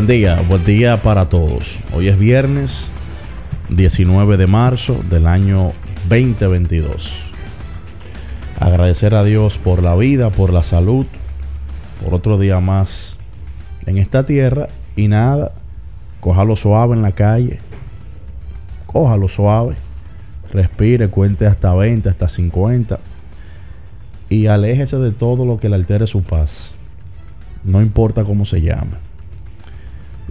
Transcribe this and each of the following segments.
Buen día, buen día para todos. Hoy es viernes 19 de marzo del año 2022. Agradecer a Dios por la vida, por la salud, por otro día más en esta tierra y nada, cójalo suave en la calle, cójalo suave, respire, cuente hasta 20, hasta 50 y aléjese de todo lo que le altere su paz, no importa cómo se llame.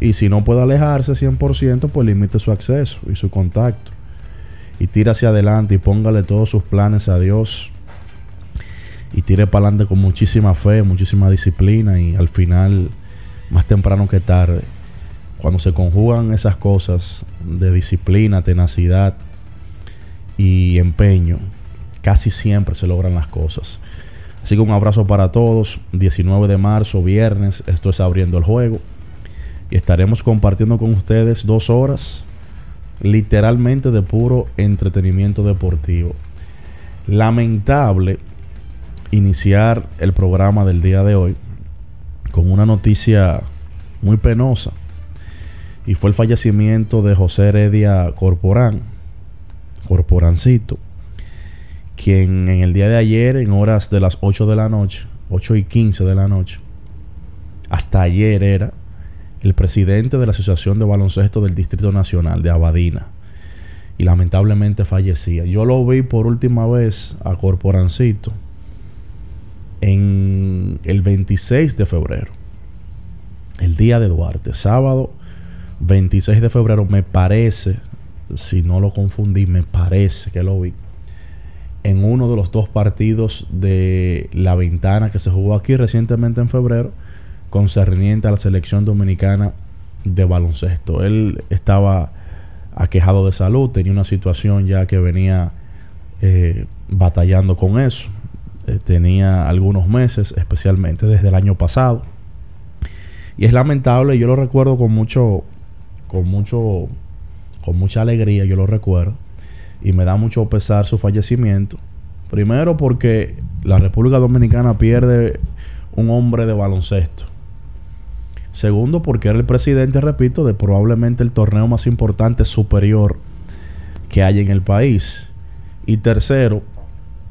Y si no puede alejarse 100%, pues limite su acceso y su contacto. Y tire hacia adelante y póngale todos sus planes a Dios. Y tire para adelante con muchísima fe, muchísima disciplina. Y al final, más temprano que tarde, cuando se conjugan esas cosas de disciplina, tenacidad y empeño, casi siempre se logran las cosas. Así que un abrazo para todos. 19 de marzo, viernes, esto es abriendo el juego y estaremos compartiendo con ustedes dos horas literalmente de puro entretenimiento deportivo. Lamentable iniciar el programa del día de hoy con una noticia muy penosa y fue el fallecimiento de José Heredia Corporán, Corporancito, quien en el día de ayer, en horas de las 8 de la noche, 8 y 15 de la noche, hasta ayer era el presidente de la Asociación de Baloncesto del Distrito Nacional de Abadina. Y lamentablemente fallecía. Yo lo vi por última vez a Corporancito en el 26 de febrero. El día de Duarte. Sábado 26 de febrero me parece, si no lo confundí, me parece que lo vi. En uno de los dos partidos de la ventana que se jugó aquí recientemente en febrero concerniente a la selección dominicana de baloncesto. Él estaba aquejado de salud, tenía una situación ya que venía eh, batallando con eso. Eh, tenía algunos meses, especialmente desde el año pasado. Y es lamentable, yo lo recuerdo con mucho, con mucho, con mucha alegría, yo lo recuerdo. Y me da mucho pesar su fallecimiento. Primero porque la República Dominicana pierde un hombre de baloncesto. Segundo, porque era el presidente, repito, de probablemente el torneo más importante superior que hay en el país. Y tercero,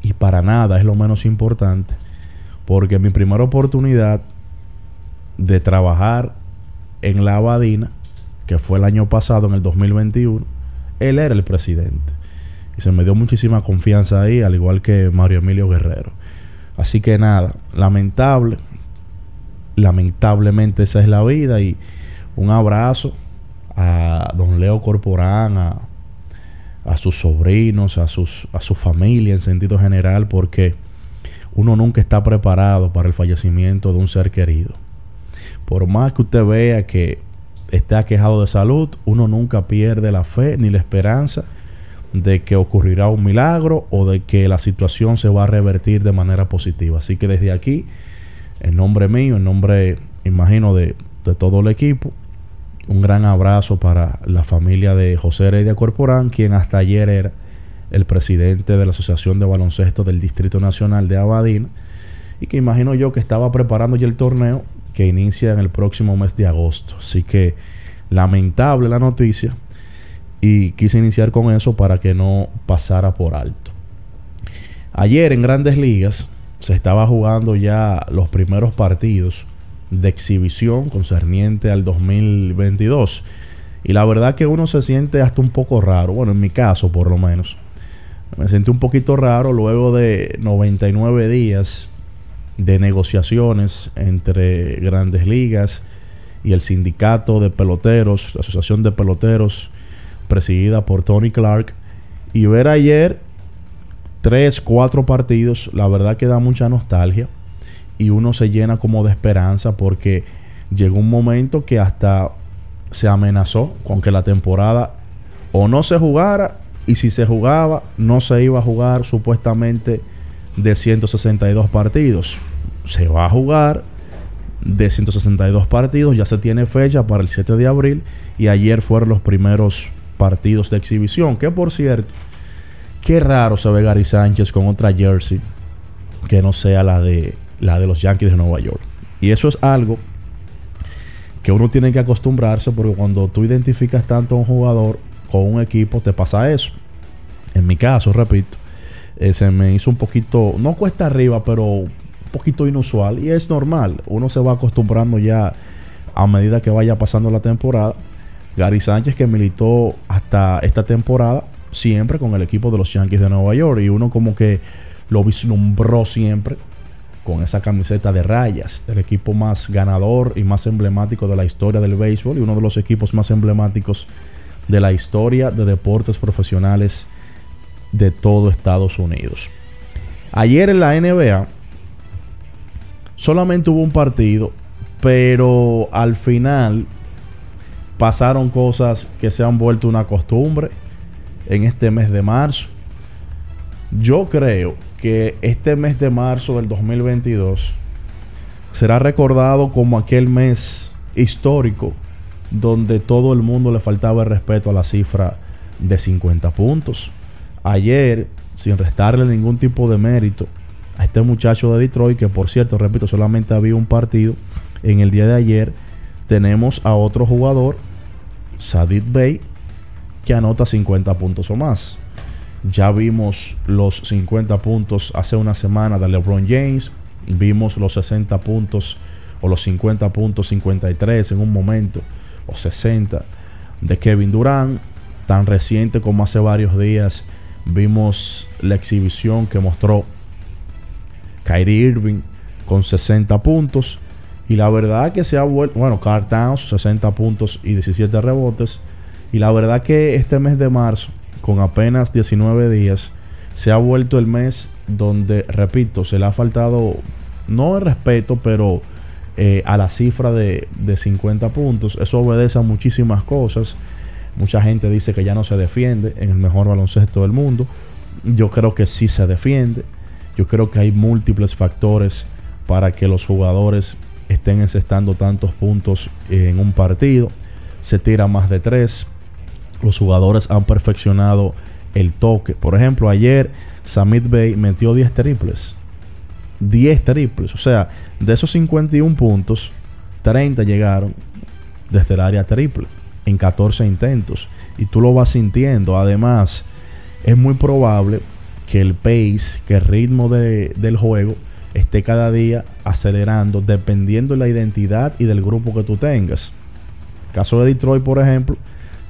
y para nada es lo menos importante, porque mi primera oportunidad de trabajar en la Abadina, que fue el año pasado, en el 2021, él era el presidente. Y se me dio muchísima confianza ahí, al igual que Mario Emilio Guerrero. Así que nada, lamentable, lamentablemente esa es la vida y un abrazo a don Leo Corporán, a, a sus sobrinos, a, sus, a su familia en sentido general, porque uno nunca está preparado para el fallecimiento de un ser querido. por más que usted vea que esté aquejado de salud, uno nunca pierde la fe ni la esperanza de que ocurrirá un milagro o de que la situación se va a revertir de manera positiva. Así que desde aquí, en nombre mío, en nombre, imagino, de, todo el equipo, un gran abrazo para la familia de José Heredia Corporán, quien hasta ayer era el presidente de la Asociación de Baloncesto del Distrito Nacional de Abadín, y que imagino yo que estaba preparando ya el torneo que inicia en el próximo mes de agosto. Así que lamentable la noticia y quise iniciar con eso para que no pasara por alto. Ayer en grandes ligas se estaba jugando ya los primeros partidos de exhibición concerniente al 2022. Y la verdad que uno se siente hasta un poco raro, bueno, en mi caso por lo menos. Me sentí un poquito raro luego de 99 días de negociaciones entre grandes ligas y el sindicato de peloteros, la asociación de peloteros presidida por Tony Clark. Y ver ayer tres, cuatro partidos, la verdad que da mucha nostalgia y uno se llena como de esperanza porque llegó un momento que hasta se amenazó con que la temporada o no se jugara y si se jugaba no se iba a jugar supuestamente de 162 partidos. Se va a jugar de 162 partidos, ya se tiene fecha para el 7 de abril y ayer fueron los primeros partidos de exhibición. Que por cierto, qué raro se ve Gary Sánchez con otra jersey que no sea la de, la de los Yankees de Nueva York. Y eso es algo que uno tiene que acostumbrarse porque cuando tú identificas tanto a un jugador con un equipo te pasa eso. En mi caso, repito, eh, se me hizo un poquito, no cuesta arriba, pero un poquito inusual. Y es normal, uno se va acostumbrando ya a medida que vaya pasando la temporada. Gary Sánchez que militó hasta esta temporada siempre con el equipo de los Yankees de Nueva York y uno como que lo vislumbró siempre con esa camiseta de rayas del equipo más ganador y más emblemático de la historia del béisbol y uno de los equipos más emblemáticos de la historia de deportes profesionales de todo Estados Unidos. Ayer en la NBA solamente hubo un partido, pero al final pasaron cosas que se han vuelto una costumbre en este mes de marzo. Yo creo que este mes de marzo del 2022 será recordado como aquel mes histórico donde todo el mundo le faltaba el respeto a la cifra de 50 puntos. Ayer, sin restarle ningún tipo de mérito a este muchacho de Detroit, que por cierto, repito, solamente había un partido en el día de ayer, tenemos a otro jugador Sadid Bey, que anota 50 puntos o más. Ya vimos los 50 puntos hace una semana de LeBron James. Vimos los 60 puntos o los 50 puntos 53 en un momento o 60 de Kevin Durant. Tan reciente como hace varios días vimos la exhibición que mostró Kyrie Irving con 60 puntos. Y la verdad que se ha vuelto, bueno, Carl Towns, 60 puntos y 17 rebotes. Y la verdad que este mes de marzo, con apenas 19 días, se ha vuelto el mes donde, repito, se le ha faltado, no el respeto, pero eh, a la cifra de, de 50 puntos. Eso obedece a muchísimas cosas. Mucha gente dice que ya no se defiende en el mejor baloncesto del mundo. Yo creo que sí se defiende. Yo creo que hay múltiples factores para que los jugadores estén encestando tantos puntos en un partido. Se tira más de tres. Los jugadores han perfeccionado el toque. Por ejemplo, ayer Samit Bay metió 10 triples. 10 triples. O sea, de esos 51 puntos, 30 llegaron desde el área triple en 14 intentos. Y tú lo vas sintiendo. Además, es muy probable que el pace, que el ritmo del juego esté cada día acelerando dependiendo de la identidad y del grupo que tú tengas. Caso de Detroit, por ejemplo,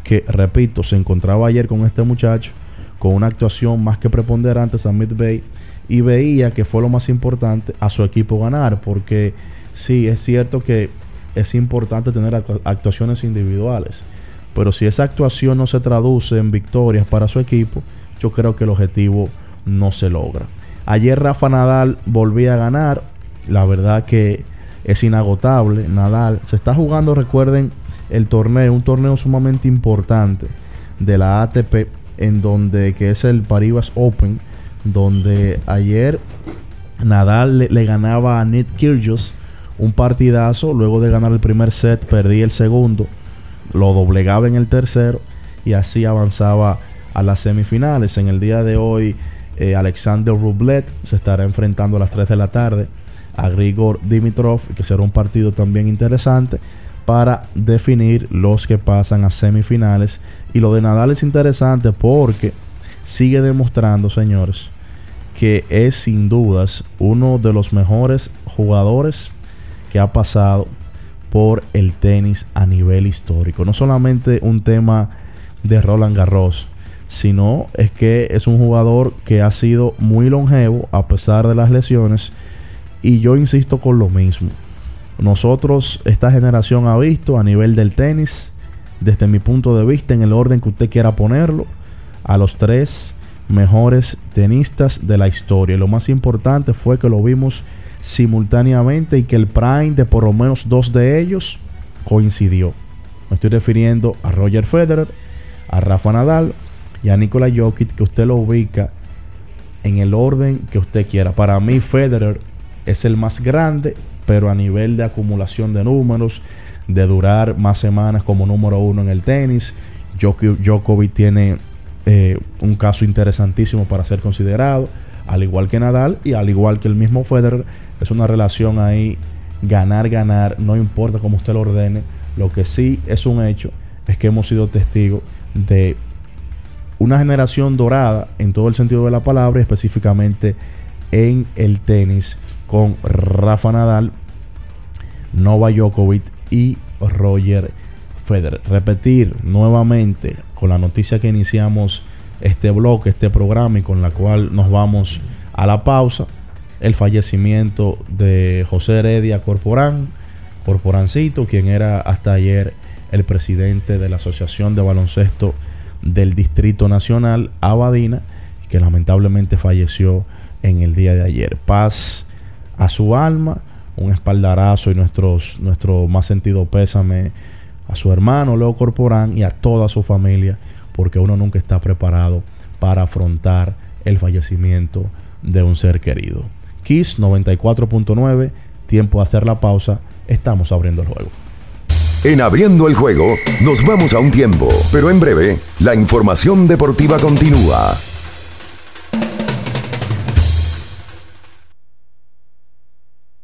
que repito, se encontraba ayer con este muchacho con una actuación más que preponderante a Mid Bay y veía que fue lo más importante a su equipo ganar, porque sí, es cierto que es importante tener actuaciones individuales, pero si esa actuación no se traduce en victorias para su equipo, yo creo que el objetivo no se logra. Ayer Rafa Nadal volvía a ganar. La verdad que es inagotable. Nadal se está jugando, recuerden, el torneo, un torneo sumamente importante de la ATP, en donde que es el Paribas Open, donde ayer Nadal le, ganaba a Nick Kyrgios un partidazo, luego de ganar el primer set perdí el segundo, lo doblegaba en el tercero y así avanzaba a las semifinales. En el día de hoy eh, Alexander Rublet se estará enfrentando a las 3 de la tarde a Grigor Dimitrov, que será un partido también interesante para definir los que pasan a semifinales. Y lo de Nadal es interesante porque sigue demostrando, señores, que es sin dudas uno de los mejores jugadores que ha pasado por el tenis a nivel histórico. No solamente un tema de Roland Garros, sino es que es un jugador que ha sido muy longevo a pesar de las lesiones. Y yo insisto con lo mismo. Nosotros, esta generación ha visto a nivel del tenis, desde mi punto de vista, en el orden que usted quiera ponerlo, a los tres mejores tenistas de la historia. Y lo más importante fue que lo vimos simultáneamente y que el prime de por lo menos dos de ellos coincidió. Me estoy refiriendo a Roger Federer, a Rafa Nadal y a Nikola Jokic, que usted lo ubica en el orden que usted quiera. Para mí Federer es el más grande, pero a nivel de acumulación de números, de durar más semanas como número uno en el tenis, Djokovic tiene eh, un caso interesantísimo para ser considerado, al igual que Nadal y al igual que el mismo Federer, es una relación ahí ganar, ganar, no importa cómo usted lo ordene, lo que sí es un hecho es que hemos sido testigos de una generación dorada en todo el sentido de la palabra, específicamente en el tenis con Rafa Nadal, Nova Djokovic y Roger Federer. Repetir nuevamente con la noticia que iniciamos este bloque, este programa y con la cual nos vamos a la pausa, el fallecimiento de José Heredia Corporán, Corporancito, quien era hasta ayer el presidente de la Asociación de Baloncesto del Distrito Nacional, Abadina, que lamentablemente falleció en el día de ayer. Paz a su alma, un espaldarazo y nuestros, nuestro más sentido pésame a su hermano Leo Corporán y a toda su familia, porque uno nunca está preparado para afrontar el fallecimiento de un ser querido. Kiss 94.9, tiempo de hacer la pausa, estamos abriendo el juego. En abriendo el juego, nos vamos a un tiempo, pero en breve, la información deportiva continúa.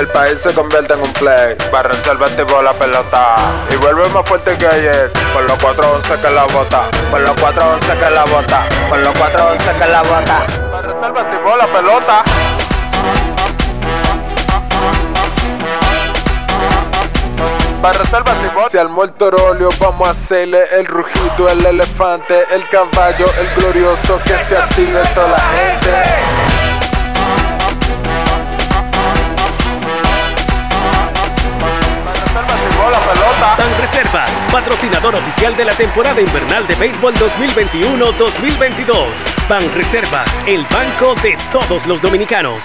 el país se convierte en un play. Barra el por la pelota. Y vuelve más fuerte que ayer. Por los 4-11 que la bota. Por los 4-11 que la bota. Por los 4-11 que la bota. Barra el por la pelota. Para Si al muerto rolio vamos a hacerle el rugido, el elefante, el caballo, el glorioso que se active toda la gente. Reservas, patrocinador oficial de la temporada invernal de béisbol 2021-2022. Ban Reservas, el banco de todos los dominicanos.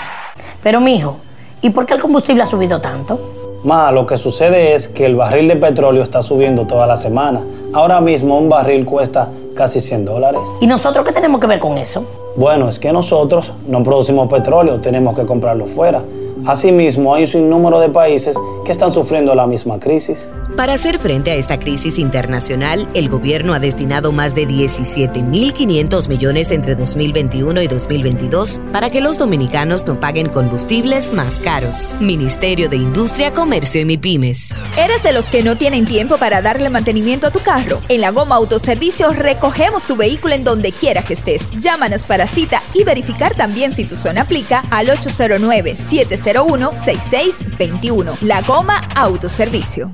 Pero mijo, ¿y por qué el combustible ha subido tanto? Ma, lo que sucede es que el barril de petróleo está subiendo toda la semana. Ahora mismo un barril cuesta casi 100 dólares. ¿Y nosotros qué tenemos que ver con eso? Bueno, es que nosotros no producimos petróleo, tenemos que comprarlo fuera. Asimismo, hay un sinnúmero de países que están sufriendo la misma crisis. Para hacer frente a esta crisis internacional, el gobierno ha destinado más de 17.500 millones entre 2021 y 2022 para que los dominicanos no paguen combustibles más caros. Ministerio de Industria, Comercio y MIPIMES. ¿Eres de los que no tienen tiempo para darle mantenimiento a tu carro? En la Goma Autoservicio recogemos tu vehículo en donde quiera que estés. Llámanos para cita y verificar también si tu zona aplica al 809-701-6621. La Goma Autoservicio.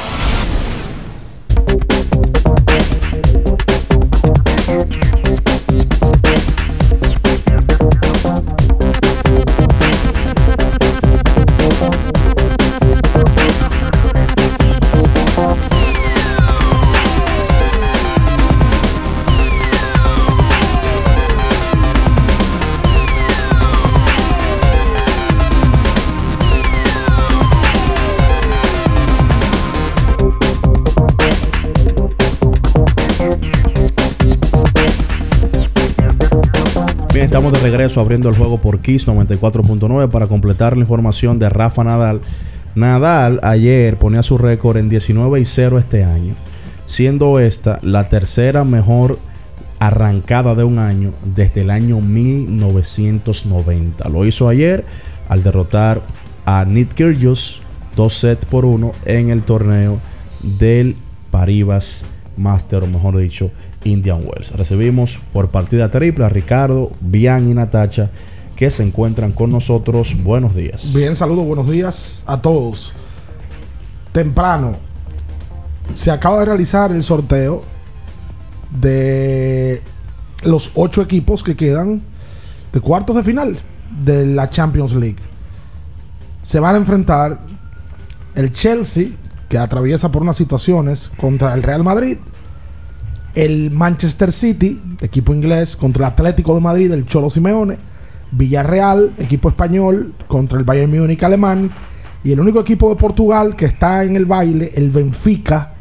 Estamos de regreso abriendo el juego por Kiss 94.9 para completar la información de Rafa Nadal. Nadal ayer ponía su récord en 19 y 0 este año, siendo esta la tercera mejor arrancada de un año desde el año 1990. Lo hizo ayer al derrotar a Nick Kyrgios dos sets por uno en el torneo del Paribas Master, o mejor dicho, Indian Wells. Recibimos por partida triple a Ricardo, Bian y Natacha que se encuentran con nosotros. Buenos días. Bien, saludos, buenos días a todos. Temprano se acaba de realizar el sorteo de los ocho equipos que quedan de cuartos de final de la Champions League. Se van a enfrentar el Chelsea, que atraviesa por unas situaciones, contra el Real Madrid el Manchester City, equipo inglés, contra el Atlético de Madrid, el Cholo Simeone, Villarreal, equipo español, contra el Bayern Múnich alemán, y el único equipo de Portugal que está en el baile, el Benfica,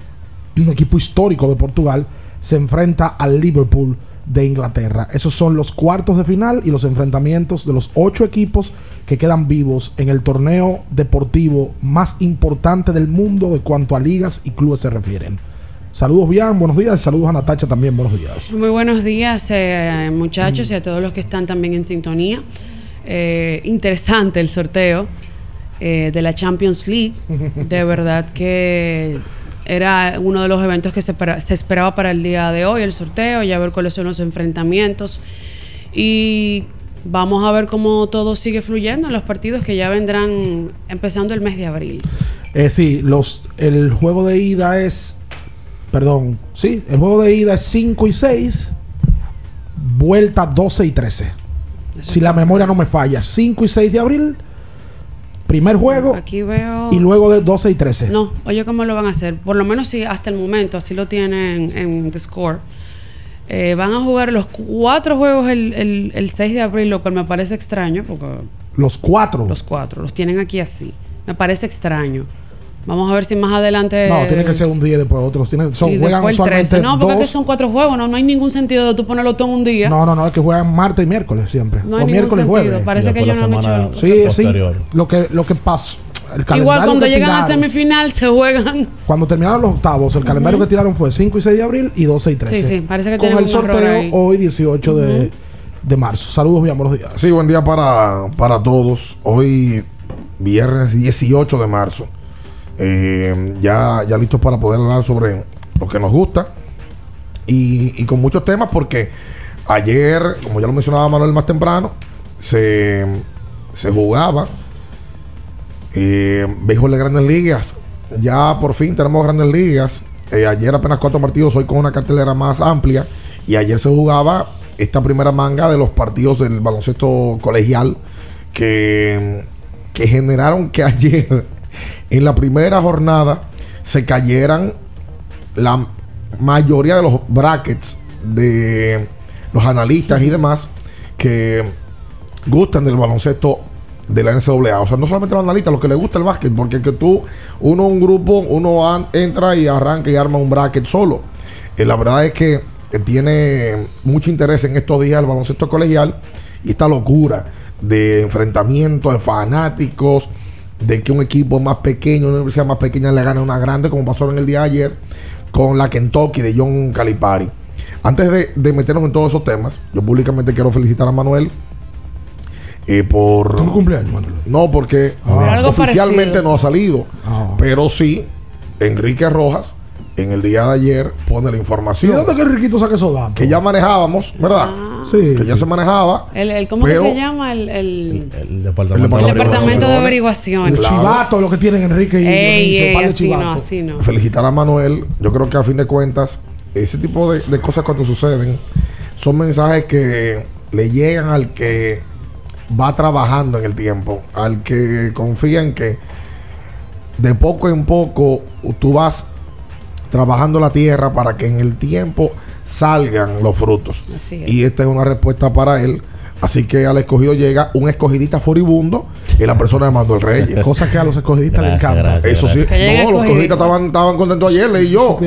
un equipo histórico de Portugal, se enfrenta al Liverpool de Inglaterra. Esos son los cuartos de final y los enfrentamientos de los ocho equipos que quedan vivos en el torneo deportivo más importante del mundo de cuanto a ligas y clubes se refieren. Saludos bien, buenos días. Saludos a Natacha también, buenos días. Muy buenos días, eh, muchachos, y a todos los que están también en sintonía. Eh, interesante el sorteo eh, de la Champions League. De verdad que era uno de los eventos que se, se, esperaba para el día de hoy, el sorteo, ya ver cuáles son los enfrentamientos. Y vamos a ver cómo todo sigue fluyendo en los partidos que ya vendrán empezando el mes de abril. sí, los, el juego de ida es Perdón, sí, el juego de ida es 5 y 6, vuelta 12 y 13. si la memoria no me falla, 5 y 6 de abril, primer juego. Aquí veo. Y luego de 12 y 13. No, oye, ¿cómo lo van a hacer? Por lo menos si hasta el momento, así lo tienen en The Score. Eh, van a jugar los cuatro juegos el, el 6 de abril, lo cual me parece extraño. Porque los cuatro. Los cuatro, los tienen aquí así. Me parece extraño. Vamos a ver si más adelante. No, tiene que ser un día y después otros. son, juegan usualmente No, porque son cuatro juegos. No, no hay ningún sentido de tú ponerlo todo en un día. No, no, no. Es que juegan martes y miércoles siempre. No hay o miércoles y jueves. Parece que ellos no han hecho. Sí, sí. Lo que, lo que pasó. Igual cuando llegan a semifinal se juegan. Cuando terminaron los octavos, el calendario que tiraron fue 5 y 6 de abril y 12 y 13. Sí, sí, parece que Con el sorteo hoy, 18 de, de, marzo. Saludos, bien, buenos días. Sí, buen día para, para todos. Hoy, viernes 18 de marzo. Eh, ya, ya listos para poder hablar sobre lo que nos gusta y, con muchos temas porque Ayer, como ya lo mencionaba Manuel más temprano, se, se jugaba eh, béisbol de grandes ligas. Ya por fin tenemos grandes ligas. Eh, ayer apenas cuatro partidos, hoy con una cartelera más amplia. Y ayer se jugaba esta primera manga de los partidos del baloncesto colegial que, que generaron que ayer en la primera jornada se cayeran la mayoría de los brackets de los analistas y demás que gustan del baloncesto de la NCAA. O sea, no solamente los analistas, los que les gusta el básquet, porque que tú, uno, un grupo, uno entra y arranca y arma un bracket solo. Eh, la verdad es que eh, tiene mucho interés en estos días el baloncesto colegial y esta locura de enfrentamiento de fanáticos, de que un equipo más pequeño, una universidad más pequeña le gane a una grande, como pasó en el día de ayer con la Kentucky de John Calipari. Antes de, de meternos en todos esos temas, yo públicamente quiero felicitar a Manuel eh, por. ¿Tu cumpleaños, Manuel? No, porque Ah. Oficialmente parecido. no ha salido. Pero sí, Enrique Rojas, en el día de ayer, pone la ¿Y información. dónde que Riquito saca esos datos? Que ya manejábamos, ¿verdad? Sí. Que ya se manejaba. El, el- ¿Cómo Pero- que se llama? El, el, El departamento, El el departamento de averiguación. El chivato, lo que tienen Enrique y Ey, Dionisio, ey, par de así no, chivatos. así no. felicitar a Manuel. Yo creo que a fin de cuentas, ese tipo de, de cosas cuando suceden son mensajes que le llegan al que va trabajando en el tiempo, al que confía en que de poco en poco tú vas trabajando la tierra para que en el tiempo salgan los frutos. Así es. Y esta es una respuesta para él. Así que al escogido llega un escogidista furibundo en la persona de Manuel Reyes. Cosa que a los escogidistas les encanta. gracias. Eso sí, no, los escogidistas estaban, estaban contentos ayer, leí yo.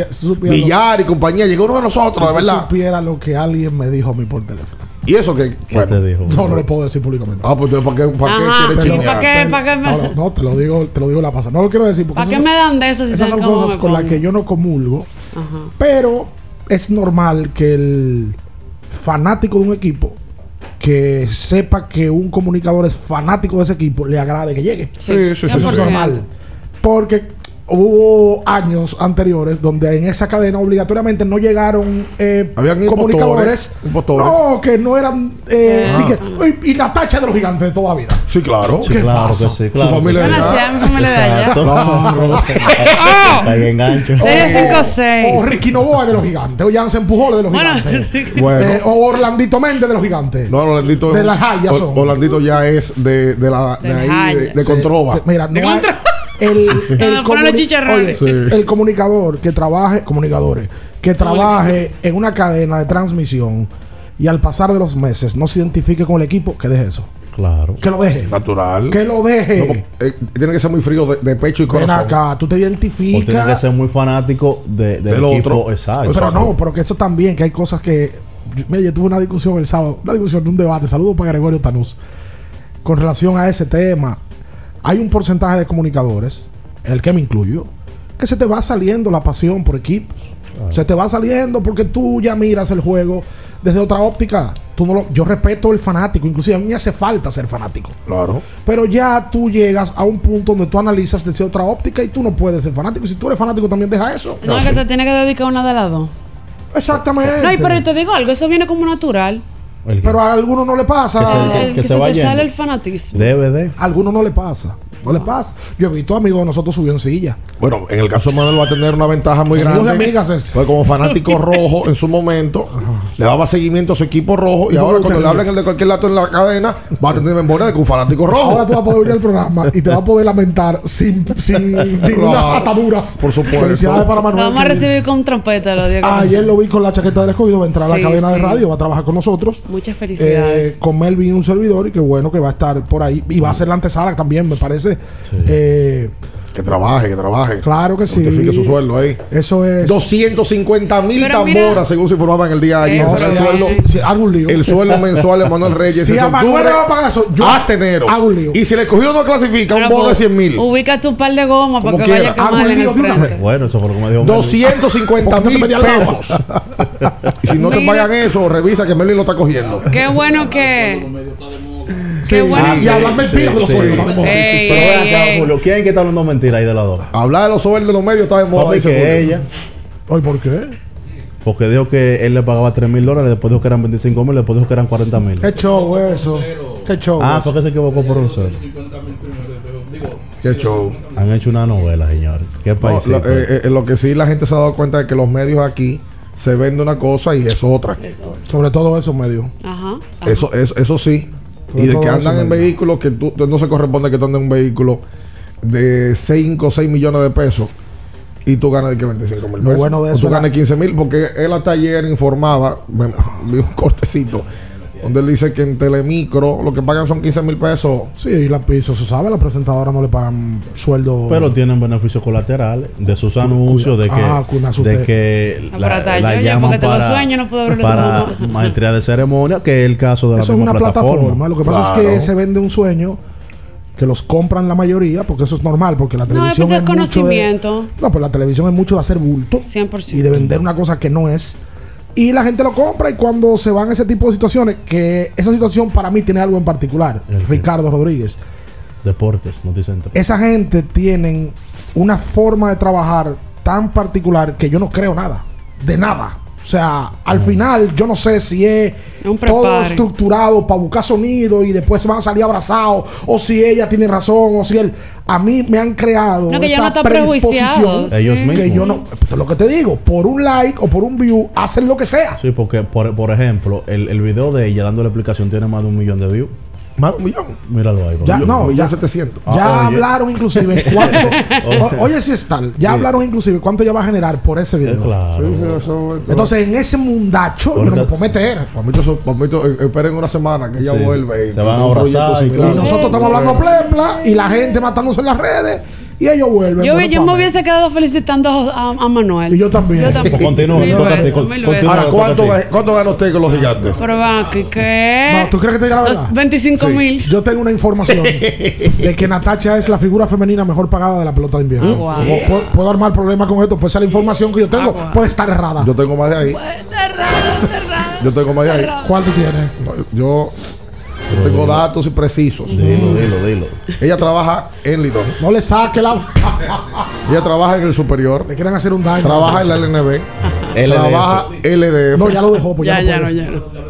Villar y compañía, llegó uno de nosotros, Si de verdad. supiera lo que alguien me dijo a mí por teléfono. Y eso que. ¿Qué te dijo? No, no lo puedo decir públicamente. Ah, pues entonces, ¿para qué, para qué quieres para qué, para qué me, No, no, te lo digo, te lo digo la pasada. No lo quiero decir porque ¿para qué esas me son- dan de eso si esas son cosas con las que yo no comulgo. Ajá. Pero es normal que el fanático de un equipo que sepa que un comunicador es fanático de ese equipo le agrade que llegue. Sí, Sí, sí, sí, Eso es 100%. normal. Porque hubo años anteriores donde en esa cadena obligatoriamente no llegaron eh, Habían comunicadores. impostores, impostores. No, que no eran. eh, Ah. ni que- y, y la tacha de los gigantes de toda la vida. Sí, claro. Sí, ¿Qué claro pasa? que sí. Su Claro mi familia de allá. O- 5-6. O Ricky Novoa de los gigantes. O Jansen Pujol de los gigantes. Bueno. Eh, o Orlandito Méndez de los gigantes. No, Orlandito. De las Hayas. Orlandito ya es de, de la. De, De ahí, de, de Controva. mira, no De hay- Controva. El. Sí. comunicador que trabaje, comunicadores, que trabaje en una cadena de transmisión y al pasar de los meses no se identifique con el equipo, que deje eso. Claro. Que lo deje. Natural. Que lo deje. No, eh, tiene que ser muy frío de, de pecho y Ven corazón. acá, tú te O tiene identificas. que ser muy fanático de, del Del equipo. otro. Exacto. Pero no, pero que eso también, que hay cosas que. Mira, yo tuve una discusión el sábado, una discusión, un debate. Saludos para Gregorio Tanús. Con relación a ese tema, hay un porcentaje de comunicadores, en el que me incluyo, que se te va saliendo la pasión por equipos. Se te va saliendo porque tú ya miras el juego desde otra óptica. Tú no lo- yo respeto el fanático, inclusive a mí me hace falta ser fanático. Claro. Pero ya tú llegas a un punto donde tú analizas desde otra óptica y tú no puedes ser fanático. Si tú eres fanático, también deja eso. No, es que te tiene que dedicar una de las dos. Exactamente. No, y pero te digo algo, eso viene como natural. Pero a algunos no le pasa. Que se- que- El que, se te sale el fanatismo. DVD. a algunos no le pasa. No le pasa. Yo he visto amigos de nosotros subió en silla. Bueno, en el caso de Manuel va a tener una ventaja muy grande. amigas es- Pues como fanático rojo en su momento, le daba seguimiento a su equipo rojo y Y ahora cuando lo le hablen el de cualquier dato en la cadena, va a tener memoria de que un fanático rojo. Ahora tú vas a poder venir al programa y te vas a poder lamentar sin, sin ninguna Claro, ataduras. por supuesto. Felicidades para Lo Manuel. vamos a recibir con trompeta los días que Ayer lo vi con la chaqueta del escogido, va a entrar a Sí, la cadena de radio, va a trabajar con nosotros. Muchas felicidades. Eh, con Melvin un servidor y qué bueno que va a estar por ahí. Y va a ser la antesala también, me parece. Eh, Que trabaje, que trabaje. claro que sí. Justifique su sueldo ahí. Eso es. 250 mil tamboras, según se informaba en el día de ayer. No, era el sueldo, un lío. el sueldo mensual de Manuel Reyes. Si a Manuel le va a pagar eso, yo hasta enero. hago un lío. Y si el escogido no clasifica, un Pero, bono de pues, 100 mil. Ubica tu par de goma para que vaya quiera. a quemar Hago en el frente. Bueno, eso fue lo que me dijo. Melvin. 250 Porque mil te pesos. y si no te Mira. pagan eso, revisa que Melvin lo está cogiendo. Qué bueno que. Sí, bueno. sí, y hablar mentiras de los Pero vean ey. Julio, ¿quién es que está hablando mentira ahí de las dos? Hablar de los sueldos de los medios está de moda. Que ella. Ay, ¿por qué? Porque dijo que él le pagaba 3 mil dólares, después dijo que eran 25 mil, después dijo que eran 40 mil. Qué show eso. Qué show. Ah, fue que se equivocó por un cero. Qué show. Han hecho una novela, señores. Qué No, país. lo, eh, eh, lo que sí la gente se ha dado cuenta es que los medios aquí se vende una cosa y es otra. Sobre todo esos medios. Ajá. Eso, eso, eso sí. Y de que andan en vehículos que tú, no se corresponde que tú andes en un vehículo de 5 o 6 millones de pesos y tú ganas de que 25 mil pesos. bueno de O eso tú era- ganas 15 mil porque él hasta ayer informaba, vi un cortecito, donde él dice que en Telemicro lo que pagan son 15 mil pesos. Sí, y la piso se sabe, la presentadora no le pagan sueldo. Pero tienen beneficios colaterales de sus anuncios, de que, Ah, de que Ah, yo, ya, llaman para, sueño, no puedo para maestría de ceremonia, que es el caso de la Eso es una plataforma. Lo que pasa es que se vende un sueño que los compran la mayoría, porque eso es normal, porque la No, es televisión porque es es mucho de, conocimiento. No, pues la televisión es mucho de hacer bulto 100%. y de vender una cosa que no es. Y la gente lo compra y cuando se van ese tipo de situaciones, que esa situación para mí tiene algo en particular, Ricardo Rodríguez. Deportes, Noticentro. Esa gente tienen una forma de trabajar tan particular que yo no creo nada, de nada. O sea, al final yo no sé si es todo estructurado para buscar sonido y después se van a salir abrazados, o si ella tiene razón, o si él. A mí me han creado No, que ya esa no está predisposición prejuiciado, Ellos sí. que mismos. yo no. pues, lo que te digo, por un like o por un view, hacen lo que sea. Sí, porque, por, por ejemplo, el, el video de ella dando la explicación tiene más de un millón de views. Más de un millón. Míralo ahí. Ya, no, ya, 700. Ah, ya oye. hablaron inclusive cuánto. o- oye, si es tal. Ya Sí. hablaron inclusive cuánto ya va a generar por ese video. Eh, claro. Sí, sí, eso- Entonces, en ese mundacho, yo no me puedo meter. Papito, eso- papito, eh, esperen una semana que ella Sí, vuelve. se van a abrazar y. Y nosotros estamos hablando plepla y la gente matándose en las redes y ellos vuelven. Yo, Bueno, yo me hubiese quedado felicitando a, a Manuel. Y yo también. Yo también. Pues continúa, tócate, mil continúa. Ahora, ¿cuánto, ¿cuánto gana usted con los gigantes? Pero va, ¿qué? qué? No, ¿tú crees que te diga la verdad? Los 25 mil. Yo tengo una información de que Natacha es la figura femenina mejor pagada de la pelota de invierno. Ah. ¿Puedo, puedo- puedo armar problemas con esto? Pues esa es la información que yo tengo. Ah, puede estar errada. Yo tengo más de ahí. Yo tengo más de ahí. ¿Cuál tú tienes? Yo tengo datos y precisos. Dilo, dilo, dilo. Ella trabaja en Lidón. No le saque la. Ella trabaja en el superior. Le quieren hacer un daño. Trabaja en la LNB. LDF. Trabaja LDF. No, ya lo dejó. Pues Ya, ya, ya, no ya. no.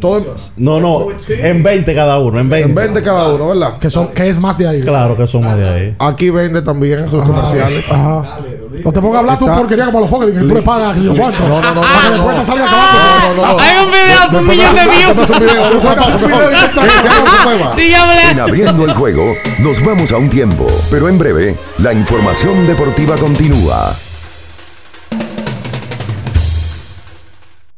Todo No, no, en 20 cada uno, en 20. en 20 cada uno, ¿verdad? Que, son, que es más de ahí. Claro que somos de ahí. Aquí vende también en sus comerciales. Ajá. No te pongas a hablar tu porquería como los focos. Que tú le pagas. que yo cuánto. No, no, no, Para que no, después no. te salga No, acabando. no, no. Hay un video un millón de views. un video, un video. Sí, ya. En abriendo el juego, nos vamos a un tiempo, pero en breve, la información deportiva continúa.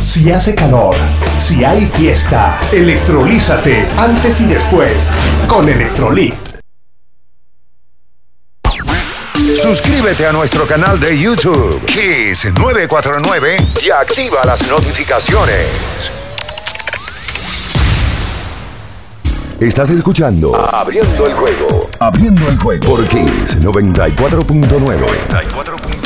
si hace calor, si hay fiesta, electrolízate antes y después con Electrolit. Suscríbete a nuestro canal de YouTube, Kiss 949, y activa las notificaciones. Estás escuchando Abriendo el juego. Abriendo el juego por Kiss 94.9.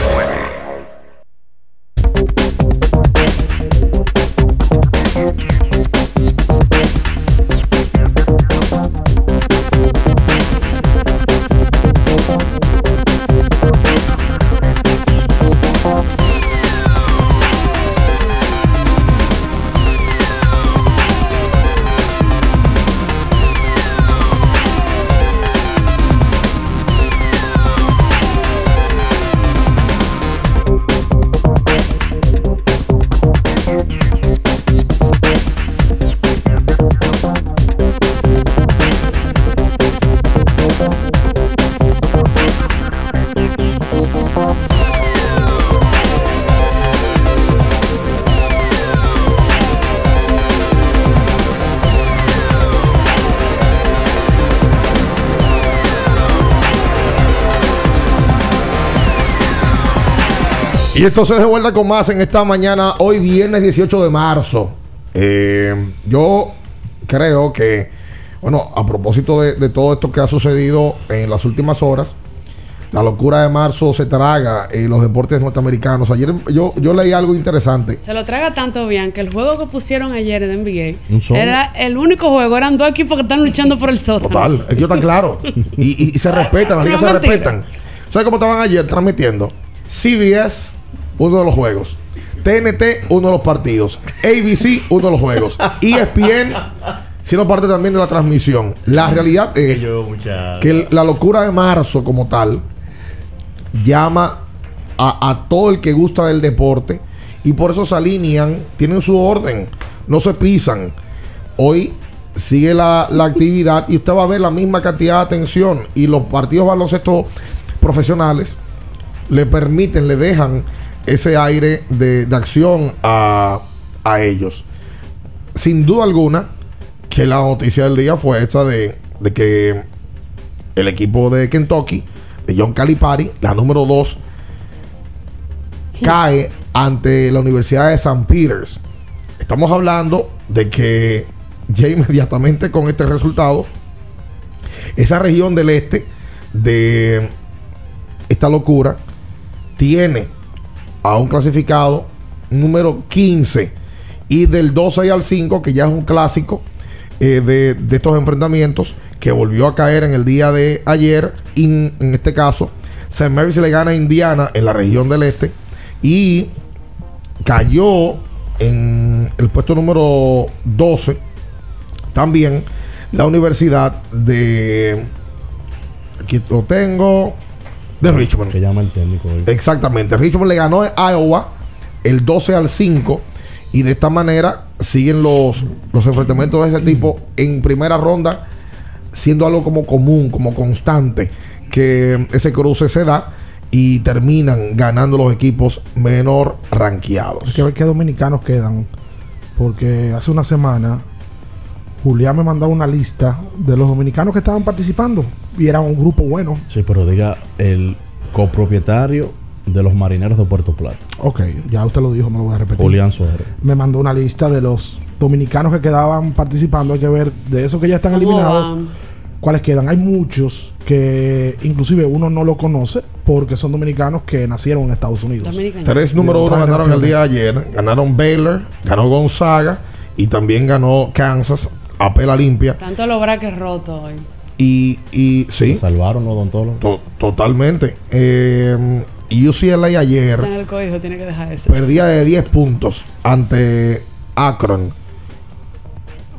Y esto se de vuelta con más en esta mañana, hoy viernes 18 de marzo. Eh, yo creo que, bueno, a propósito de, de todo esto que ha sucedido en las últimas horas, la locura de marzo se traga en los deportes norteamericanos. Ayer yo, yo leí algo interesante. Se lo traga tanto bien que el juego que pusieron ayer en NBA era el único juego. Eran dos equipos que están luchando por el sótano. Total, es que está claro. Y, y- y se respetan, las ligas No, se mentira. respetan. ¿Sabes cómo estaban ayer transmitiendo? CBS, uno de los juegos. TNT, uno de los partidos. ABC, uno de los juegos. ESPN, siendo parte también de la transmisión. La realidad es que la locura de marzo como tal llama a, a todo el que gusta del deporte y por eso se alinean, tienen su orden, no se pisan. Hoy sigue la, la actividad y usted va a ver la misma cantidad de atención y los partidos baloncesto profesionales le permiten, le dejan ese aire de, de acción a, a ellos. Sin duda alguna, que la noticia del día fue esta de, de que el equipo de Kentucky, de John Calipari, la número 2, cae ante la Universidad de St. Peters. Estamos hablando de que ya inmediatamente con este resultado, esa región del este de esta locura tiene a un clasificado número 15 y del 12 al 5, que ya es un clásico eh, de, de estos enfrentamientos, que volvió a caer en el día de ayer. en este caso, St. Mary's le gana a Indiana en la región del este y cayó en el puesto número 12 también la Universidad de. Aquí lo tengo. De Richmond. Que llama el técnico hoy. Exactamente. Richmond le ganó en Iowa el 12 al 5. Y de esta manera siguen los, los enfrentamientos de ese tipo en primera ronda, siendo algo como común, como constante, que ese cruce se da y terminan ganando los equipos menor ranqueados. Hay que ver qué dominicanos quedan. Porque hace una semana Julián me mandaba una lista de los dominicanos que estaban participando. Y era un grupo bueno. Sí, pero diga el copropietario de los marineros de Puerto Plata. Ok, ya usted lo dijo, me lo voy a repetir. Julián Suárez. Me mandó una lista de los dominicanos que quedaban participando. Hay que ver de esos que ya están ¿Cómo eliminados. van? ¿Cuáles quedan? Hay muchos que inclusive uno no lo conoce porque son dominicanos que nacieron en Estados Unidos. Tres número uno ganaron el día de ayer. Ganaron Baylor, ganó Gonzaga y también ganó Kansas a pela limpia. Tanto los braques rotos hoy. Y, y sí. salvaron los odontólogos. To- totalmente. Eh, UCLA ayer Está en el código, tiene que dejar eso. perdía de 10 puntos ante Akron.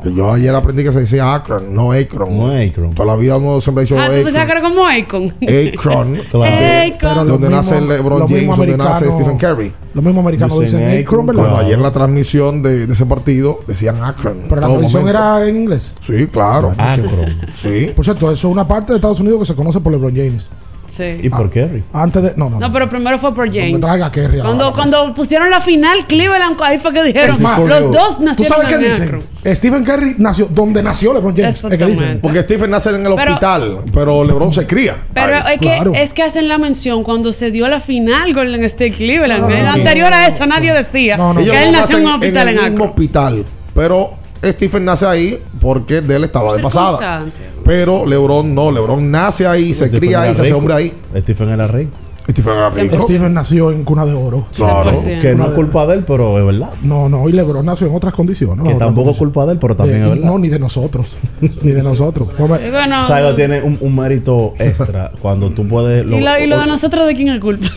Que yo ayer aprendí que se decía Akron, no Akron. No Akron. Toda la vida uno siempre ha dicho Ah, Akron. como Akon. Akron. Akon. Donde Los nace LeBron James, donde nace Stephen Curry. Los mismos americanos Dicen dicen Akron, Akron, ¿verdad? Bueno, ayer en la transmisión de, de ese partido decían Akron. Pero la transmisión era en inglés. Sí, claro. Akron. Sí. Por cierto, eso es una parte de Estados Unidos que se conoce por LeBron James. Sí. ¿Y por Kerry? Antes de. No, no. No, pero primero fue por me James. traiga a Kerry Cuando, ahora, cuando pusieron la final, Cleveland, ahí fue que dijeron, Es más, los dos ¿Tú nacieron sabes qué en dicen? Stephen Curry nació donde nació LeBron James. Es que dicen. Porque Stephen nace en el Pero- hospital, pero LeBron se cría. Pero ahí. es, que, es que hacen la mención cuando se dio la final Golden State Cleveland. No, no, Anterior no, a eso, nadie decía que él nació en un hospital en, el mismo Akron. hospital. Pero Stephen nace ahí porque de él estaba de pasada. Pero LeBron no. LeBron nace ahí, se Stephen cría ahí, se hace hombre ahí. Stephen era rico. Stephen era rico. Stephen nació en cuna de oro. Claro. Que no es culpa de él, pero es verdad. No, no, y LeBron nació en otras condiciones. Que tampoco es culpa de él, pero también Eh, es verdad. No, ni de nosotros. ni de nosotros. Bueno, Saigo tiene un, un mérito extra cuando tú puedes. y, lo, y lo de nosotros, ¿de quién es culpa?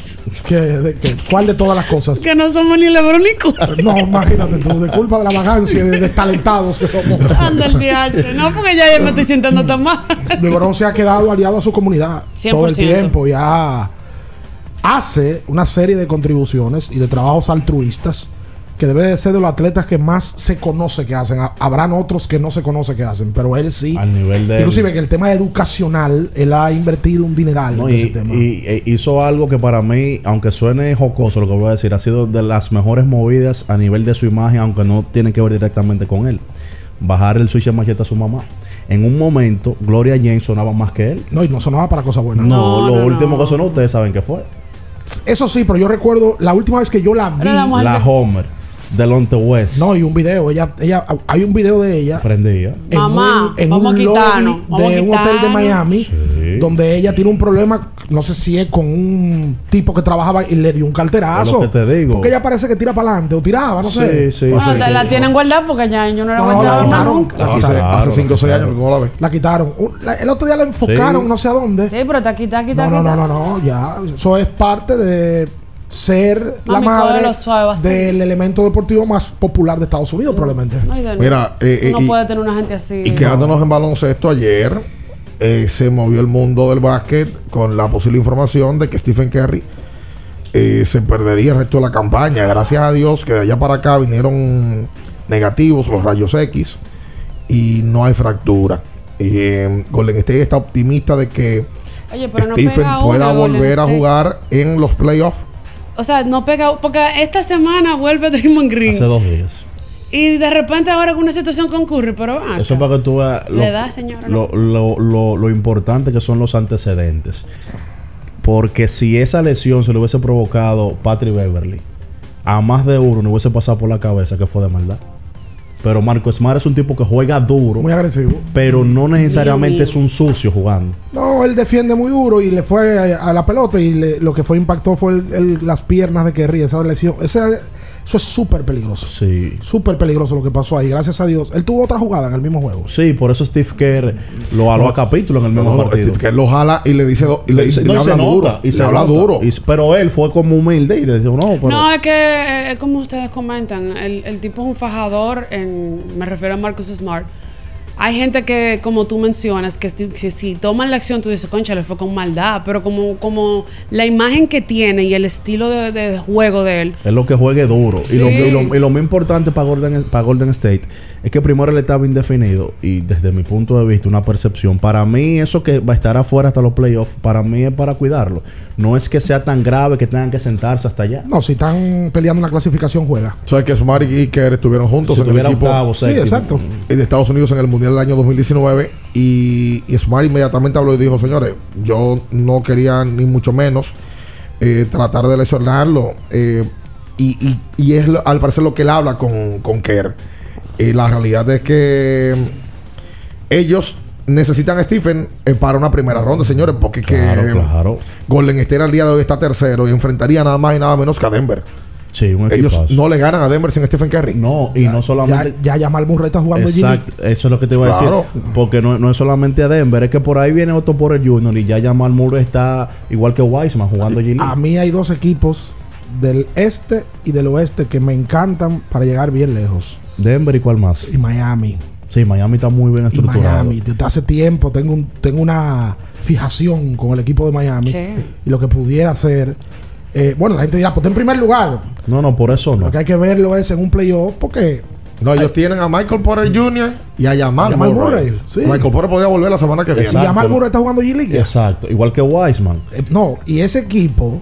¿qué- de- qué- ¿Cuál de todas las cosas? que no somos ni Lebron ni Curry. No, imagínate tú, de culpa de la vagancia y de, de talentados que somos. Anda el DH. No, porque ya me estoy sintiendo tan mal. LeBron se ha quedado aliado a su comunidad todo el 100%. tiempo. Ya hace una serie de contribuciones y de trabajos altruistas que debe de ser de los atletas que más se conoce que hacen. Ha- Habrán otros que no se conoce que hacen, pero él sí. Al nivel de. él. Inclusive que el tema educacional, él ha invertido un dineral No, en y, ese tema. y- e hizo algo que para mí, aunque suene jocoso lo que voy a decir, ha sido de las mejores movidas a nivel de su imagen, aunque no tiene que ver directamente con él. Bajar el switch de machete a su mamá. En un momento, Gloria James sonaba más que él. no, y no sonaba para cosas buenas. No, lo último que sonó, ustedes saben qué fue. Eso sí, pero yo recuerdo la última vez que yo la vi. La La Homer, Delonte West. No, y un video. Ella, ella, hay un video de ella Prendía. en Mamá, un, en vamos un a quitarnos, lobby vamos a de un hotel de quitarnos. Donde ella tiene un problema, no sé si es con un tipo que trabajaba y le dio un carterazo. Es lo que te digo. Porque ella parece que tira para adelante o tiraba, no sé. Sí, sí, Bueno, sí. la tienen guardada porque ya yo no la No, voy no, a la guardar más quitaron. nunca. La Hace, quitaron. hace 5 o 6 años que no la ve. La quitaron. La- el otro día la enfocaron, Sí. no sé a dónde. Sí, pero está aquí, está No, no, no, no, no, ya. Eso es parte de ser la madre suave, del elemento deportivo más popular de Estados Unidos, probablemente. No, y de- Mira, eh, eh, no y- puede tener una gente así. Y quedándonos en baloncesto ayer, eh, se movió el mundo del básquet con la posible información de que Stephen Curry eh, se perdería el resto de la campaña. Gracias a Dios que de allá para acá vinieron negativos los rayos X y no hay fractura. Eh, Golden State está optimista de que Oye, pero no Stephen pueda volver a jugar en los playoffs. O sea, no pega. Porque esta semana vuelve Draymond Green. Hace dos días. Y de repente ahora con una situación con Curry, pero Eso es para que tú veas lo, Le da, señora, lo, lo, lo- lo importante que son los antecedentes. Porque si esa lesión se le hubiese provocado Patrick Beverly, a más de uno no hubiese pasado por la cabeza que fue de maldad. Pero Marco Smart es un tipo que juega duro, Muy agresivo. pero no necesariamente es un sucio jugando. No, él defiende muy duro y le fue a, a la pelota y le- lo que fue impactó fue el- el- las piernas de Kerry, esa lesión. Ese- eso es súper peligroso. Sí. Súper peligroso lo que pasó ahí. Gracias a Dios. Él tuvo otra jugada en el mismo juego. Sí, por eso Steve Kerr lo aló a capítulo en el mismo No, no, partido. Steve Kerr lo jala y le dice do- y le, Y se- y le habla nota, duro. y se le habla nota. duro. Y- pero él fue como humilde y le dijo, no, pero... No, es que eh, es como ustedes comentan, el, el tipo es un fajador, en, me refiero a Marcus Smart. Hay gente que, como tú mencionas, que si, si toman la acción, tú dices, concha, le fue con maldad, pero como, como la imagen que tiene y el estilo de, de juego de él, Es lo que juegue duro. Y, lo, y, lo, y lo más importante para Golden, para Golden State es que primero él estaba indefinido. Y desde mi punto de vista, una percepción. Para mí, eso que va a estar afuera hasta los playoffs, para mí es para cuidarlo. No es que sea tan grave que tengan que sentarse hasta allá. No, si están peleando en la clasificación, juega. Sabes que Smart y Kerr estuvieron juntos Si en el equipo octavo, Sí, exacto. de Estados Unidos en el Mundial del año 2019 y, y Smart inmediatamente habló y dijo, señores, yo no quería ni mucho menos eh, tratar de lesionarlo eh, y, y- y es lo- al parecer lo que él habla con, con Kerr. Eh, la realidad es que ellos necesitan a Stephen eh, para una primera ronda, señores, porque Claro, que claro. Golden State al día de hoy está tercero y enfrentaría nada más y nada menos que a Denver. Sí, un Ellos equipazo. no le ganan a Denver sin Stephen Curry. No, y no solamente... Ya, ya Jamal Murray está jugando. Exacto, eso es lo que te iba a decir. Porque no, no es solamente a Denver, es que por ahí viene otro por el Junior y ya Jamal Murray está igual que Wiseman jugando allí. A mí hay dos equipos del este y del oeste que me encantan para llegar bien lejos. Denver y cuál más. Y Miami. Sí, Miami está muy bien Y estructurado. Miami, desde hace tiempo tengo, un- tengo una fijación con el equipo de Miami Sí. y lo que pudiera hacer. eh, bueno, la gente dirá, pues en primer lugar. No, no, por eso no. Lo que hay que verlo es en un playoff porque No, ellos tienen a Michael Porter Jr. y a Jamal, Jamal Murray. Murray, sí. Michael Porter podría volver la semana que viene. si Jamal Murray está jugando G-League. Exacto. Igual que Wiseman. Eh, No, y ese equipo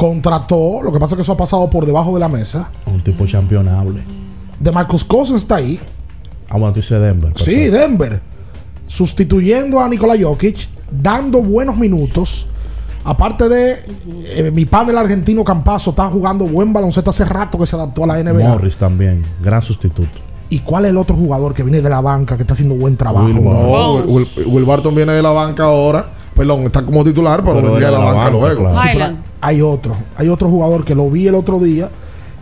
contrató, lo que pasa es que eso ha pasado por debajo de la mesa. Un tipo championable. De Marcus Cousins está ahí. Ah, bueno, tú dices Denver. Sí, perfecto. Denver. Sustituyendo a Nikola Jokic, dando buenos minutos. Aparte de eh, mi panel argentino Campazo está jugando buen baloncesto hace rato que se adaptó a la NBA. Morris también. Gran sustituto. ¿Y cuál es el otro jugador que viene de la banca que está haciendo buen trabajo? Will No, Will, Will- Will Barton viene de la banca ahora. Perdón, está como titular, pero, Pero vendría de la, banca, luego. Sí, pero hay otro, hay otro jugador que lo vi el otro día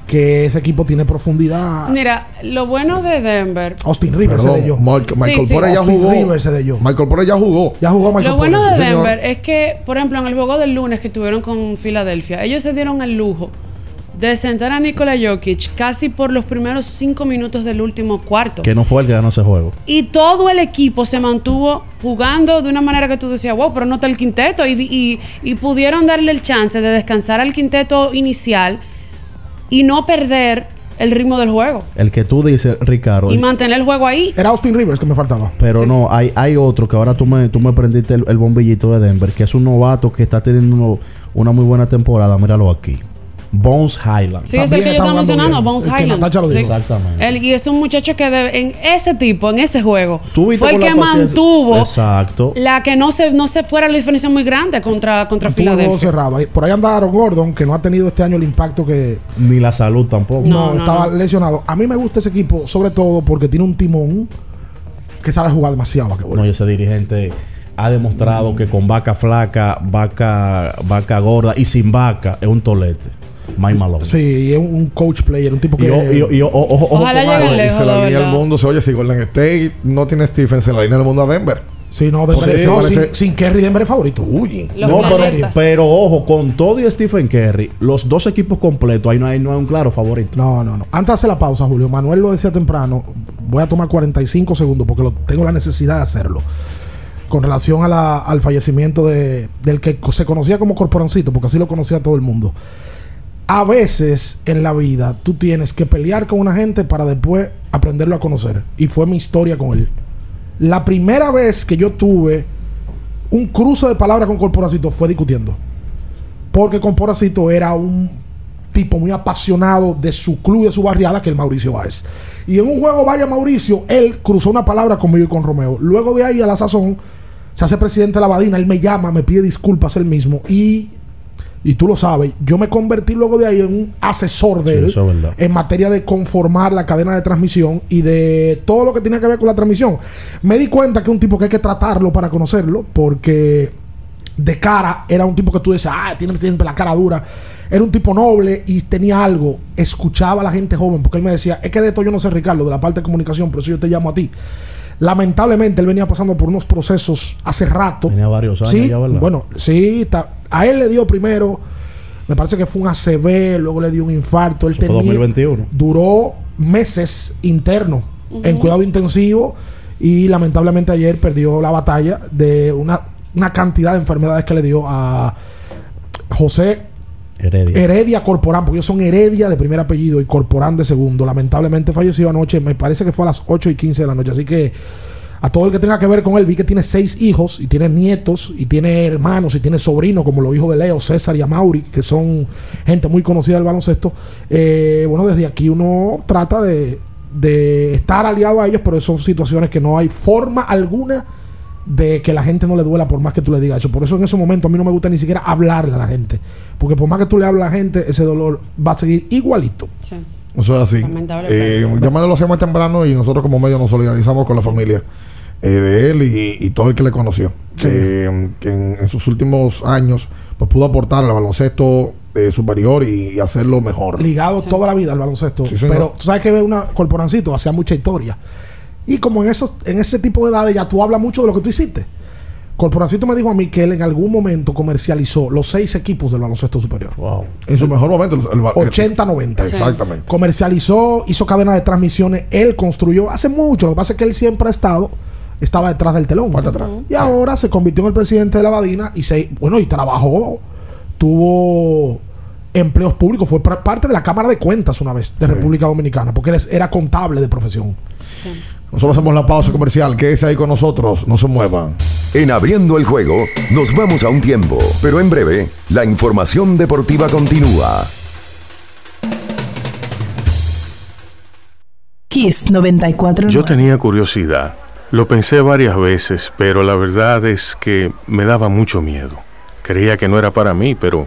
que ese equipo tiene profundidad. Mira, lo bueno de Denver. Austin Rivers Perdón, se de yo. Mark- Michael sí. Porter ya Austin jugó. Rivers se de yo. Michael Porter ya jugó. Ya jugó Michael Lo bueno Porter, de sí, señor. Denver es que, por ejemplo, en el juego del lunes que tuvieron con Filadelfia, ellos se dieron el lujo de sentar a Nikola Jokic casi por los primeros cinco minutos del último cuarto. Que no fue el que ganó ese juego. Y todo el equipo se mantuvo jugando de una manera que tú decías, wow, pero no está el quinteto. Y, y- y pudieron darle el chance de descansar al quinteto inicial y no perder el ritmo del juego. El que tú dices, Ricardo. Y mantener el juego ahí. Era Austin Rivers que me faltaba. Pero no, hay, hay otro que ahora tú me, tú me prendiste el, el bombillito de Denver, que es un novato que está teniendo uno- una muy buena temporada. Míralo aquí. Bones Highland. Sí, es el que yo estaba mencionando, Bones Highland. Sí. Exactamente. Él- y es un muchacho que de- en ese tipo, en ese juego, fue el que paciencia- mantuvo Exacto. la que no se, no se fuera la diferencia muy grande contra, contra Filadelfia. cerrado. Por ahí anda Aaron Gordon, que no ha tenido este año el impacto que Ni la salud tampoco. no, estaba lesionado. A mí me gusta ese equipo, sobre todo porque tiene un timón que sabe jugar demasiado. basquetbol. No, y ese dirigente ha demostrado que con vaca flaca, vaca, vaca gorda y sin vaca es un tolete. Mike Malone. Sí, y es un coach player, un tipo que. Y o- y o- y o- ojo- ojo Ojalá con algo. lejos, se la de línea del mundo. Se oye, si Golden State no tiene Stephen, se la línea del mundo a Denver. Sí, no, parece- sin, sin Kerry Denver es favorito. Uy. No, pero, pero ojo, con todo y Stephen Curry, los dos equipos completos, ahí no hay, no hay un claro favorito. No, no, no. Antes de hacer la pausa, Julio, Manuel lo decía temprano. Voy a tomar 45 segundos porque lo, tengo la necesidad de hacerlo. Con relación a la- al fallecimiento de, del que se conocía como Corporancito, porque así lo conocía todo el mundo. A veces en la vida tú tienes que pelear con una gente para después aprenderlo a conocer. Y fue mi historia con él. La primera vez que yo tuve un cruce de palabras con Corporacito fue discutiendo. Porque Corporacito era un tipo muy apasionado de su club y de su barriada, que el Mauricio Báez. Y en un juego varias Mauricio, él cruzó una palabra conmigo y con Romeo. Luego de ahí, a la sazón, se hace presidente de la Badina, él me llama, me pide disculpas él mismo. Y, y tú lo sabes, yo me convertí luego de ahí en un asesor de Sí, él es en materia de conformar la cadena de transmisión y de todo lo que tenía que ver con la transmisión. Me di cuenta que un tipo que hay que tratarlo para conocerlo, porque de cara era un tipo que tú decías, ah, tiene siempre la cara dura. Era un tipo noble y tenía algo. Escuchaba a la gente joven, porque él me decía, es que de esto yo no sé, Ricardo, de la parte de comunicación, por eso yo te llamo a ti. Lamentablemente él venía pasando por unos procesos hace rato. Tenía varios años Sí, ya, ¿verdad? bueno, sí, está- a él le dio primero, me parece que fue un ACV, luego le dio un infarto. Él Eso fue tenía, 2021. duró meses interno en cuidado intensivo y lamentablemente ayer perdió la batalla de una, una cantidad de enfermedades que le dio a José Heredia. Heredia Corporán, porque ellos son Heredia de primer apellido y Corporán de segundo. Lamentablemente falleció anoche, me parece que fue a las 8 y 15 de la noche. Así que a todo el que tenga que ver con él, vi que tiene seis hijos y tiene nietos y tiene hermanos y tiene sobrinos, como los hijos de Leo, César y Amauri, que son gente muy conocida del baloncesto. Eh, bueno, desde aquí uno trata de, de estar aliado a ellos, pero son situaciones que no hay forma alguna de que la gente no le duela por más que tú le digas eso. Por eso en ese momento a mí no me gusta ni siquiera hablarle a la gente. Porque por más que tú le hables a la gente, ese dolor va a seguir igualito. Sí. Eso es así. Lamentablemente. Eh, me lo hacía más temprano y nosotros como medio nos solidarizamos con la familia eh, de él y, y todo el que le conoció. Sí. Eh, que en, en sus últimos años pues pudo aportar al baloncesto eh, superior y, y hacerlo mejor. Ligado toda la vida al baloncesto. Pero tú sabes que una corporancito hacía mucha historia. Y como en esos, en ese tipo de edades ya tú hablas mucho de lo que tú hiciste. Corporacito me dijo a mí que él en algún momento comercializó los seis equipos del baloncesto superior. Wow. En su mejor momento. el- el- 80-90. Exactamente. Comercializó, hizo cadena de transmisiones, él construyó hace mucho. Lo que pasa es que él siempre ha estado, estaba detrás del telón. Y ahora se convirtió en el presidente de la Badina y se, bueno, y trabajó, tuvo empleos públicos, fue par- parte de la Cámara de Cuentas una vez de República Dominicana, porque él es- era contable de profesión. Nosotros hacemos la pausa comercial. Quédese ahí con nosotros. No se muevan. En abriendo el juego, nos vamos a un tiempo, pero en breve, la información deportiva continúa. Kiss 94. Yo tenía curiosidad. Lo pensé varias veces, pero la verdad es que me daba mucho miedo. Creía que no era para mí, pero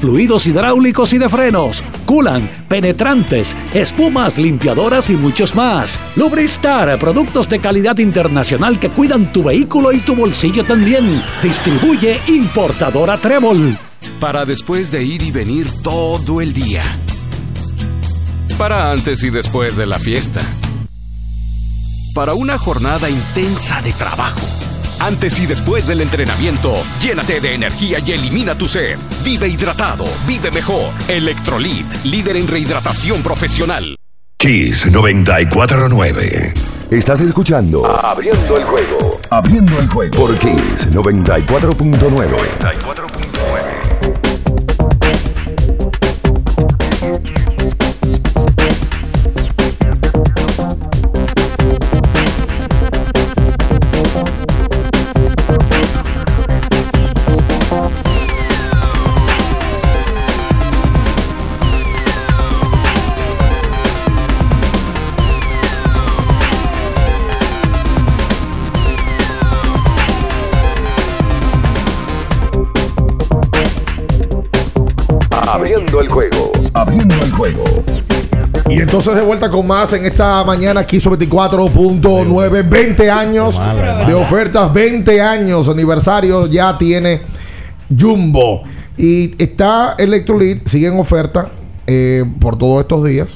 fluidos hidráulicos y de frenos, culan, penetrantes, espumas, limpiadoras y muchos más. Lubristar, productos de calidad internacional que cuidan tu vehículo y tu bolsillo también. Distribuye importadora Trébol. Para después de ir y venir todo el día. Para antes y después de la fiesta. Para una jornada intensa de trabajo. Antes y después del entrenamiento, llénate de energía y elimina tu sed. Vive hidratado, vive mejor. Electrolit, líder en rehidratación profesional. Kiss 949. Estás escuchando Abriendo el juego. Abriendo el juego. Por Kiss 94.9. Abriendo el juego. Abriendo el juego. Y entonces de vuelta con más en esta mañana aquí sobre 24.9, 20 años de ofertas, 20 años aniversario ya tiene Jumbo. Y está Electrolit, sigue en oferta eh, por todos estos días.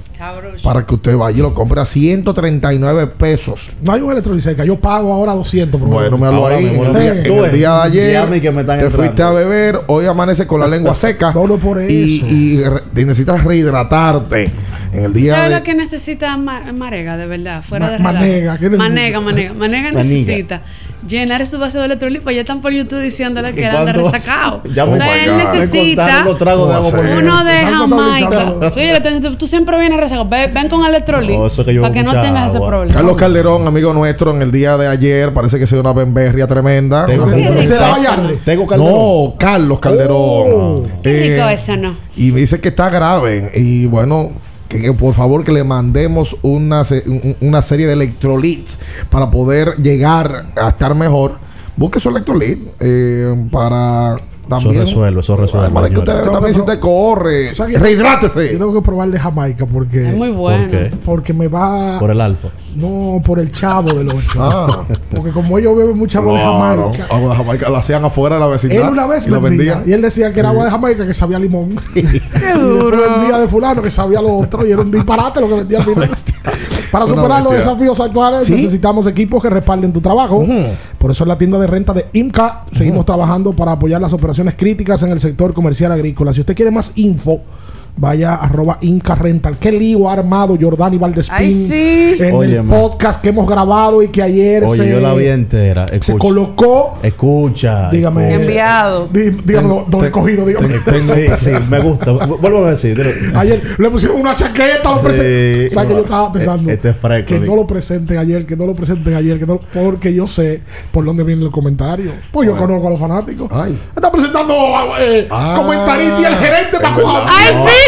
Para que usted vaya y lo compre a 139 pesos. No hay un electroliseca, yo pago ahora 200. por Bueno, me habló Ahora ahí. En mismo, el, día, en tú el ves, día de ayer, llame que me están te entrando. fuiste a beber, hoy amanece con la lengua seca. y, y re- y necesitas rehidratarte. En el día ¿Sabes de. lo que necesita Ma- Marega, de verdad? Fuera Ma- de? Manega, ¿qué necesita? Manega, Manega. Manega necesita llenar su vaso de electrolipo. Ya están por YouTube diciéndole que ¿Y él anda cuánto? resacado. Ya me- O sea, él Oh necesita los tragos de agua por uno de. Jamaica. Tú, siempre vienes resacado. Ve- Ven con electrolito No, eso es que yo para que no tengas ese problema. Carlos Calderón, amigo nuestro, en el día de ayer, parece que se dio una bemberria tremenda. No, Carlos Calderón. Qué rico Eh, eso, ¿no? y me dice que está grave. Y bueno, que, por favor que le mandemos una, una serie de electrolits para poder llegar a estar mejor. Busque su electrolit eh, para También. Eso resuelve, eso resuelve. Además de que usted también si usted corre, rehidrátese. Yo tengo que probar de Jamaica porque. Es muy bueno. ¿Por qué? Porque me va. Por el alfa. No, por el chavo del 8. Ah. Porque como ellos beben mucha agua de. Jamaica. Agua de Jamaica la hacían afuera de la vecindad. Él una vez y lo vendía, y él decía que era agua de Jamaica que sabía limón. y después vendía de fulano que sabía lo otro y era un disparate lo que vendía al final. Para superar los desafíos actuales ¿Sí? necesitamos equipos que respalden tu trabajo. Por eso en la tienda de renta de IMCA seguimos trabajando para apoyar las operaciones críticas en el sector comercial agrícola. Si usted quiere más info, vaya arroba Inca Rental. Qué lío ha armado Jordani Valdespín Ay, sí. en el podcast que hemos grabado y que ayer Oye, se, yo la vi entera. se colocó. Escucha. Dígame. escucha. Enviado. Dí- Dígame, don- don escogido, dígame. Sí, sí, me gusta. Vuelvo a decir. dilo. Ayer le pusieron una chaqueta, lo Sí. ¿Sabes que yo estaba pensando? Este es fresco, que digo. no lo presenten ayer, que no lo presenten ayer, que no, porque yo sé por dónde viene el comentario. Pues yo conozco a los fanáticos. Ay. Está presentando eh, Ah, comentarista y el gerente. ¡Ay, sí!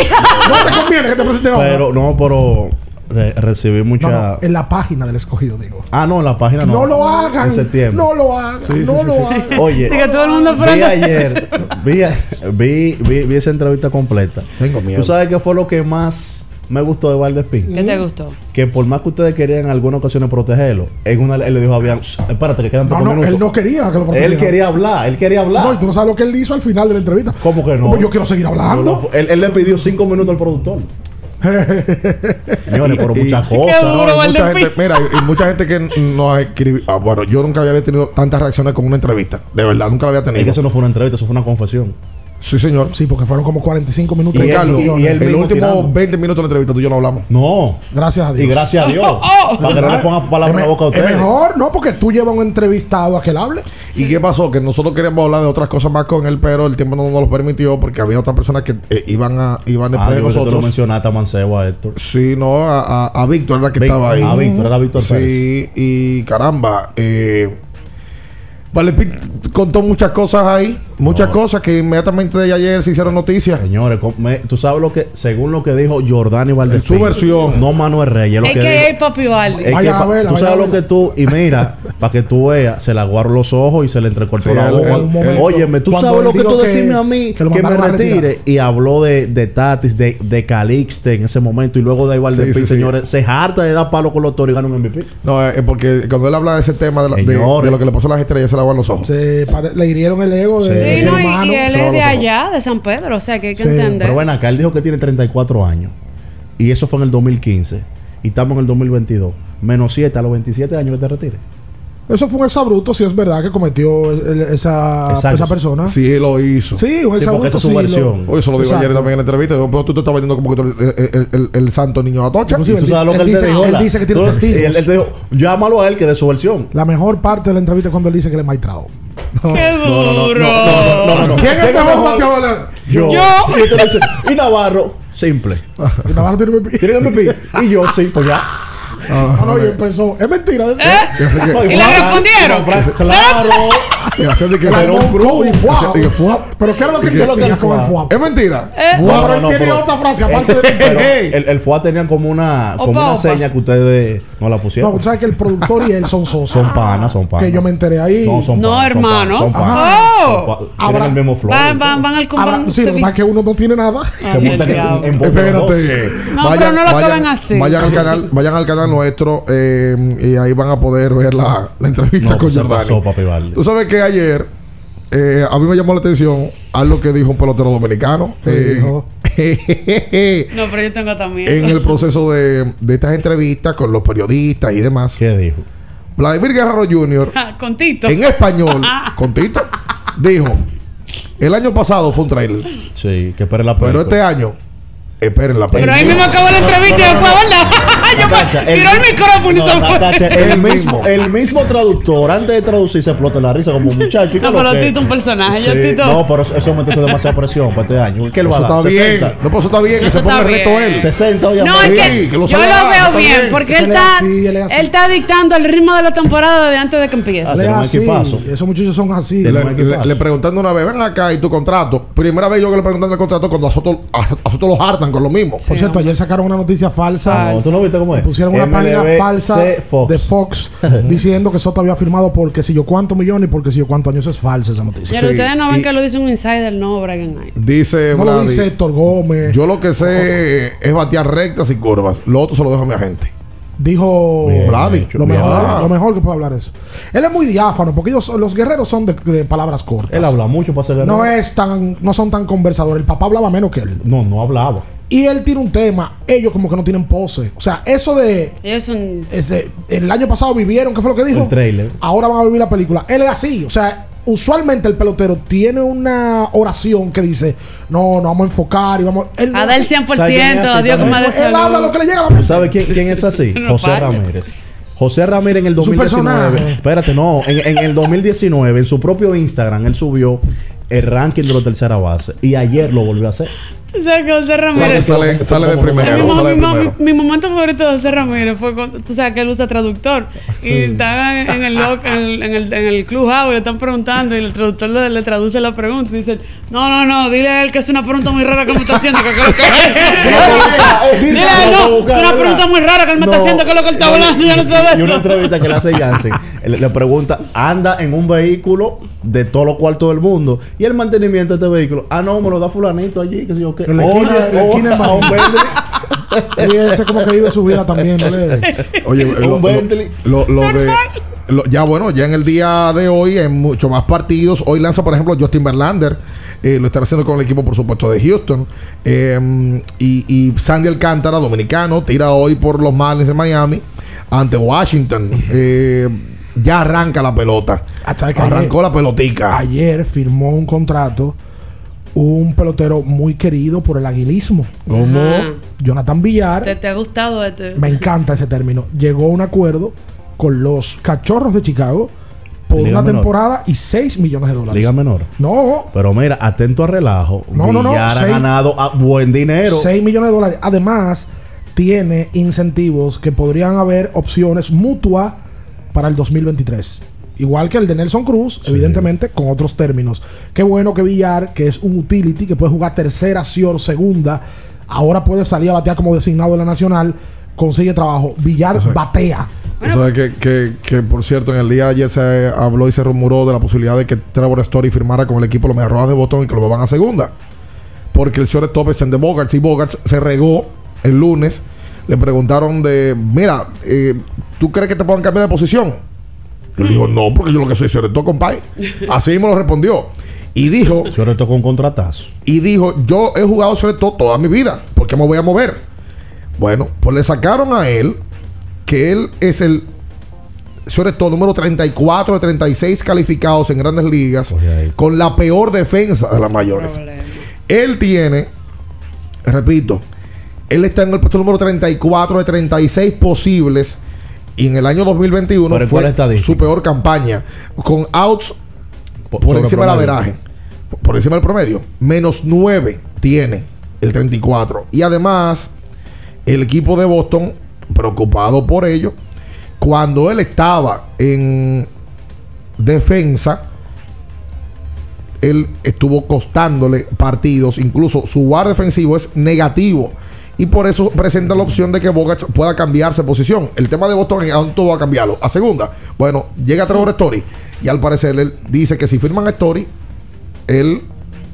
No te conviene que te presenten ahora. Pero no, pero re- recibí mucha. No, no, en la página del escogido, digo. Ah, no, en la página no. No, lo hagan. En septiembre. No lo hagan. no lo hagan. Oye, Diga todo el mundo vi ayer, vi, vi, vi, vi esa entrevista completa. Tengo miedo. ¿Tú sabes qué fue lo que más me gustó de Valdespín? ¿Qué te gustó? Que por más que ustedes querían en algunas ocasiones protegerlo, en una él le dijo a "Shh, espérate que quedan No, pocos no, minutos. él no quería que lo protegieran. Él quería hablar, él quería hablar. No, y tú no sabes lo que él hizo al final de la entrevista. ¿Cómo que no? Pues yo quiero seguir hablando. No, no, él, él le pidió cinco minutos al productor. Señores, por Y- muchas cosas. duro, No, y mucha gente, mira, y, mucha gente que nos escribió. Ah, bueno, yo nunca había tenido tantas reacciones con una entrevista. De verdad, nunca la había Es que tenido. eso no fue una entrevista, eso fue una confesión. Sí, señor. Sí, porque fueron como 45 minutos. Y de él- canciones. y él el último tirando. 20 minutos de la entrevista tú y yo no hablamos. No. Gracias a Dios. Y gracias a Dios. Para que no le pongan palabras en la boca a Es ustedes. mejor, ¿no? Porque tú llevas un entrevistado a que él hable. ¿Y qué pasó? Que nosotros queríamos hablar de otras cosas más con él, pero el tiempo no nos lo permitió porque había otras personas que eh, iban a iban después Ah, de creo que tú lo nosotros. mencionaste a Mancebo, a Héctor. Sí, no, a, a, a Víctor era que Víctor, estaba ahí. a Víctor, era Víctor Sí, y caramba, eh, Valepín contó muchas cosas ahí, muchas cosas que inmediatamente de ayer se hicieron noticias. Señores, me- tú sabes lo que, según lo que dijo Jordani. En su versión. No Manuel Reyes. Lo Es que que hay Papi Valdi. es que a verla, tú sabes lo que tú, y mira, para que tú veas, se le aguaron los ojos y se le entrecortó Sí, la boca. Óyeme, tú sabes lo que tú decirme a mí, que me retire. Y habló de, de Tatis, de, de Calixte en ese momento, y luego de Valdespín, Sí, sí, sí. señores, se harta de dar palo con los toros y gana un MVP. No, es porque cuando él habla de ese tema de, la- de- lo que le pasó a las estrellas, se le aguan los ojos. Se le hirieron el ego de, Sí. de Sí, ser no, y, humano. y él es de allá, de San Pedro, o sea que hay que Sí, entender. Pero bueno, acá él dijo que tiene 34 años. Y eso fue en el 2015. Y estamos en el 2022. Menos 7 a los 27 años que te retire. Eso fue un exabruto, si es verdad que cometió el- esa, Exacto. esa persona. Sí, él lo hizo. Sí, un Sí, exabruto. porque esa es su sí, lo- versión. Oye, eso lo digo Exacto. ayer también en la entrevista. Pero tú te estás vendiendo como que tú eres el, el- el- el santo niño atocha. Inclusive, ¿Y tú él sabes lo dice- que él, él te dice- dijo? él la- dice que tiene testigos. Él, él te dijo, llámalo a él que de su versión. La mejor parte de la entrevista es cuando él dice que le maestrado. ¡Qué No, no, no, duro! no, no, no, no, no. ¿Quién es el mejor bateador? Yo. Yo. Y, él te dice, y Navarro, simple. Y Navarro tiene MVP. ¿Tiene MVP? Y yo, sí, pues ya. Ah, no, y empezó. Es mentira. de ¿Eh? ¿Y le respondieron? Claro. Y hacían de que era un grupo. que. Pero ¿qué era lo que ¿Y él qué decía sí, con el fuá? Es mentira. ¿Eh? No, pero él no, tiene otra frase aparte el, de el, el FUA tenía como una, como Opa, una opa. seña que ustedes no la pusieron. No, sabes que el productor y él son socios. son panas, son panas. Que yo me enteré ahí. No, son No, hermanos. panas, son panas. Oh. Ahora- el mismo flow. Van, van, van al van, sí, se lo que que uno no tiene nada. Se montan en. Espérate. No, pero no lo acaben así. Vayan al canal, vayan al canal nuestro eh, y ahí van a poder ver la, la entrevista No, con se Jordani. pasó, papi Valde. Tú sabes que ayer eh, a mí me llamó la atención algo que dijo un pelotero dominicano. ¿Qué eh, dijo? No, pero yo tengo también. en el proceso de, de estas entrevistas con los periodistas y demás. ¿Qué dijo? Vladimir Guerrero Jr. Con Tito. en español, con Tito, dijo: El año pasado fue un trailer, Sí, que espere la pero película. este año, esperen la Pero ahí mismo acabó la entrevista y no, no, fue, no. ¿verdad? Yo me- Natacha, tiró el micrófono y se fue. Natacha, el, El mismo, el mismo traductor, antes de traducir, se explota la risa como un muchacho. ¿Y qué No, lo pero Tito un personaje, yo Tito. No, pero eso, me hace demasiada presión para este año. ¿Qué él va a dar? está bien. 60. No, pues eso está bien, que se ponga el reto él. 60, oye, No, es Sí, que, lo yo lo veo bien, bien. porque Él él es está, así, él está dictando el ritmo de la temporada de antes de que empiece. Ah. Esos muchachos son así. Le, preguntando una vez, ven acá y tu contrato. Primera vez yo que le preguntan el contrato cuando a Soto, a, a Soto lo hartan están con lo mismo. Por cierto, ayer sacaron una noticia falsa. No, ¿tú no viste cómo es? Pusieron una página falsa Fox. de Fox diciendo que Soto había firmado por que si yo cuántos millones y por que si yo cuántos años. Eso es falsa esa noticia. Pero ustedes no ven que lo dice un insider, no, Brian Knight. Dice No lo Vladi, dice Héctor Gómez. Yo lo que sé es batear rectas y curvas. Lo otro se lo dejo a mi agente. Dijo Bien lo mejor, Ah. lo mejor que puede hablar eso. Él es muy diáfano porque ellos, los guerreros son de, de palabras cortas. Él habla mucho para ser No guerrero. es tan, no son tan conversadores. El papá hablaba menos que él. No, no hablaba. Y él tiene un tema. Ellos como que no tienen pose. O sea, eso de Ellos son. ese- el año pasado vivieron, ¿qué fue lo que dijo? El trailer. Ahora van a vivir la película. Él es así. O sea, usualmente el pelotero tiene una oración que dice, no, no vamos a enfocar y vamos... Él no A es dar el así. 100%, ¿Sabe quién es así adiós más de Él habla lo que le llega a la ¿Tú mente. sabes quién, quién es así? No José. Ramírez. José Ramírez en el Su 2019. personaje. Espérate, no. En, en el 2019, en su propio Instagram, él subió el ranking de la tercera base. Y ayer lo volvió a hacer. Tú sabes que José Ramírez. Sale, sale de primero. mo- Sale de mi primero. mi momento favorito de José Ramírez fue cuando tú sabes que él usa traductor y están en, en el, en, el, en, el, en el clubhouse y le están preguntando y el traductor le, le traduce la pregunta y dice no no no dile a él que es una pregunta muy rara que me está haciendo que, que- que- dile a él no es una pregunta muy rara que él me está No. haciendo que es lo que él está hablando yo no sé de Y una entrevista que le hace Jansen, le, le pregunta, anda en un vehículo de todos los cuartos del mundo. Y el mantenimiento de este vehículo, ah, no, me lo da fulanito allí, que sé yo qué. En la esquina- en la esquina es un Bentley. Y sé como que vive su vida también. ¿no le- Oye, lo, lo- Bentley. lo- lo de. lo- ya bueno, ya en el día de hoy, en muchos más partidos. Hoy lanza, por ejemplo, Justin Verlander. eh, lo estará haciendo con el equipo, por supuesto, de Houston. Eh, y, y Sandy Alcántara, dominicano, tira hoy por los Marlins de Miami ante Washington. Eh, ya arranca la pelota. Ah, ¿sabes que Arrancó ayer- la pelotica. Ayer firmó un contrato un pelotero muy querido por el aguilismo. ¿Cómo? Ajá. Jonathan Villar. ¿Te, te ha gustado este Me encanta ese término. Llegó a un acuerdo con los cachorros de Chicago por Liga una menor. temporada y 6 millones de dólares. Liga menor. No, Pero mira, atento a relajo. No, no, no, Villar ha seis- ganado a buen dinero. 6 millones de dólares. Además, tiene incentivos que podrían haber opciones mutuas para el 2023. Igual que el de Nelson Cruz, evidentemente, con otros términos. Qué bueno que Villar, que es un utility, que puede jugar tercera, Sior, segunda, ahora puede salir a batear como designado de la Nacional, consigue trabajo. Villar batea. O sea, que, que, que, por cierto, en el día de ayer se habló y se rumoró de la posibilidad de que Trevor Story firmara con el equipo los Medias Rojas de Boston y que lo van a segunda. Porque el shortstop es de Bogarts y Bogarts se regó el lunes. Le preguntaron de, mira, eh, ¿tú crees que te puedan cambiar de posición? Y él dijo, no, porque yo lo que soy shortstop, compadre. Así mismo lo respondió. Y dijo, Sobre todo con contratazo. y dijo, yo he jugado sobre todo toda mi vida, ¿por qué me voy a mover? Bueno, pues le sacaron a él que él es el sobre todo número 34 de 36 calificados en grandes ligas con la peor defensa de las mayores. Él tiene, repito, él está en el puesto número 34 de 36 posibles y en el año 2021 Pero ¿cuál fue su peor campaña con outs por, sobre encima del averaje, por- por encima del promedio, menos 9 tiene el 34 y además el equipo de Boston preocupado por ello cuando él estaba en defensa él estuvo costándole partidos, incluso su bar defensivo es negativo. Y por eso presenta la opción de que Bogarts pueda cambiarse de posición. El tema de Boston, ¿a dónde vas a cambiarlo? A segunda. Bueno, llega Trevor Story. Y al parecer él dice que si firman a Story, él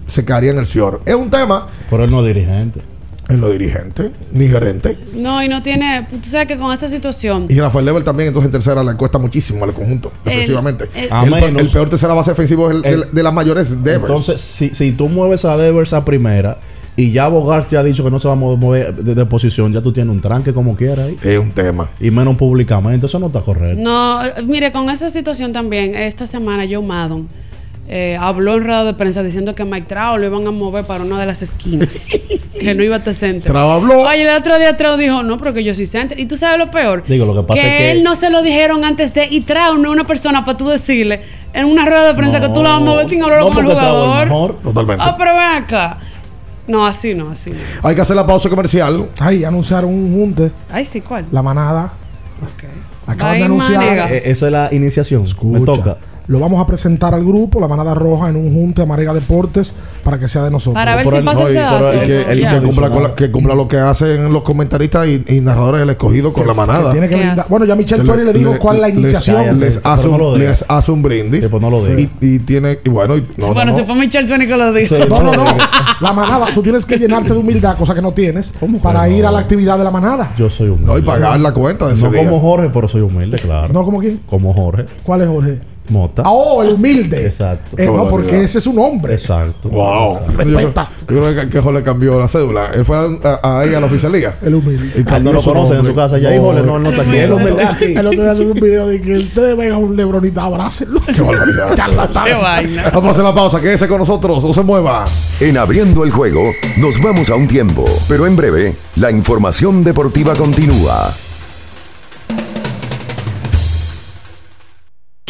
se quedaría en el Sior. Es un tema. Pero él no es dirigente. Él no es dirigente, ni gerente. no y no tiene tú sabes que con esa situación Y Rafael Level también, entonces en tercera le cuesta muchísimo al conjunto, defensivamente. el- A el, peor tercera base defensivo es el, el- de, de las mayores Devers. Entonces, si, si tú mueves a Devers a primera y ya Bogart te ha dicho que no se va a mo- mover de, de posición, ya tú tienes un tranque como quieras ahí. es un tema. Y menos públicamente, eso no está correcto. No, eh, mire, con esa situación también, esta semana Joe Maddon eh, habló en rueda de prensa diciendo que Mike Trout lo iban a mover para una de las esquinas, que no iba a estar center. Trout habló. Oye, el otro día Trout dijo, no, porque yo soy center. Y tú sabes lo peor. Digo, lo que pasa es que- él no se lo dijeron antes de, y Trout no es una persona para tú decirle en una rueda de prensa No, que tú la vas a mover sin hablar no, con el porque Trout es el jugador. mejor. Totalmente. Ah, pero ven acá. No, así no, así no. Hay que hacer la pausa comercial. Ay, anunciaron un junte. Ay, sí, ¿cuál? La manada. Acaban Ay, de anunciar. Eh, eso es la iniciación. Me toca. Lo vamos a presentar al grupo, la manada roja, en un junte a Marega Deportes para que sea de nosotros. Para ver si pasa ese y dato. que, y que cumpla, con la- que cumpla lo que hacen los comentaristas y, y narradores del escogido con la manada. tiene que ¿Qué brindar- hace? Bueno, ya Michelle Torres le dijo cuál es la iniciación. Les, hace, no un, les hace un brindis. pues no lo y, y tiene. Y bueno, y, no, bueno, no, si no. fue Michelle Tony que lo dijo. Sí. No, no, no. La manada, tú tienes que llenarte de humildad, cosa que no tienes, para ir a la actividad de la manada. Yo soy humilde. No, y pagar la cuenta de ese No como Jorge, pero soy humilde, claro. ¿No como quién? Como Jorge. ¿Cuál es Jorge? Mota. Ah, oh, el humilde. Exacto. Eh, no, porque ese es un hombre. Exacto. Wow. Exacto. Yo creo, Respeta. yo creo que, que Jorge cambió la cédula. Él fue a, a, ahí a la oficialía. El humilde. Y Él no lo su conocen en nombre. su casa. Ya, híjole, no, él no está aquí. Aquí. El otro día subí un video de que ustedes ven a un lebronita, abrácenlo. Qué barbaridad. Charlatán. Qué vaina. Vamos a hacer la pausa. Quédese con nosotros. No se mueva. En abriendo el juego, nos vamos a un tiempo, pero en breve, la información deportiva continúa.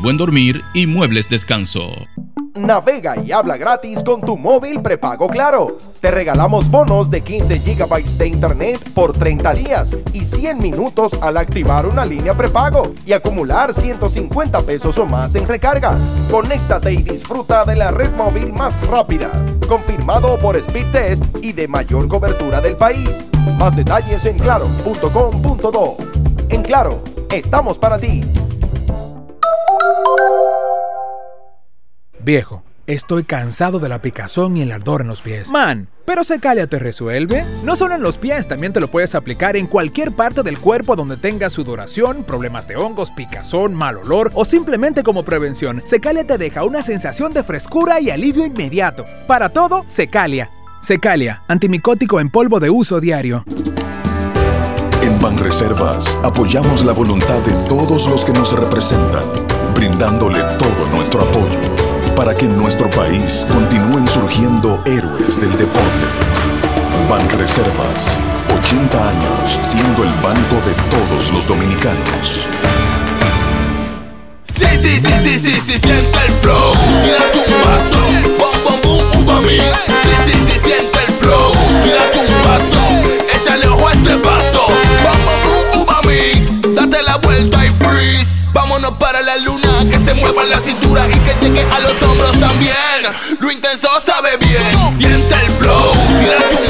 buen dormir y muebles descanso. Navega y habla gratis con tu móvil prepago Claro. Te regalamos bonos de 15 GB de internet por 30 días y 100 minutos al activar una línea prepago y acumular 150 pesos o más en recarga. Conéctate y disfruta de la red móvil más rápida, confirmado por Speedtest y de mayor cobertura del país. Más detalles en claro.com.do. En Claro, estamos para ti. Viejo, estoy cansado de la picazón y el ardor en los pies. Man, pero Secalia te resuelve. No solo en los pies, también te lo puedes aplicar en cualquier parte del cuerpo donde tengas sudoración, problemas de hongos, picazón, mal olor o simplemente como prevención. Secalia te deja una sensación de frescura y alivio inmediato. Para todo, Secalia. Secalia, antimicótico en polvo de uso diario. En Banreservas apoyamos la voluntad de todos los que nos representan, brindándole todo nuestro apoyo para que en nuestro país continúen surgiendo héroes del deporte. Banreservas, 80 años siendo el banco de todos los dominicanos. Sí, sí, sí, sí, sí, sí, siente el flow. Tírate un paso. Bom, bom, boom, uva mix. Sí, sí, sí, siente el flow. Tírate un paso. Échale ojo a este paso. Bom, bom, boom, uva mix. Date la vuelta y freeze. Vámonos para la luna. Que se mueva la cintura y que llegue a los hombros también. Lo intenso sabe bien. Siente el flow. Tírate un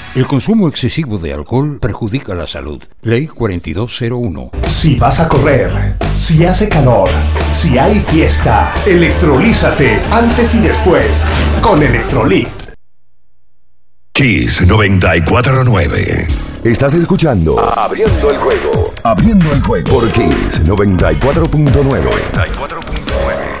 El consumo excesivo de alcohol perjudica la salud. Ley 4201. Si vas a correr, si hace calor, si hay fiesta, electrolízate antes y después con Electrolit. Kiss 949. Estás escuchando Abriendo el juego. Abriendo el juego por Kiss 94.9.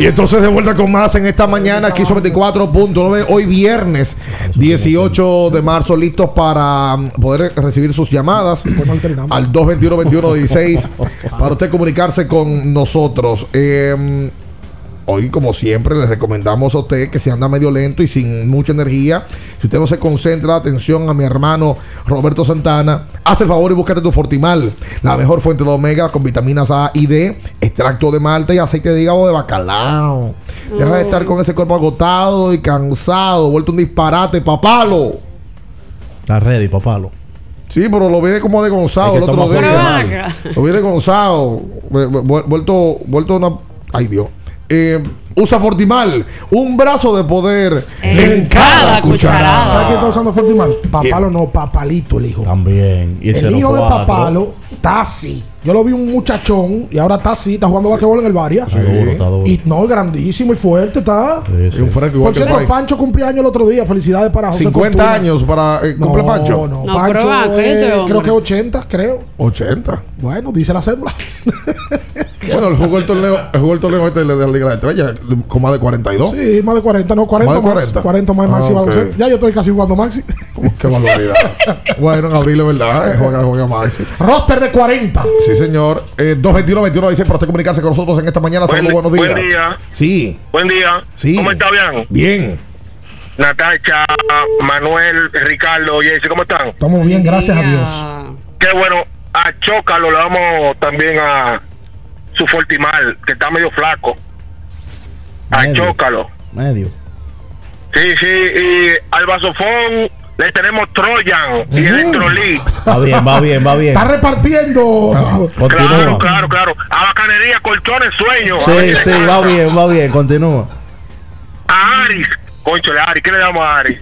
Y entonces de vuelta con más en esta mañana, aquí sobre 24.9, hoy viernes 18 de marzo, listos para mm, poder recibir sus llamadas al 221-2116 para usted comunicarse con nosotros. Eh, Hoy, como siempre, les recomendamos a usted que si anda medio lento y sin mucha energía, si usted no se concentra, atención a mi hermano Roberto Santana, haz el favor y búscate tu Fortimal, la mejor fuente de omega con vitaminas A y D, extracto de malta y aceite de hígado de bacalao. Deja de estar con ese cuerpo agotado y cansado, vuelto un disparate, papalo. Está ready, papalo. Sí, pero lo vi como de Gonzalo el otro día. Lo vi de Gonzalo. vu- vu- Vuelto, vuelto una. Ay, Dios. Eh, usa Fortimal. Un brazo de poder en, cada cucharada. ¿Sabes quién está usando Fortimal? Papalo no, Papalito, el hijo. También. Y el hijo de Papalo está así. Yo lo vi un muchachón y ahora está así, está jugando basquetbol en el Varia. Y no, grandísimo y fuerte está. Y un fresco igual Por cierto. Pancho cumpleaños el otro día. Felicidades para José 50 Fortuna. años para. eh, ¿Cumple no, Pancho? No, No, Pancho pero va, cállate, hombre. creo que 80, creo. 80. Bueno, dice la cédula. Bueno, él jugó el torneo, él jugó el torneo este de la Liga de la Estrella con más de 42. Sí, más de 40, no, 40 Más más. de 40. 40, más Ah, Maxi ok. Baloncesto. Ya yo estoy casi jugando Maxi. Qué barbaridad. bueno, en abril es verdad. eh, Juega, juega Maxi. Roster de 40. Sí, señor. Eh, 221 dice para usted comunicarse con nosotros en esta mañana. Saludos, buenos días. Buen día. Sí. Buen día. Sí. ¿Cómo está bien? Bien. Natacha, Manuel, Ricardo, Jesse, ¿cómo están? Estamos bien, gracias a Dios. Qué bueno. A Chócalo le damos también a su Fortimal, que está medio flaco. A Medio. Chócalo. Medio. Sí, sí. Y al vasofón le tenemos Trojan y Electrolit. Va bien, va bien, va bien. Está repartiendo. Claro, Continúa. claro, claro. A Bacanería, Colchones, Sueño. A Sí, sí, va bien, va bien. Continúa. A Aris. Concho, le Aris. ¿Qué le damos a Aris?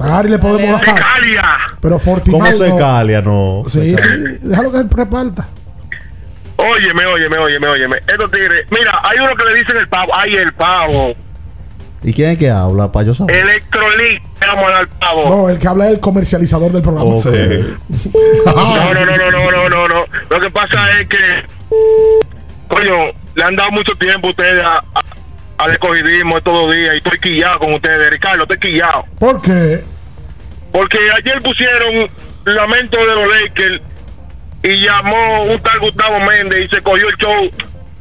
A Ari le podemos dar. Calia. Pero Fortimal. ¿Cómo se no. calia? No. Sí, Se sí. Déjalo que él reparta. Óyeme, óyeme, óyeme, óyeme. Estos tigres, mira, hay uno que le dicen el pavo. Ay, el pavo. ¿Y quién es que habla, para yo saber? Electrolit. Le vamos a dar pavo. No, el que habla es el comercializador del programa. No, no, no, no, no, no, no, no. Lo que pasa es que, coño, le han dado mucho tiempo a ustedes a- a- al escogidismo estos dos días y estoy quillado con ustedes, Ricardo, estoy quillado. ¿Por qué? Porque ayer pusieron lamento de los Lakers y llamó un tal Gustavo Méndez y se cogió el show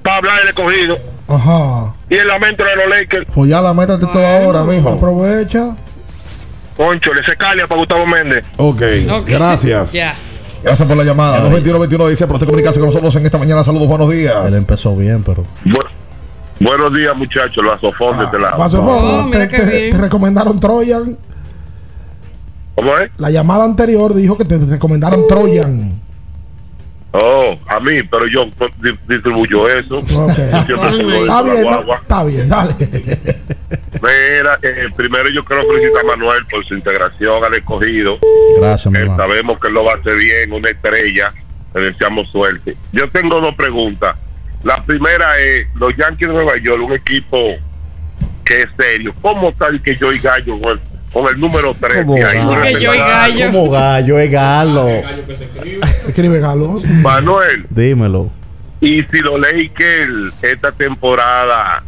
para hablar del escogido Ajá. y el lamento de los Lakers. Pues ya la métate todo ahora, mijo. Aprovecha. Concho, le se calia para Gustavo Méndez. Ok, gracias. Ya. Gracias por la llamada. 221 dice para usted comunicarse con nosotros en esta mañana. Saludos, buenos días. Él empezó bien, pero. buenos días, muchachos, los azofón de este lado. Vasofón, Oh, mira te, te- te recomendaron Trojan. ¿Cómo es? La llamada anterior dijo que te recomendaron Trojan. Oh, a mí, pero yo di- distribuyo eso. Yo Está bien, está bien, dale. Mira, eh, primero yo quiero felicitar a Manuel por su integración al escogido. Gracias, Eh, sabemos que él lo va a hacer bien, una estrella. Le deseamos suerte. Yo tengo dos preguntas. La primera es, los Yankees de Nueva York, un equipo que es serio. ¿Cómo el que yo y Gallo con el, con el número 3? Como gallo. Que yo y gallo. Como gallo, es galo. Escribe Galo. Manuel, Dímelo. y si los Lakers esta temporada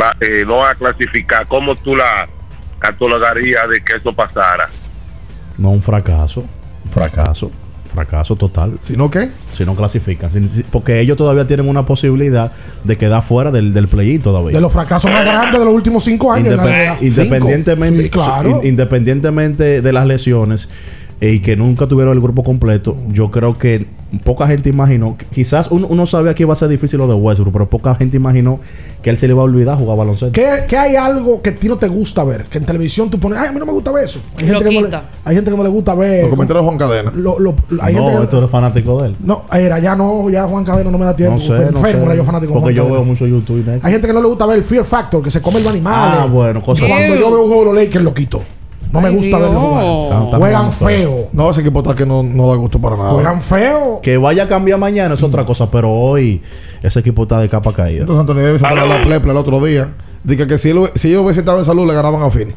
va, eh, no va a clasificar, ¿cómo tú la catalogarías de que eso pasara? No, un fracaso. Un fracaso. Fracaso total. ¿Si no qué? Si no clasifican. Si- si- Porque ellos todavía tienen una posibilidad de quedar fuera del, del play-in todavía. De los fracasos más grandes de los últimos cinco años. la independientemente, Sí, claro. in- independientemente de las lesiones y que nunca tuvieron el grupo completo, yo creo que poca gente imaginó, quizás uno, uno sabía que iba a ser difícil lo de Westbrook, pero poca gente imaginó que él se le iba a olvidar jugar baloncesto. ¿Qué, qué hay algo que a ti no te gusta ver? Que en televisión tú pones, ay, a mí no me gusta ver eso. Hay, gente que no, le, hay gente que no le gusta ver. Los comentarios de Juan Cadena. Lo- lo- hay no, gente que- esto eres fanático de él. No, era ya no, ya Juan Cadena no me da tiempo. No sé, no enfermo, sé. era yo fanático Porque Juan yo Cadena. veo mucho YouTube. ¿no? Hay gente que no le gusta ver el Fear Factor, que se come los animales. Ah, bueno, cosas Cuando yo veo un juego de los Lakers, lo quito. No me gusta Dios. verlo jugar. Juegan feo. No, ese equipo está que no, no da gusto para nada. Juegan feo. Que vaya a cambiar mañana es otra cosa, pero hoy ese equipo está de capa caída. Entonces Antonio Davis para la pleple el otro día. Dice que si, él, si ellos hubiesen estado en salud le ganaban a Fini.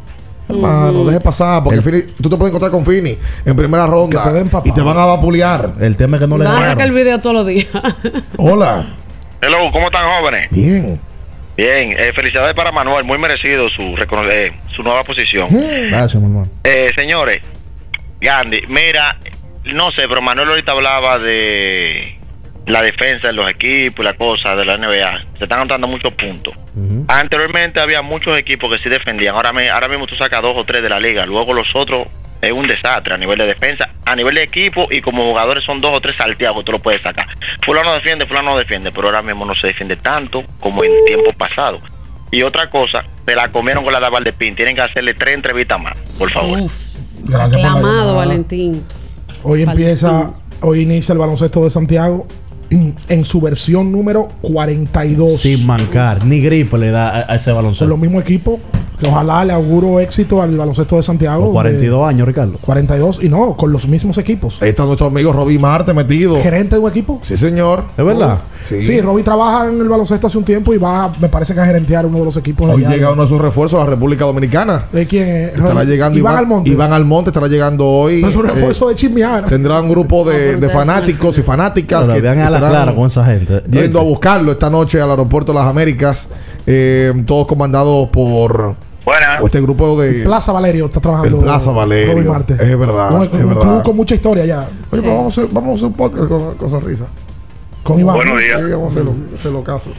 Hermano, deje pasar, porque Fini, tú te puedes encontrar con Fini en primera ronda Que te den papá. y te van a vapulear. El tema es que no le Van a sacar el video todos los días. Hola. Hello, ¿cómo están jóvenes? Bien. Bien, eh, felicidades para Manuel, muy merecido su, eh, su nueva posición. Gracias, mi hermano. Eh, señores, Gandhi, mira, no sé, pero Manuel ahorita hablaba de la defensa de los equipos y la cosa de la NBA. Se están anotando muchos puntos. Anteriormente había muchos equipos que sí defendían. Ahora, me- ahora mismo tú sacas dos o tres de la liga. Luego los otros es un desastre a nivel de defensa. A nivel de equipo y como jugadores son dos o tres salteados que tú lo puedes sacar. Fulano defiende, fulano no defiende. Pero ahora mismo no se defiende tanto como en tiempos pasados. Y otra cosa, se la comieron con la de Valdepín. Tienen que hacerle tres entrevistas más, por favor. Gracias por la Aclamado, llamada. Valentín. Hoy empieza, hoy inicia el baloncesto de Santiago en su versión número 42. Sin mancar, ni gripe le da a, a ese Son baloncesto. los mismos equipos que ojalá le auguro éxito al baloncesto de Santiago. Con 42 años, Ricardo. 42 y no, con los mismos equipos. Ahí está nuestro amigo Roby Marte metido. Gerente de un equipo. Sí, señor. ¿Es verdad? Sí. Sí, Roby trabaja en el baloncesto hace un tiempo y va, me parece que a gerentear uno de los equipos. de Hoy llega uno de sus refuerzos a la República Dominicana. ¿De quién es? Estará Roby? llegando Iván Iván, Almonte. Iván Almonte estará llegando hoy. No es un eh, refuerzo de chismear. tendrá un grupo de, de fanáticos y fanáticas Pero vean a la clara con esa gente. yendo a buscarlo esta noche al aeropuerto de las Américas. Eh, todos comandados por Buenas. este grupo de Plaza Valerio está trabajando. el Plaza Valerio. Marte. Es verdad. Un, es un verdad. club con mucha historia ya. Oye, pero vamos, a hacer, vamos a hacer un podcast con, con sonrisa. Con Iván. Buenos días. Sí, vamos a hacerlo, hacerlo caso.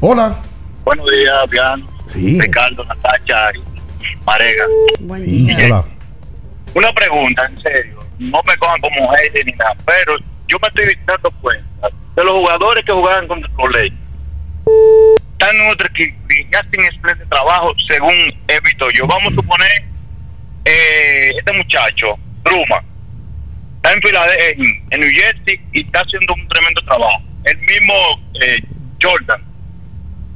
Hola. Buenos días, Bian. Sí. Ricardo, Natacha y Marega. Buen Sí, día. hola. Una pregunta, en serio. No me cojan como hater ni nada, pero yo me estoy dando cuenta de los jugadores que jugaban contra los Lakers. Están en otro equipo y hacen excelente trabajo, según he visto yo. Vamos a suponer, eh, este muchacho, Bruma, está en Filadelfia, en, en New Jersey y está haciendo un tremendo trabajo. El mismo eh, Jordan.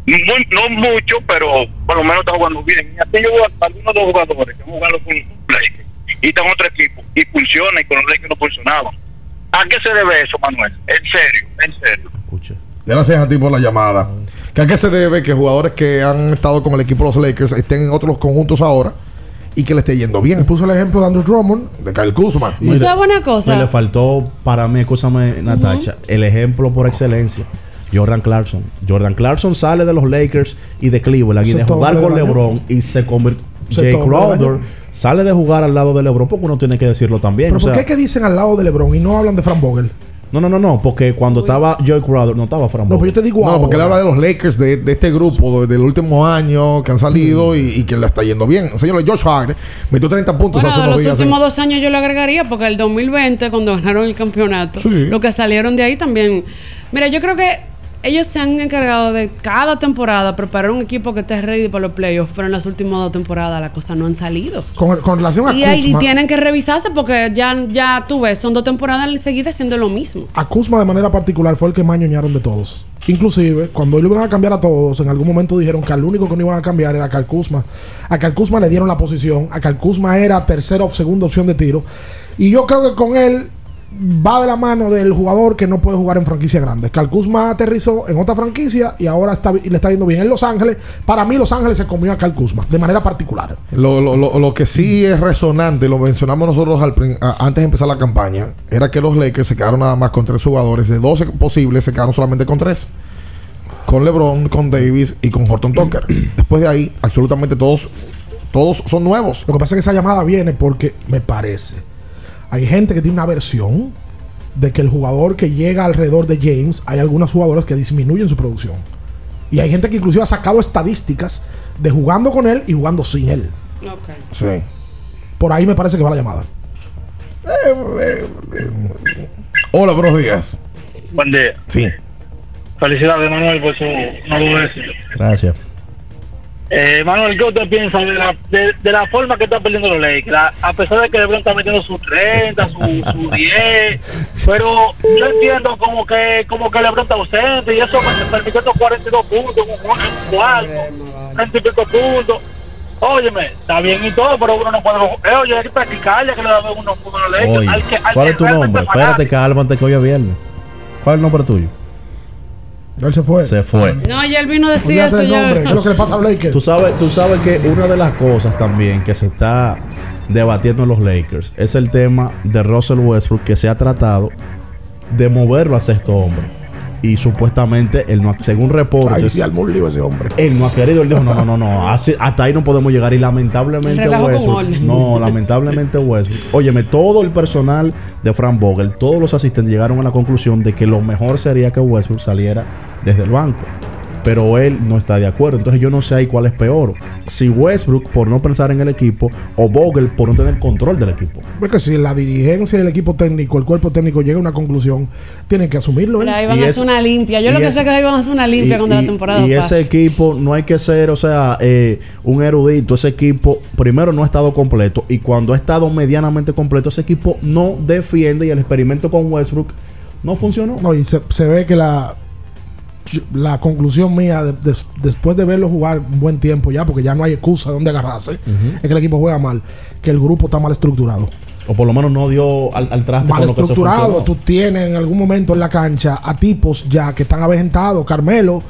Muy- no mucho, pero por lo menos está jugando bien. Y así yo veo a algunos de los jugadores que han jugado con los Lakers y están en otro equipo y funciona y con los Lakers no funcionaban. ¿A qué se debe eso, Manuel? En serio, en serio. Gracias a ti por la llamada. ¿Que ¿A qué se debe que jugadores que han estado con el equipo de los Lakers estén en otros conjuntos ahora y que le esté yendo bien? Puso el ejemplo de Andrew Drummond. De Kyle Kuzma. ¿Tú sabes una cosa? Me le faltó para mí, escúchame, Natacha, el ejemplo por excelencia. Jordan Clarkson. Jordan Clarkson sale de los Lakers y de Cleveland y de jugar con. LeBron y se convirtió. Jay Crowder sale de jugar al lado de LeBron porque uno tiene que decirlo también. Pero o ¿por sea, qué es que dicen al lado de LeBron y no hablan de Fran Vogel? No, no, no, no, porque cuando estaba Joy Crowder no estaba Fran No, pues yo te digo No, porque él habla de los Lakers, de, de este grupo de- del último año que han salido y, y que le está yendo bien. Señor Josh Hart metió 30 puntos Bueno, hace unos los días. últimos en- dos años yo lo agregaría porque el 2020 cuando ganaron el campeonato, Sí. lo que salieron de ahí también. Mira, yo creo que ellos se han encargado de cada temporada preparar un equipo que esté ready para los playoffs, pero en las últimas dos temporadas las cosas no han salido. Con, con relación a Y Kuzma, tienen que revisarse porque ya, ya tú ves, son dos temporadas seguidas haciendo lo mismo. a Kuzma de manera particular fue el que más ñoñaron de todos. Inclusive, cuando lo iban a cambiar a todos, en algún momento dijeron que al único que no iban a cambiar era a. A Cal Kuzma le dieron la posición. A Cal Kuzma era tercera o segunda opción de tiro. Y yo creo que con él va de la mano del jugador que no puede jugar en franquicia grande. Cal Kuzma aterrizó en otra franquicia y ahora está, y le está yendo bien en Los Ángeles. Para mí, Los Ángeles se comió a Cal Kuzma de manera particular. Lo, lo- lo- lo que sí es resonante, lo mencionamos nosotros al a- antes de empezar la campaña, era que los Lakers se quedaron nada más con tres jugadores. De 12 posibles, se quedaron solamente con tres. Con LeBron, con Davis y con Horton Tucker. Después de ahí, absolutamente todos, todos son nuevos. Lo que pasa es que esa llamada viene porque me parece. Hay gente que tiene una versión de que el jugador que llega alrededor de James, hay algunos jugadores que disminuyen su producción. Y hay gente que inclusive ha sacado estadísticas de jugando con él y jugando sin él. Sí. Por ahí me parece que va la llamada. Hola, buenos días. Buen día. Sí. Felicidades, Manuel, por su nuevo éxito. Gracias. Eh, Manuel, ¿qué usted piensa de la, de, de la forma que están perdiendo los Lakers? A, a pesar de que LeBron está metiendo sus 30, sus su 10, pero yo entiendo como que como que LeBron está ausente y eso me permitió estos 42 puntos, un, cuarto, 30 y pico puntos. Óyeme, está bien y todo, pero uno no puede... Eh, oye, hay que practicarle que le da puntos a los Lakers. ¿cuál que es tu nombre? Espérate, cálmate que hoy es viernes. ¿Cuál es el nombre tuyo? Él se fue. Se fue. No, ya él vino a decir eso del ya. nombre, ¿qué es lo que le pasa a los Lakers? Tú sabes, tú sabes que una de las cosas también que se está debatiendo en los Lakers es el tema de Russell Westbrook que se ha tratado de moverlo a sexto hombre. Y supuestamente él no, ha- según reportes, Ahí sí armó un lío ese hombre. él no ha querido. Él dijo, no, no, no, no, hasta ahí no podemos llegar. Y lamentablemente orden. no, lamentablemente Westbrook. Óyeme, todo el personal de Frank Vogel, todos los asistentes llegaron a la conclusión de que lo mejor sería que Westbrook saliera desde el banco. Pero él no está de acuerdo. Entonces yo no sé ahí cuál es peor. Si Westbrook por no pensar en el equipo o Vogel por no tener control del equipo. Es que si la dirigencia del equipo técnico, el cuerpo técnico llega a una conclusión, tienen que asumirlo. ¿eh? Pero ahí van Y a es- hacer una limpia. Yo y lo que es- sé es que ahí van a hacer una limpia cuando la temporada y pase. ese equipo no hay que ser, o sea, eh, un erudito. Ese equipo, primero, no ha estado completo. Y cuando ha estado medianamente completo, ese equipo no defiende. Y el experimento con Westbrook no funcionó. No, y se, se ve que la la conclusión mía de- des- después de verlo jugar un buen tiempo ya, porque ya no hay excusa de dónde agarrarse, es que el equipo juega mal, que el grupo está mal estructurado. O por lo menos no dio al, al traste Mal con lo que se estructurado, tú tienes en algún momento en la cancha a tipos ya que están avejentados. Carmelo,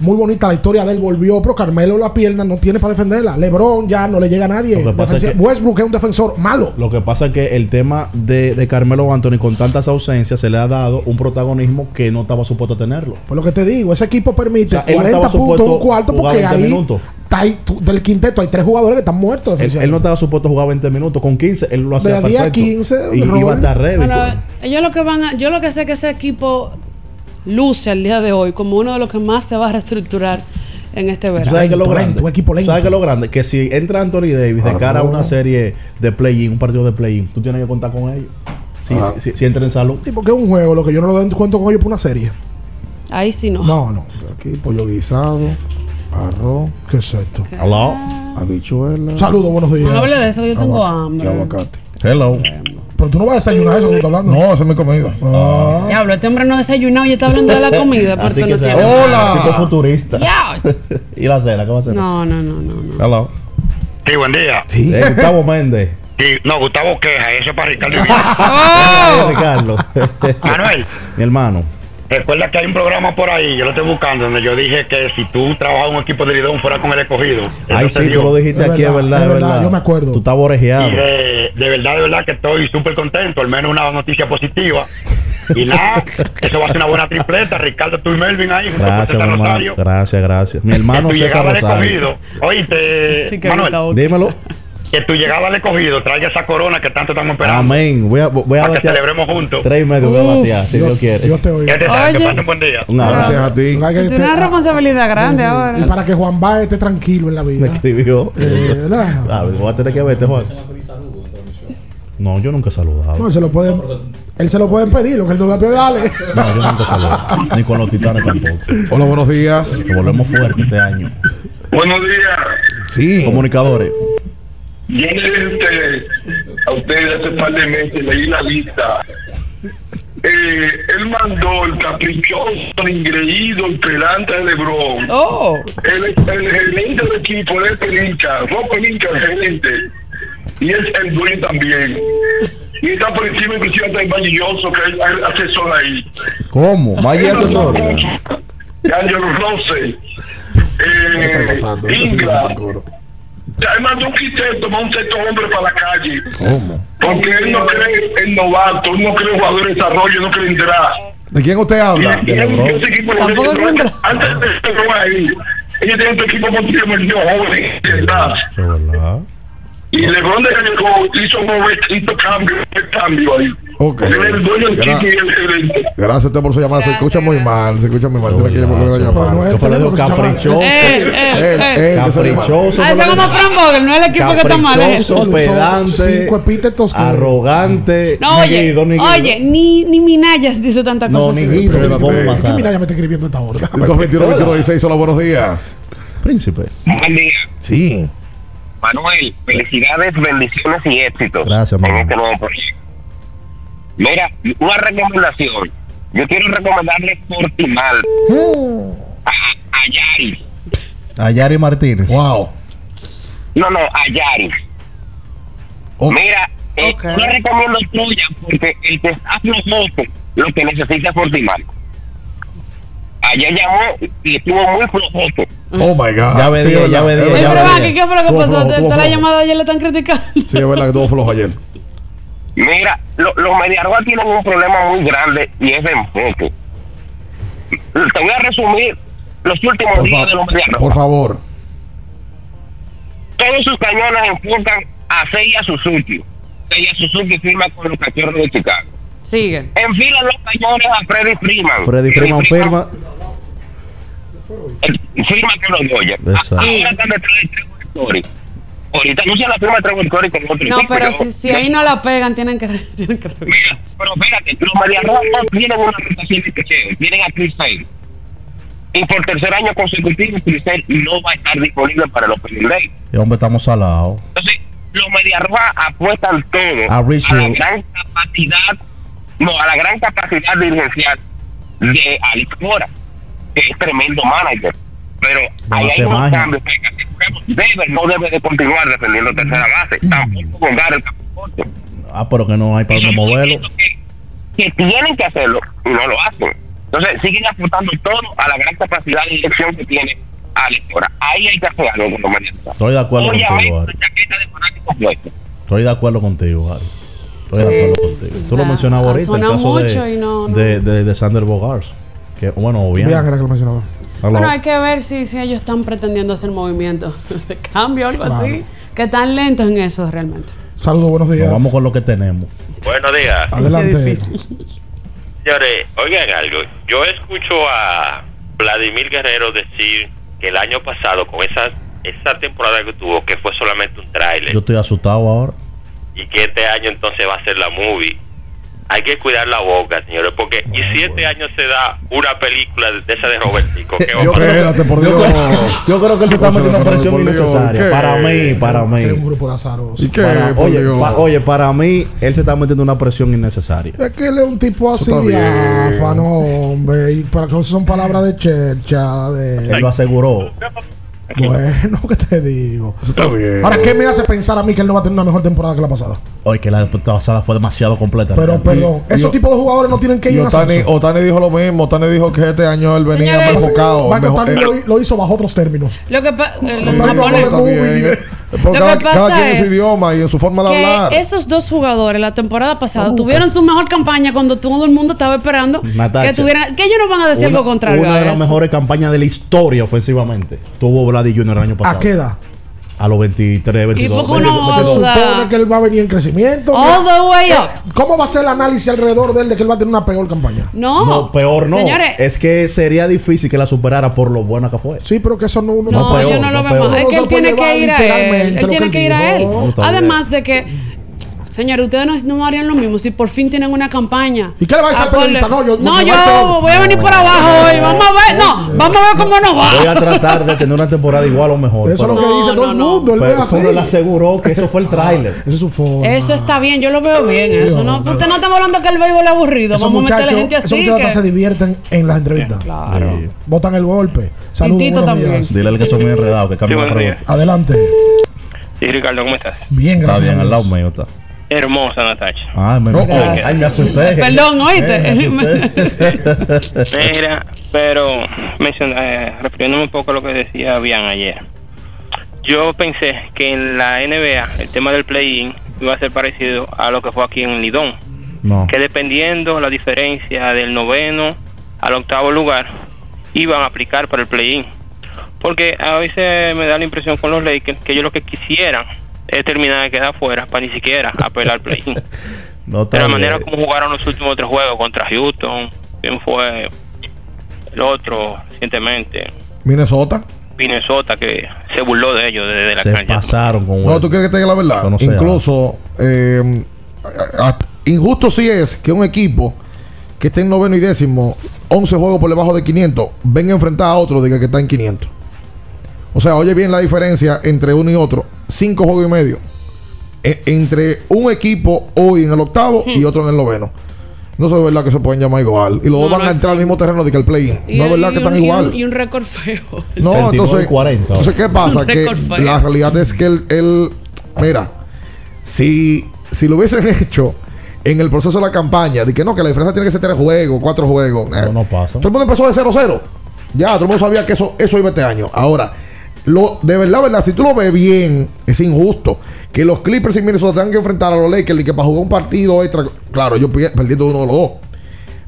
muy bonita la historia de él, volvió, pero Carmelo la pierna no tiene para defenderla. Lebron ya no le llega a nadie. Lo que pasa es Defensiva- que- Westbrook es un defensor malo. Lo que pasa es que el tema de, de Carmelo Anthony con tantas ausencias se le ha dado un protagonismo que no estaba supuesto tenerlo. Por lo que te digo, ese equipo permite O sea, él no 40 estaba puntos un cuarto porque 20 ahí minutos. está ahí, tú- del quinteto hay tres jugadores que están muertos. Él, no estaba supuesto a jugar 20 minutos. Con 15 él lo hacía De 10 a perfecto. 15, y iba a estar ready. Bueno, ellos lo que van a, yo lo que sé es que ese equipo luce al día de hoy como uno de los que más se va a reestructurar en este ¿Tú verano. sabes qué es lo Lento, grande? un equipo lento. ¿Sabes qué es lo grande? Que si entra Anthony Davis de cara a una serie de play-in, un partido de play-in, tú tienes que contar con ellos. Si, si- si entra en salud. Sí, porque es un juego, lo que yo no lo doy cuento con ellos por una serie. Ahí sí no. No, no. Aquí pollo guisado, arroz, ¿Qué es esto? Hello. habichuela. Saludos, buenos días. No hable de eso, yo tengo hambre. y aguacate. Hello. Pero tú no vas a desayunar eso que tú estás hablando. No, esa es mi comida. Ah. Diablo, este hombre no ha desayunado y está hablando de la comida. Así que no ¡Hola! Tipo futurista. ¿Y la cena? ¿Qué va a hacer? No, no, no, no, no. Hello. Sí, buen día. Sí. Eh, Gustavo Méndez. Sí, no, Gustavo queja, eso es para Ricardo. Eh, Ricardo. Manuel, Mi hermano. Recuerda que hay un programa por ahí, yo lo estoy buscando, donde yo dije que si tú trabajas en un equipo de Lidón fuera con el escogido. Se sí, dio. tú lo dijiste Es aquí, es verdad, verdad, es verdad, verdad. yo me acuerdo. Tú estás Y borejeado. de, de verdad, de verdad que estoy súper contento, al menos una noticia positiva. Y nada, eso va a ser una buena tripleta. Ricardo, tú y Melvin ahí, Gracias, mi hermano. Rosario. Gracias, gracias. Mi hermano César Rosario. escogido. Oíste, Sí, Manuel, Dímelo. Que tu llegada al escogido traiga esa corona que tanto estamos esperando. Amén. Voy a, voy a Para que batear. celebremos juntos. Tres y medio voy a batear, si Dios quiere. Dios te oiga. ¿Qué te? Que pasen buen día. Un abrazo. Gracias a ti. Tú que Tú este- tienes una responsabilidad grande Y ahora. para que Juan Baez esté tranquilo en la Me vida. escribió. Eh. Ah, voy a tener que verte, Juan. No, yo nunca he saludado. No, él se lo pueden, él se lo pueden pedir, lo que él no da pie dale. No, yo nunca he saludado. Ni con los titanes tampoco. Hola, buenos días. Que volvemos fuerte este año. Buenos días. Sí. Comunicadores. Yo le dije a ustedes, hace un par de meses, leí la lista. Eh, él mandó el caprichoso, el ingreído, el pelante de Lebron. Oh. El, el gerente del equipo es Pelinka, Rob Pelinka, el gerente. Y es el dueño también. Y está por encima inclusive hasta el Valilloso, que es el asesor ahí. ¿Cómo? Vaya asesor. Angelo Rose. Eh, Ingra. Ya, Él mandó un quinteto, mandó un sexto hombre para la calle. ¿Cómo? Porque él no cree en novato, él no cree en jugador de desarrollo, no cree en draft. ¿De quién usted habla? Y ese equipo Tampoco dice, creo en antes de Lebron ahí, ellos tienen un equipo de. Eso es verdad. Y LeBron de llegó, hizo un hizo cambio, cambio ahí. Ok. Porque él es el dueño del Gra- equipo y el gerente. Gracias a usted por su llamada. Se escucha muy mal. Se escucha muy mal. Tiene que volver a no llamar. es ¿Qué fue? Caprichoso. Eh, eh, eh. llama- Caprichoso. Eso es como Frank Vogel, no es el equipo que está mal. Caprichoso, pedante. cinco epítetos que- Arrogante. No, oye, ni, ni Minayas dice tanta No, cosa. Guido, ni ¿Qué ya me está escribiendo esta hora? 221 21 16 Hola, buenos días. Príncipe. Buen día. Sí. Manuel, felicidades, bendiciones y éxitos Gracias, en este nuevo proyecto. Mira, una recomendación. Yo quiero recomendarle Portimal a, a Yaris. A Yari Martínez. Wow. No, no, a Yaris. Ok. Mira, eh, Ok. no recomiendo tuya porque el que está flojoso lo que necesita es Portimal. Ayer llamó y estuvo muy flojoso. Oh my God. Ya ve Sí, diez, es ya ve va, ¿qué, ¿qué fue lo que pasó? te la llamada ayer le están criticando. Sí, es verdad que estuvo flojo ayer. Mira, lo- los Mediarroa tienen un problema muy grande y es de enfoque. te voy a resumir los últimos Por, días de los Medias por favor. Todos sus cañones enfocan a Seiya Suzuki. Seiya Suzuki firma con los cachorros de Chicago. Sigue. Enfilan los cañones a Freddy Freeman. Freddy Freeman firma. firma con los Dodgers. Ahora están detrás de Trevor Story. Ahorita no se la firma de Trevor con otro No, equipo. pero Yo- si, si ahí no la pegan, tienen que, tienen que revisar. Pero espérate, los Medias Rojas no tienen una rotación de picheo. Tienen a Chris Sale. Y por tercer año consecutivo, Chris Sale no va a estar disponible para los Opening Day. Y hombre, estamos salados. Entonces, los Rojas apuestan todo A Rich la gran capacidad, no, a la gran capacidad dirigencial de Alex Cora, que es tremendo manager. Pero ahí hay unos magia. cambios que Debe, no debe de continuar defendiendo tercera base. Tampoco con Garrett. Ah, pero que no hay para dónde moverlo. que tienen que hacerlo y no lo hacen. Entonces siguen apuntando todo a la gran capacidad de dirección que tiene Alex Cora. Ahí hay que hacer algo con los. Estoy de acuerdo Oye, contigo, puesto. Estoy de acuerdo contigo, Harry. Estoy de acuerdo contigo. sí, Tú lo mencionabas ahorita, el caso mucho de, y no- no. de, de, de Sander Bogars. Que, bueno, bien. Era que lo mencionaba. Bueno, hay que ver si, si ellos están pretendiendo hacer movimientos de cambio o algo Claro. así. Que están lentos en eso realmente. Saludos, buenos días. vamos con lo que tenemos. Buenos días. Adelante. Señores, oigan algo. Yo escucho a Vladimir Guerrero decir que el año pasado, con esa, esa temporada que tuvo, que fue solamente un tráiler, Yo estoy asustado ahora. y que este año entonces va a ser la movie. Hay que cuidar la boca, señores, porque y si este año se da una película de esa de Robertico, ¿qué va a Yo pasar? espérate, por Dios. Yo creo que él se está metiendo pero presión innecesaria. ¿qué? Para mí, para mí. Era un grupo de azaros. ¿Y qué? Para- por oye, Dios? pa- oye, para mí, él se está metiendo una presión innecesaria. Es que él es un tipo así, diáfano, hombre. Y para que son palabras de chercha, de. Él lo aseguró. Bueno, ¿qué te digo? Eso está bien. Ahora, ¿qué me hace pensar a mí que él no va a tener una mejor temporada que la pasada? Oye, que la pasada fue demasiado completa. Pero, perdón, esos tipos de jugadores no tienen que ir a Otani, dijo lo mismo. Otani dijo que este año él venía Señores, más enfocado. Marco mejor- Otani eh, lo, lo hizo bajo otros términos. Lo que, pa- eh, lo Porque cada, que cada pasa quien en es su idioma y en su forma de hablar. que esos dos jugadores la temporada pasada tuvieron su mejor campaña cuando todo el mundo estaba esperando Natacha. que tuvieran que ellos no van a decir Una- algo contrario Una de las mejores campañas de la historia ofensivamente. Tuvo Vladi Jr. el año pasado. ¿A qué edad? A los 23, 22. poco no 22. Se supone que él va a venir en crecimiento. All the way Eh, up. ¿Cómo va a ser el análisis alrededor de él de que él va a tener una peor campaña? No, No, peor no. Señores, Es que sería difícil que la superara por lo buena que fue. Sí, pero que eso no uno no, peor, yo no lo no veo más. Es No que él tiene que ir a él. Él tiene que que ir a él. No, Además de que, señor, ustedes no, no harían lo mismo si por fin tienen una campaña. ¿Y qué le va a decir al Acorde- periodista? No, yo- no, yo va voy a venir por abajo hoy. Vamos a ver. No, vamos a ver cómo nos Voy a va. tratar de tener una temporada igual o mejor. Eso es pero, lo que No, dice todo no, el mundo. Él pero, él aseguró que eso fue el tráiler. Esa es su forma. Eso está bien, yo lo veo bien. Eso no, usted no estamos hablando que el béisbol es aburrido. Esos Vamos a meterle muchachos, gente esos así. muchachos que- se divierten en las entrevistas. Claro. Sí. Botan el golpe. Saludos. Tito también. Dile al que son muy enredados, que cambie Sí, la pregunta. Adelante. Sí, Ricardo, ¿cómo estás? Bien, Está gracias. bien, a al lado mío está. Hermosa, Natacha. Ay, me, ay, ay, me asusté. Perdón, ¿oíste? Eh. Mira, pero menciona- eh, refiriéndome un poco a lo que decía Bian ayer. Yo pensé que en la NBA el tema del play-in iba a ser parecido a lo que fue aquí en Lidón. No. Que dependiendo la diferencia del noveno al octavo lugar, iban a aplicar para el play-in. Porque a veces me da la impresión con los Lakers que ellos lo que quisieran es terminar de quedar fuera para ni siquiera apelar al play-in. No De la manera como jugaron los últimos tres juegos contra Houston, quién fue el otro recientemente, Minnesota. Minnesota, que se burló de ellos desde la Se cancha. pasaron con No, tú quieres que te diga la verdad. No Incluso, eh, injusto sí es que un equipo que esté en noveno y décimo, 11 juegos por debajo de 500, venga a enfrentar a otro diga que está en 500. O sea, oye bien la diferencia entre uno y otro. 5 juegos y medio. E- entre un equipo hoy en el octavo y otro en el noveno. No es verdad que se pueden llamar igual. Y los No, dos van no a entrar al mismo terreno de que el play-in. Y- No es verdad que un- están y un- igual. Y un récord feo. No, 29 entonces, y 40. entonces, ¿qué pasa? Que feo. la realidad es que él, él- mira, si, si lo hubiesen hecho en el proceso de la campaña, de que no, que la diferencia tiene que ser tres juegos, cuatro juegos. eh, Eso no pasa. todo el mundo empezó de 0-0. Ya, todo el mundo sabía que eso, eso iba este año. Ahora, lo, de verdad, verdad, si tú lo ves bien, es injusto que los Clippers y Minnesota tengan que enfrentar a los Lakers y que para jugar un partido extra, claro, pi- perdiendo uno de los dos.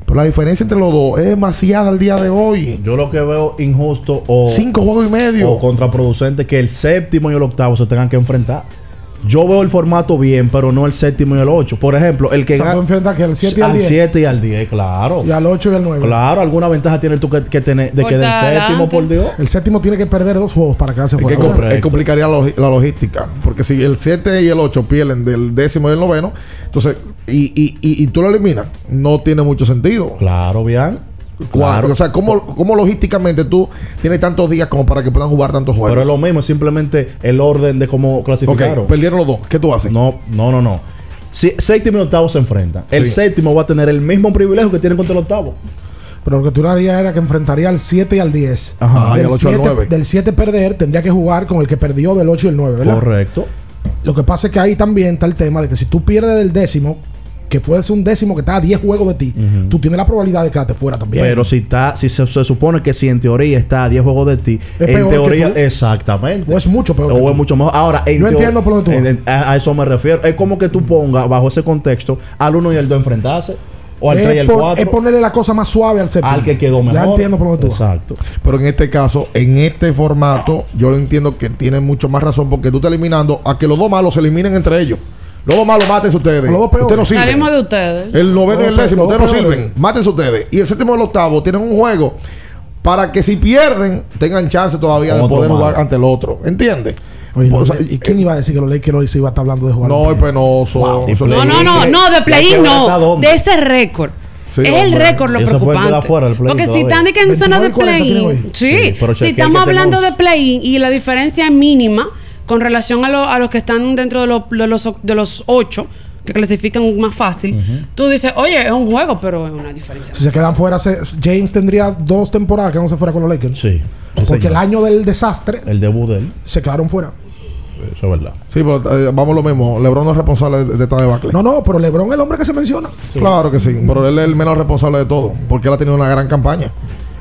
Pero la diferencia entre los dos es demasiada al día de hoy. Yo lo que veo injusto o. Cinco juegos y medio. O contraproducente que el séptimo y el octavo se tengan que enfrentar. Yo veo el formato bien, pero no el séptimo y el ocho. Por ejemplo, el que Se puede gana. enfrentar que al 7 y al Al 10. 7 y al 10, claro. Y al 8 y al 9. Claro, alguna ventaja tienes tú que, que tener de Por que del séptimo, por Dios. El séptimo tiene que perder dos juegos para quedarse Es fuera. que es complicaría la, logi- la logística. Porque si el 7 y el 8 pierden del décimo y el noveno, entonces, y, y, y, y tú lo eliminas, no tiene mucho sentido. Claro, bien. Claro. O sea, ¿cómo, cómo logísticamente tú tienes tantos días como para que puedan jugar tantos juegos? Pero es lo mismo, es simplemente el orden de cómo clasificaron. Ok, perdieron los dos. ¿Qué tú haces? No, no, no, no. Si séptimo y octavo se enfrentan. El Sí. séptimo va a tener el mismo privilegio que tiene contra el octavo. Pero lo que tú harías era que enfrentaría al 7 y al 10. Ajá. Ah, y Del al ocho al 7 nueve. Del 7 perder, tendría que jugar con el que perdió del 8 y el 9, ¿verdad? Correcto. Lo que pasa es que ahí también está el tema de que si tú pierdes del décimo, que fuese un décimo que está a 10 juegos de ti, tú tienes la probabilidad de quedarte fuera también. Pero si está, si se, se supone que si en teoría está a 10 juegos de ti, Es en peor que teoría, tú. exactamente. O es mucho peor. que O tú. es mucho mejor. Ahora, en Yo entiendo por dónde tú en- en- a, a eso me refiero. Es como que tú pongas bajo ese contexto al 1 y al 2 enfrentarse. O al es, 3 y al pon- 4. es ponerle la cosa más suave al séptimo. Al que quedó Ya mejor. entiendo por dónde tú vas. Exacto. Pero en este caso, en este formato, yo lo entiendo que tiene mucho más razón porque tú estás eliminando a que los dos malos se eliminen entre ellos. Los dos malos, mátense ustedes. Los dos peores. Ustedes no sirven. Salimos de ustedes. El noveno y el décimo, ustedes no sirven. Mátense ustedes. Y el séptimo y el octavo tienen un juego para que si pierden, tengan chance todavía de poder malo. jugar ante el otro. ¿Entiendes? Oye, O no, sea, ¿Y quién iba a decir que los Lakers se iba a estar hablando de jugar? No, es penoso. Wow. No, no, no, no, de play-in no. De ese récord. Sí, es el récord lo preocupante. fuera Porque si están en zona de 29 y 40 tienen play-in, sí, Sí, si estamos hablando tenemos- de play-in y la diferencia es mínima con relación a, lo- a los que están dentro de, los- de los de los ocho que clasifican más fácil, tú dices, oye, es un juego, pero es una diferencia. Si se quedan fuera, se- James tendría dos temporadas que no se fuera con los Lakers. Sí. Porque señor. el año del desastre El debut de él. se quedaron fuera. Eso es verdad. Sí, pero eh, vamos lo mismo. LeBron no es responsable de, de esta debacle. No, no, pero LeBron es el hombre que se menciona. Claro que sí, pero él es el menos responsable de todo, porque él ha tenido una gran campaña.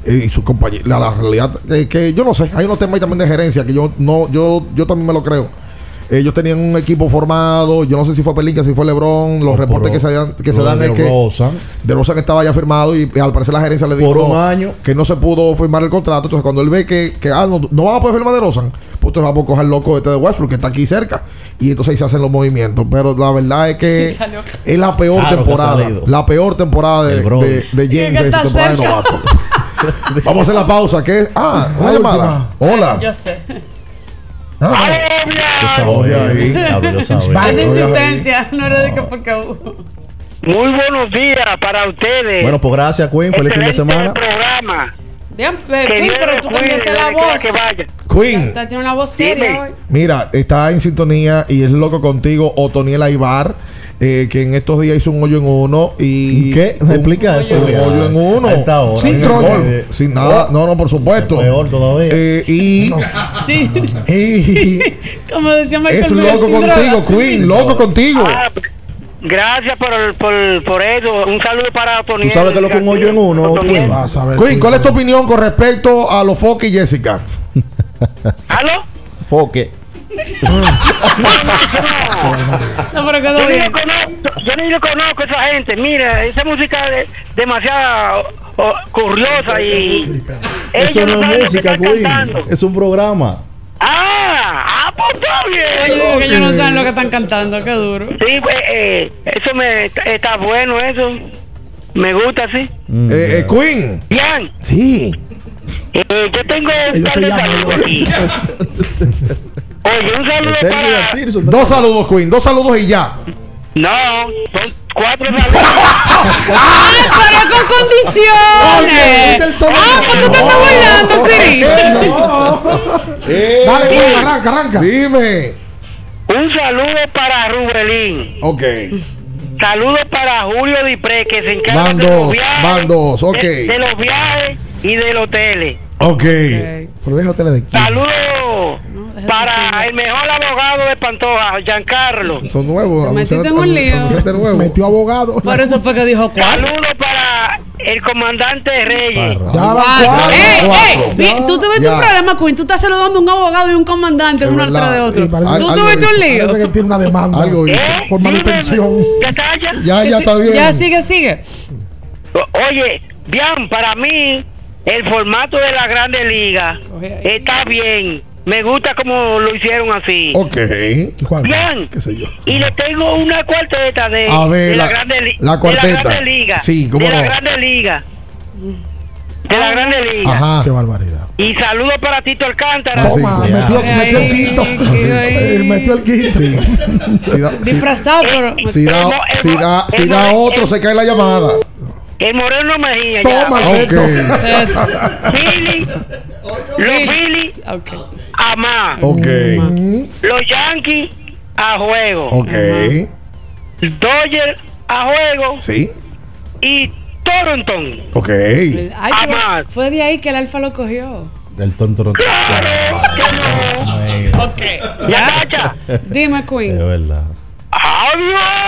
Y su compañía, la, la realidad que, que yo no sé, hay unos temas ahí también de gerencia que yo no, yo, yo también me lo creo. Ellos tenían un equipo formado, yo no sé si fue Pelinka, si fue LeBron, los reportes que se dan, que se dan de es que DeRozan. de Rosa estaba ya firmado y, al parecer la gerencia le dijo Por un no, año. que no se pudo firmar el contrato. Entonces, cuando él ve que, que ah, no, no van a poder firmar de Rosan, pues entonces vamos a coger loco este de Westbrook que está aquí cerca. Y entonces ahí se hacen los movimientos. Pero la verdad es que es la peor Claro que temporada. La peor temporada de, de, de que James está su temporada de novato. vamos a hacer la pausa. ¿Qué? Ah, una La llamada. Hola. Yo sé. Ah, Yo ahí. Ahí. insistencia no era de que porque hubo. Muy buenos días para ustedes. Bueno, pues gracias, Queen. Feliz fin de semana. programa. Bien, Que Queen, Dios pero tú cambiaste la voz. que vaya. Queen. Está- Tiene una voz seria hoy. Mira, está en sintonía y es loco contigo Otoniel Aibar, eh, que en estos días hizo un hoyo en uno y... ¿Qué? Un- Explica eso. Un hoyo en uno. Hora. Sin golf. golf. Sin nada. No, no, por supuesto. Peor todavía. Eh, y... Sí. y Como decía Michael es loco contigo, Queen. Loco contigo. Ah, gracias por, por, por eso. Un saludo para Tony. Tú sabes que lo que un hoyo en uno, Queen. Vas a ver. Queen, ¿cuál es tu opinión con respecto a los Foque y Jessica? ¿Aló? Foque. No, pero quedó Yo ni, bien. lo conozco, yo ni lo conozco a esa gente. Mira, esa música es demasiado oh, curiosa y. Eso no es música, Queen. cantando. Es un programa. Ah, ah, pues está Oye, bien. que ellos no saben lo que están cantando, qué duro. Sí, pues, eh, eso me está bueno, eso. Me gusta, sí. Mm, Eh, eh, Queen. Bien, Sí. eh, yo tengo un Ellos par se de llaman. saludos aquí. Oye, un saludo Este para... Dos saludos, Queen. Dos saludos y ya. No, son cuatro saludos. ¡Ah, pero con condiciones! ¡Ah, pues tú te estás burlando, Siri! Eh, Dale, Queen, arranca, arranca. Dime. un saludo para Rubelín. Ok. Saludos para Julio Dipré, que se encarga de los viajes. ok. De, de los viajes y del hotel. Ok. Pero déjate de aquí. Saludos para el mejor abogado de Pantoja, Giancarlo. Son nuevos. Te metiste en un lío. nuevos. Metió abogado. Por eso fue que dijo cuatro. Saludos para el comandante Reyes. Ya van Cuatro. ¡Ey, ey! Vi- Tú tuviste Ya. un problema, Queen. Tú estás saludando a un abogado y un comandante uno atrás de otro. Parece- Tú tuviste un lío. Parece que tiene una demanda Algo hizo. ¿Eh? por manutención. Ya, ya Que está bien. Ya sigue, sigue. Oye, bien, para mí el formato de la Grande Liga está bien. Me gusta como lo hicieron así. Ok. Bien. ¿Qué sé yo? Y le tengo una cuarteta de, A ver, de la, la- Grande la de cuarteta. Grande Liga. Sí, cómo de la no. Grande Liga. De la Grande Liga. Ajá. Qué barbaridad. Y saludos para Tito Alcántara. Toma, metió, metió el quinto. Metió el quinto. Si da, si, Disfrazado, pero. si da, si da, si da otro, se cae la llamada. El Moreno Mejía. Toma, ya. Billy. Los Billy. A más. Ok. Los Yankees a juego. Ok. Dodgers a juego. Sí. Y Toronto. Ok. Ay, A más. fue de ahí que el alfa lo cogió. Del tonto. Ya, Cacha. Dime, Queen. Es verdad. ¡Adiós!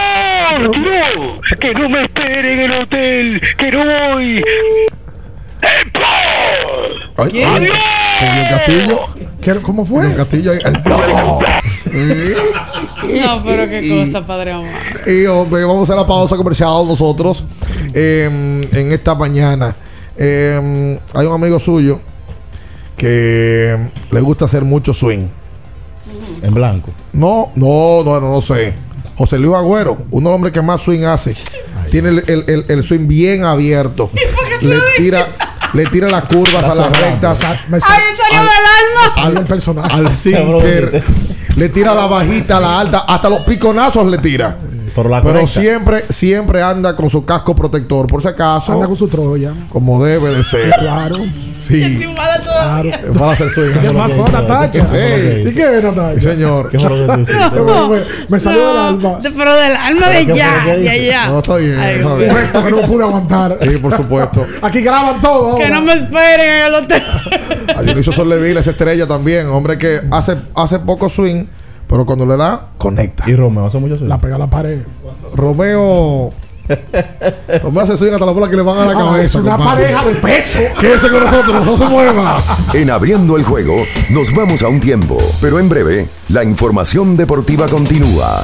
Dios, que no me esperen en el hotel, que no voy. Ay, con el castillo. ¿Qué- ¿Cómo fue? El castillo. ahí. No, pero qué cosa, padre amor. Y hombre, vamos a hacer la pausa comercial nosotros eh, en esta mañana. Eh, hay un amigo suyo que le gusta hacer mucho swing. En blanco. No, no, no, no, no sé. José Luis Agüero, uno de los hombres que más swing hace, tiene el, el- el- el swing bien abierto. Le tira, le tira las curvas a las rectas. Me ¡Ay, salió del alma! al personaje. Al sinker, le tira la bajita, la alta, hasta los piconazos le tira. La Pero siempre, siempre anda con su casco protector, por si acaso. Anda con su troya. Como debe de ser. Claro. Sí. Claro. Va a hacer swing. ¿Qué pasó, Natacha? ¿Y qué, Natacha? Sí, señor. ¿Qué? Me, salió del alma. Pero del alma de ¿Qué fue ya. No, está bien. Puesto que no pude aguantar. Sí, por supuesto. Aquí graban todo. Que no me esperen en el hotel. A Dionisio Solleville, esa estrella también. Hombre que hace, hace poco swing, pero cuando le da, conecta. Y Romeo hace mucho swing. La pega a la pared. Romeo. Romeo hace swing hasta la bola que le van a la Ah, cabeza. es una compadre. pareja de peso. Quédese con nosotros, no se mueva. En abriendo el juego, nos vamos a un tiempo, pero en breve, la información deportiva continúa.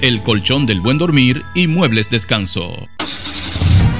el colchón del buen dormir y muebles descanso.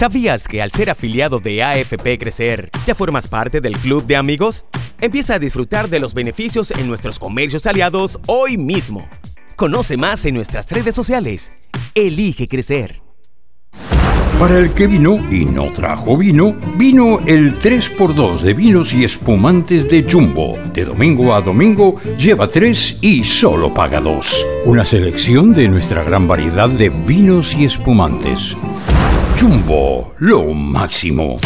¿Sabías que al ser afiliado de AFP Crecer, ya formas parte del club de amigos? Empieza a disfrutar de los beneficios en nuestros comercios aliados hoy mismo. Conoce más en nuestras redes sociales. Elige crecer. Para el que vino y no trajo vino, vino el 3x2 de vinos y espumantes de Jumbo. De domingo a domingo, lleva 3 y solo paga 2. Una selección de nuestra gran variedad de vinos y espumantes. Jumbo, lo máximo.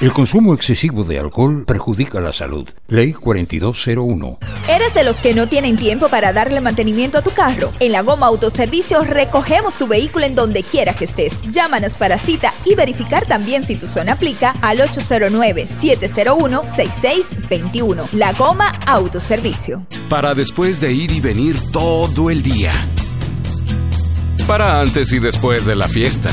El consumo excesivo de alcohol perjudica la salud. Ley 4201. ¿Eres de los que no tienen tiempo para darle mantenimiento a tu carro? En la Goma Autoservicio recogemos tu vehículo en donde quiera que estés. Llámanos para cita y verificar también si tu zona aplica al 809-701-6621. La Goma Autoservicio. Para después de ir y venir todo el día. Para antes y después de la fiesta.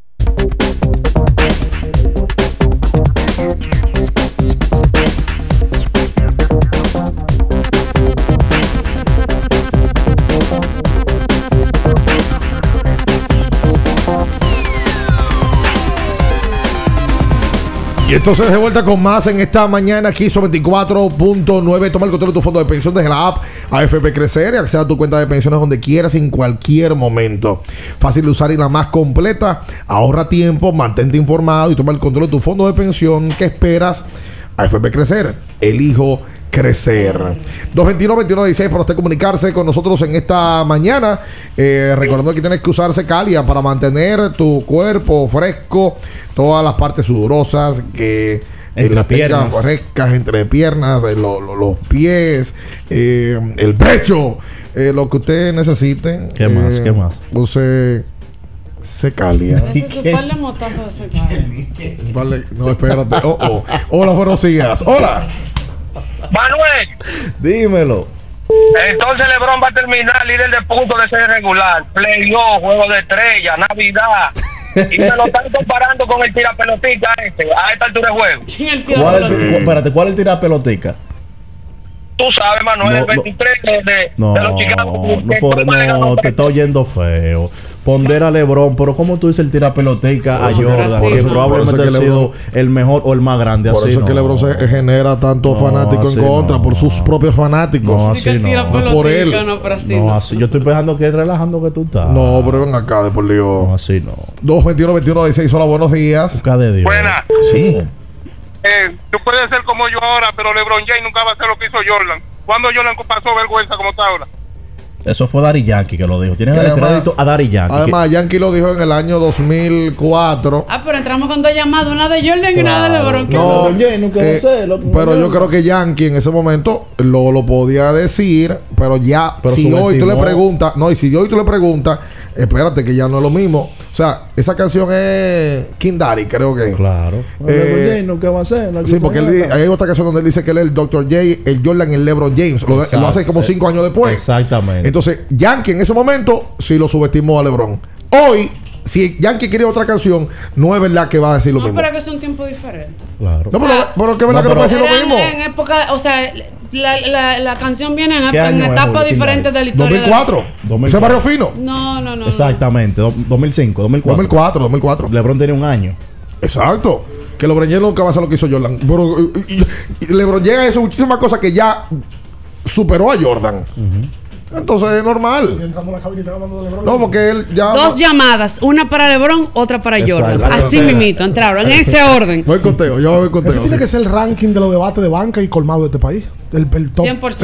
Y entonces de vuelta con más en esta mañana aquí sobre 24.9. Toma el control de tu fondo de pensión desde la app AFP Crecer y acceda a tu cuenta de pensiones donde quieras en cualquier momento. Fácil de usar y la más completa. Ahorra tiempo, mantente informado y toma el control de tu fondo de pensión. ¿Qué esperas? AFP Crecer. Elijo crecer. 221-2116 para usted comunicarse con nosotros en esta mañana. Eh, recordando que tienes que usarse Calia para mantener tu cuerpo fresco, todas las partes sudorosas que Entre las piernas. frescas entre piernas, eh, lo- lo- los pies, eh, el pecho, eh, lo que usted necesite. ¿Qué más? Eh, ¿Qué más? Use par de motazo de secar. Vale, no, espérate. Oh, oh. Hola, buenos días. Hola. Manuel, Dímelo. entonces LeBron va a terminar líder de puntos de serie regular, playoff, juego de estrella, Navidad. y me lo están comparando con el tirapelotica este, a esta altura de juego. ¿Cuál es, cu- espérate, ¿cuál es el tira pelotica? Tú sabes, Manuel, No, el no. 23 de, de, No, de los Chicago. No, por- no, te está oyendo feo. Pondera a Lebron, pero ¿cómo tú dices el tira pelotica a Jordan? por Que eso- probablemente ha sido el mejor o el más grande. Por así eso es no. que LeBron se genera tanto No, fanático en contra, por sus propios fanáticos. No, así no. No por él. No, así. Yo estoy pensando que es relajando que tú estás. No, pero ven acá, de por Dios. No, así no. 221 21 16 Hola, buenos días. Busca de Dios. Buena. Sí. Eh, tú puedes ser como yo ahora, pero LeBron James nunca va a hacer lo que hizo Jordan. ¿Cuándo Jordan pasó vergüenza como está ahora? Eso fue Dari Yankee que lo dijo. Tienen el crédito a Dari Yankee. Además, Yankee lo dijo en el año 2004. Ah, pero entramos con dos llamadas, una de Jordan y una de LeBron. ¿Qué No, más? eh, pero yo creo que Yankee en ese momento lo, lo podía decir, pero ya, Pero si hoy tú le preguntas, no, y si hoy tú le preguntas, espérate que ya no es lo mismo. O sea, esa canción es King Daddy, creo que. Claro. Eh, ¿qué va a hacer? Sí, porque él hay otra canción donde él dice que él es el Dr. J, el Jordan y el LeBron James. Lo, lo hace como cinco años después. Exactamente. Entonces, Yankee en ese momento sí lo subestimó a LeBron. Hoy, si Yankee quiere otra canción, no es verdad que va a decir lo No, mismo. pero que es un tiempo diferente. Claro. No, pero, pero que es verdad No, que no va a decir lo mismo. en época, o sea, la, la, la canción viene en, ¿Qué en etapas diferentes de la historia. de la- 2004. Ese barrio fino. No, no, no. Exactamente. do- 2005, 2004. 2004, 2004. LeBron tenía un año. Exacto. Que LeBron James nunca va a hacer lo que hizo Jordan. Pero eh, y- y LeBron llega a eso muchísimas cosas que ya superó a Jordan. Entonces es normal. No, porque él ya. Dos llamadas, una para LeBron, otra para Exacto. Jordan. Así mimito, entraron en ese orden. Voy conteo, yo voy conteo. Ese tiene que ser el ranking de los debates de banca y colmado de este país. El, el top. 100%.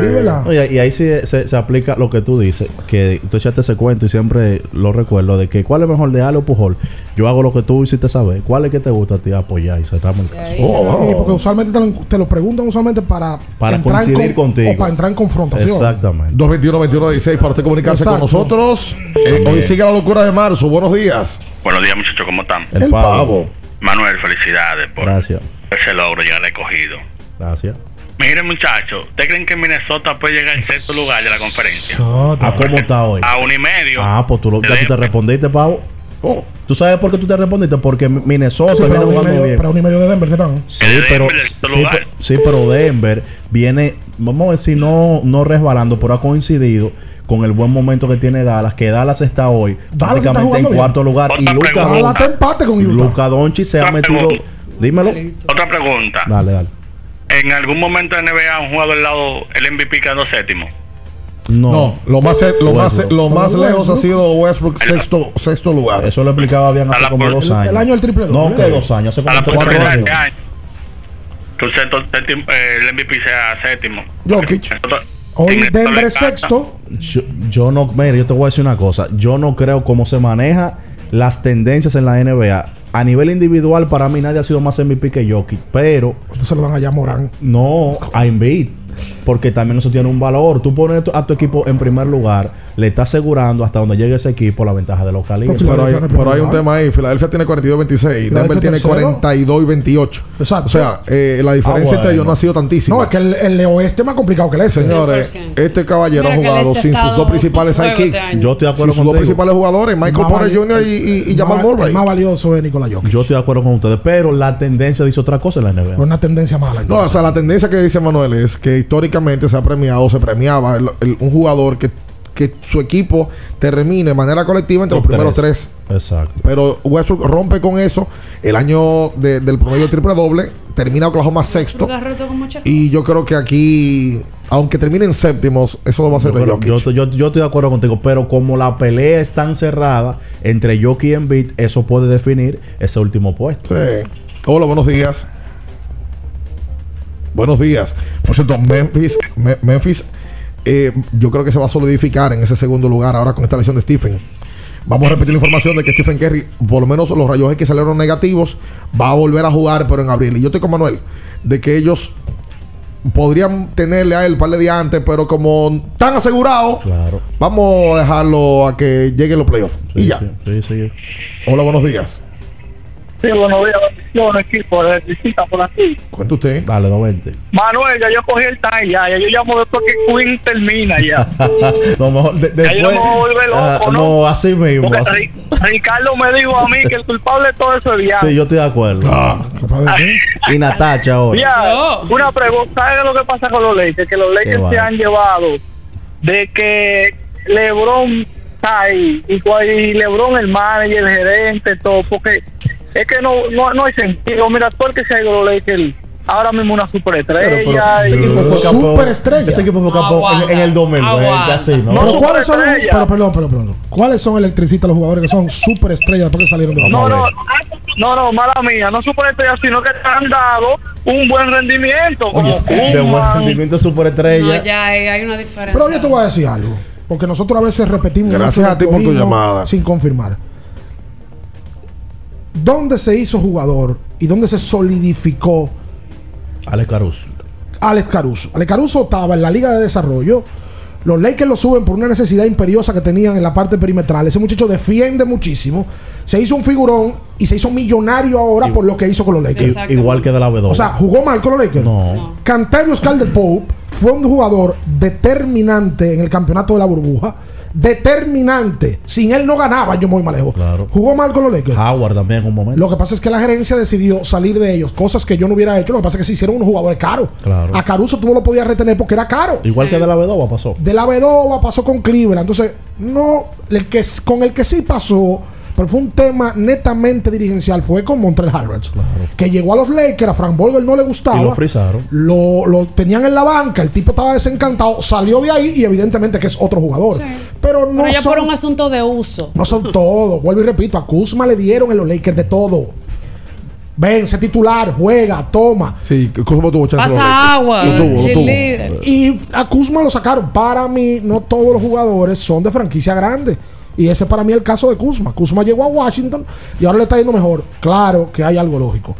El. Oye, y ahí sí se, se aplica lo que tú dices, que tú echaste ese cuento y siempre lo recuerdo, de que cuál es mejor de Ale o Pujol. Yo hago lo que tú hiciste saber. ¿Cuál es que te gusta a ti apoyar? Y cerramos el caso. Sí, porque usualmente te lo, te lo preguntan usualmente para, Para entrar en coincidir con- contigo. O para entrar en confrontación. Exactamente. 221 21 16 para usted comunicarse con nosotros. Eh, hoy sigue la locura de marzo. Buenos días. Buenos días, muchachos, ¿cómo están? El, pavo. Manuel, felicidades por Gracias. ese logro ya recogido. Gracias. Miren, muchachos, ¿ustedes creen que Minnesota puede llegar al sexto lugar de la conferencia? ¿A cómo está hoy? A uno y medio. Ah, pues tú, lo- ya tú te respondiste, pavo. ¿Tú sabes por qué tú te respondiste? Porque Minnesota Sí, viene jugando medio, bien. pero un y medio de Denver, ¿qué tal? Sí, pero, sí, pe- sí, pero Denver viene, vamos a decir, no, no resbalando, pero ha coincidido con el buen momento que tiene Dallas, que Dallas está hoy Dallas está prácticamente en bien. cuarto lugar. Y Luca, empate con Utah. Luca Doncic se ha metido. pregunta. Dímelo. Otra pregunta. Dale, dale. ¿En algún momento en NBA han jugado al lado el MVP quedando séptimo? No, lo más, lo más, lo más lejos ha sido Westbrook, sexto, sexto lugar. Eso lo explicaba bien hace como dos años. El año del triple No, que dos años, hace como próxima años. este el MVP sea séptimo. Jokic. Hoy Denver sexto. Yo, yo no, mire, yo te voy a decir una cosa. Yo no creo cómo se maneja las tendencias en la NBA. A nivel individual, para mí nadie ha sido más MVP que Jokic. Pero Entonces se lo van allá a Morán. no a Embiid. Porque también eso tiene un valor. Tú pones a tu equipo en primer lugar, le estás asegurando hasta donde llegue ese equipo la ventaja de localidad. Pero hay, pero hay un tema ahí. Filadelfia tiene 42-26. Denver tiene tercero. 42 y 28. Exacto. O sea, eh, la diferencia Ah, entre ellos no ha sido tantísima. No, es que el, el oeste es más complicado que el este. Señores, este caballero ha jugado este sin sus dos principales sidekicks. Yo estoy de acuerdo Sin sus dos principales jugadores, Michael Más Porter Jr. y, y, y Jamal Murray. El más valioso es Nikola Jokic. Yo estoy de acuerdo con ustedes, pero la tendencia dice otra cosa en la NBA. Es una tendencia mala. No, o sea, la tendencia que dice Manuel es que históricamente se ha premiado, se premiaba el- el- un jugador que, que su equipo termine de manera colectiva entre los primeros tres. Exacto. Pero Westbrook rompe con eso. El año de- del promedio triple doble termina Oklahoma sexto. Y yo creo que aquí, aunque terminen séptimos, eso va a ser Yo, de creo- Jokic. yo, estoy- yo- yo estoy de acuerdo contigo, pero como la pelea es tan cerrada entre Jokic y Embiid, eso puede definir ese último puesto. Sí. Hola, buenos días. Buenos días. Por cierto, Memphis, Me- Memphis, eh, yo creo que se va a solidificar en ese segundo lugar ahora con esta lesión de Stephen. Vamos a repetir la información de que Stephen Curry, por lo menos los rayos X que salieron negativos, va a volver a jugar, pero en abril. Y yo estoy con Manuel, de que ellos podrían tenerle a él un par de días antes, pero como tan asegurado, Claro. vamos a dejarlo a que lleguen los playoffs. y ya. Sí, sí. Hola, buenos días. Buenos días, bendiciones, equipo, de visita por aquí. Cuenta usted. Dale, 220. Manuel, ya yo cogí el time ya, ya yo llamo después que Queen termina ya. Lo mejor, de- Ya yo después. me voy a volver loco, ah, ¿no? no, así mismo. Así- Ri- Ricardo me dijo a mí que el culpable de todo eso es Bianca. Sí, yo estoy de acuerdo. y Natacha ahora. Ya, una pregunta, ¿sabes lo que pasa con los Lakers? Que los Lakers va. se han llevado de que LeBron está ahí y LeBron el manager, el gerente, todo, porque es que no, no, no hay sentido. Mira, todo el que se ha ido a los Lakers, ahora mismo una superestrella. Pero, pero, ese equipo fue. Superestrella. Ese equipo fue campeón en, en el 2020, así, ¿no? Pero ¿cuáles son? Pero perdón, perdón, perdón. ¿Cuáles son electricistas los jugadores que son superestrellas después que salieron de la No, no, no, no, mala mía, no superestrella, sino que te han dado un buen rendimiento. Como Oye, de buen rendimiento superestrella. No, ya hay, hay una diferencia. Pero yo te voy a decir algo. Porque nosotros a veces repetimos. Gracias a ti lo por tu llamada. Sin confirmar. ¿Dónde se hizo jugador y dónde se solidificó Alex Caruso. Alex Caruso? Alex Caruso estaba en la Liga de Desarrollo. Los Lakers lo suben por una necesidad imperiosa que tenían en la parte perimetral. Ese muchacho defiende muchísimo. Se hizo un figurón y se hizo millonario ahora por lo que hizo con los Lakers. Igual que de la W. O sea, jugó mal con los Lakers. No. Cantavius Calder Pope fue un jugador determinante en el campeonato de la burbuja. Determinante. Sin él no ganaba, yo voy más lejos. Claro. Jugó mal con los Lakers. Howard también en un momento. Lo que pasa es que la gerencia decidió salir de ellos, cosas que yo no hubiera hecho. Lo que pasa es que se hicieron unos jugadores caros. Claro. A Caruso tú no lo podías retener porque era caro. Igual que de la W pasó. De la Vedova pasó con Cleveland. Entonces, no, el que, con el que sí pasó, pero fue un tema netamente dirigencial, fue con Montreal Harvard. Que llegó a los Lakers, a Frank Vogel no le gustaba. Y lo frizaron. Lo, lo tenían en la banca, el tipo estaba desencantado, salió de ahí y evidentemente que es otro jugador. Pero no Pero ya son, por un asunto de uso. no son todos. Vuelvo y repito, a Kuzma le dieron en los Lakers de todo. Ven, sé titular, juega, toma. Sí, Kuzma tuvo chance. Pasa agua, Lo tuvo, lo tuvo. Y a Kuzma lo sacaron. Para mí, no todos los jugadores son de franquicia grande. Y ese para mí es el caso de Kuzma. Kuzma llegó a Washington y ahora le está yendo mejor. Claro que hay algo lógico.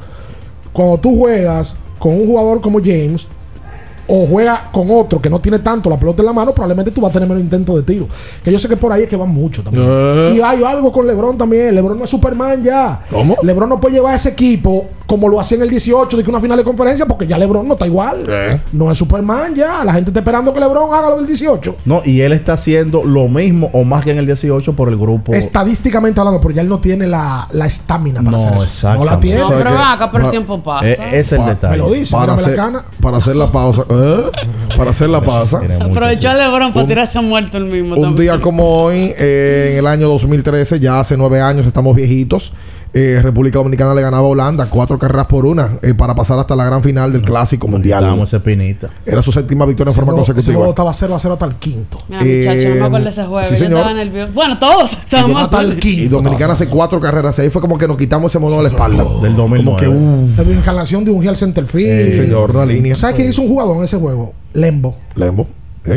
Cuando tú juegas con un jugador como James, o juega con otro que no tiene tanto la pelota en la mano, probablemente tú vas a tener menos intento de tiro. Que yo sé que por ahí es que van mucho también. Eh. Y hay algo con LeBron también. LeBron no es Superman ya. ¿Cómo? LeBron no puede llevar ese equipo como lo hacía en el 18 de que una final de conferencia porque ya LeBron no está igual. Eh. No es Superman ya. La gente está esperando que LeBron haga lo del 18. No, y él está haciendo lo mismo o más que en el 18 por el grupo. Estadísticamente hablando, porque ya él no tiene la la estamina para No, hacer eso. No la tiene. No, pero acá, pero el tiempo pasa. Eh, es el Pa- detalle. Me lo dice, para mírame la hacer, cana. para hacer la pausa. ¿Eh? Para hacer la mucho, Aprovechó a. LeBron para Un- tirarse muerto el mismo. Un también. día como hoy, eh, en el año 2013, ya hace nueve años, estamos viejitos. Eh, República Dominicana le ganaba a Holanda cuatro carreras por una eh, para pasar hasta la gran final del Clásico Mundial. Estábamos. Era su séptima victoria en Ese forma juego- ese consecutiva. juego estaba 0 a 0 hasta el quinto. Mira, muchachos, no me acuerdo de ese juego. sí, Yo señor. estaba nervioso. Bueno, todos estábamos hasta el quinto. Y Dominicana hace cuatro carreras. Ahí fue como que nos quitamos ese mono de la espalda. Del 2009. Como que uh, La reencarnación de un Real Centerfield. Sí, señor, una línea. ¿Sabes quién hizo un jugador en ese juego? Lembo. Lembo.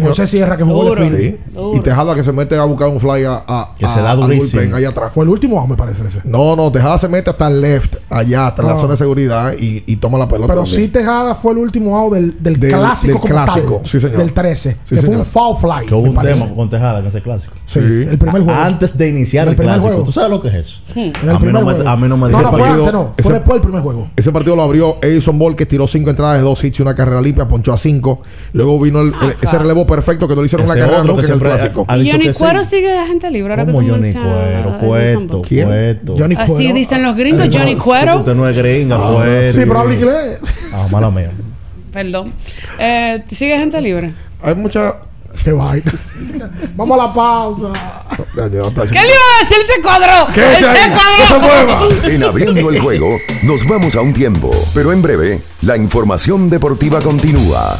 José Sierra que jugó Duro. el Sí. fin. Y Tejada que se mete a buscar un fly a, a- Que se da durísimo. bullpen allá atrás. Fue el último, me parece ese. No, no, Tejada se mete hasta el left, allá, hasta la Ah. zona de seguridad y, y toma la pelota. Pero también. sí Tejada fue el último out del, del, Del- clásico del como clásico, tal. sí, señor. Del 13. Sí, que fue un foul fly. Que hubo un parece. tema con Tejada en ese clásico. Sí, Sí. el primer juego. Antes de iniciar El el, primer clásico. juego. ¿Tú sabes lo que es eso? En el a, mí no primer me, juego. a mí no me No, dice no, fue partido- antes, no. Fue ese- después del primer juego. Ese partido lo abrió Edison Ball, que tiró cinco entradas de dos hits y una carrera limpia, ponchó a cinco. Luego vino el- el- ese relevo perfecto que no le hicieron Ese una carrera nunca que en el clásico. Y Johnny. Cuero sigue a gente libre. Ahora que tú Johnny mencionas Cuero, Cueto, Así dicen los gringos, Johnny Cuero. Usted no es gringa, Ah, Cuero. Sí, pero habla inglés. Ah, mala mía. Perdón. Eh, ¿Sigue gente libre? Hay mucha. Qué vaina. Vamos a la pausa. ¿Qué le iba a decir? Se cuadró. ¿Qué se ahí? ¡No se cuadró. mueva! En abriendo el juego, nos vamos a un tiempo, pero en breve, la información deportiva continúa.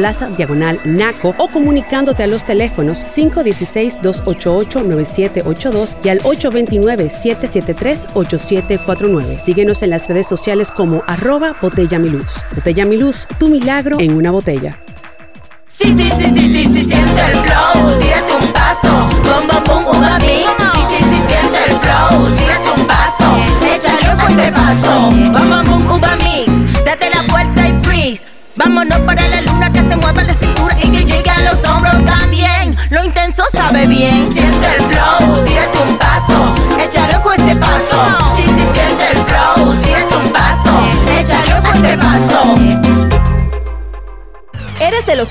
Plaza Diagonal Naco o comunicándote a los teléfonos 516-288-9782 y al 829-773-8749. Síguenos en las redes sociales como arroba Botella Miluz. Botella Miluz, tu milagro en una botella. Sí, sí, sí, sí, sí, sí, siente el flow, tírate un paso, bom, bom, bom, uva mix. Sí, sí, sí, siente el flow, tírate un paso, échale un este paso,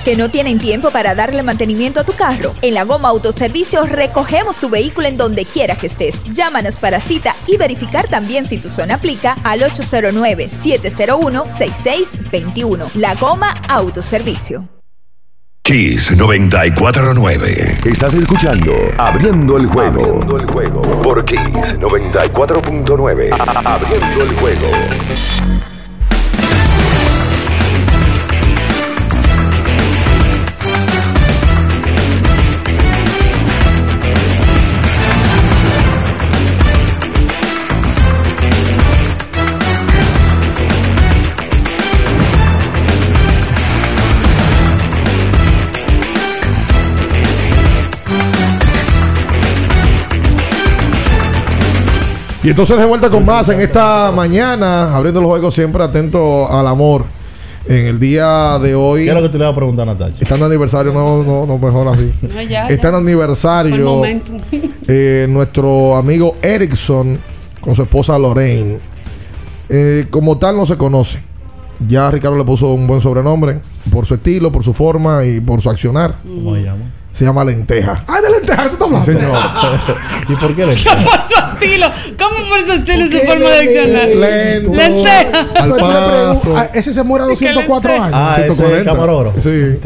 ¿Eres de los que no tienen tiempo para darle mantenimiento a tu carro? En la Goma Autoservicio recogemos tu vehículo en donde quiera que estés. Llámanos para cita y verificar también si tu zona aplica al 809-701-6621. La Goma Autoservicio. Kiss 949. Estás escuchando Abriendo el juego. Abriendo el juego. Por Kiss 94.9. A- Abriendo el juego. Y entonces de vuelta con más en esta mañana, abriendo los juegos siempre atento al amor. En el día de hoy. ¿Qué es lo que te le iba a preguntar, Natacha? Están de aniversario, no, no, no, mejor así. No, ya. Fue el aniversario momento. eh, nuestro amigo Erickson con su esposa Lorraine. Eh, como tal no se conoce. Ya Ricardo le puso un buen sobrenombre por su estilo, por su forma y por su accionar. ¿Cómo se llama? Se llama Lenteja. Ay, de lenteja, ¿tú estás Sí, hablando? señor. ¿Y por qué le por su estilo. ¿Cómo por su estilo y su forma de accionar? Lento. Lenteja. Al paso. ah, ese se muere a los 104 años. Ah, ese es 140. camarógrafo. Sí.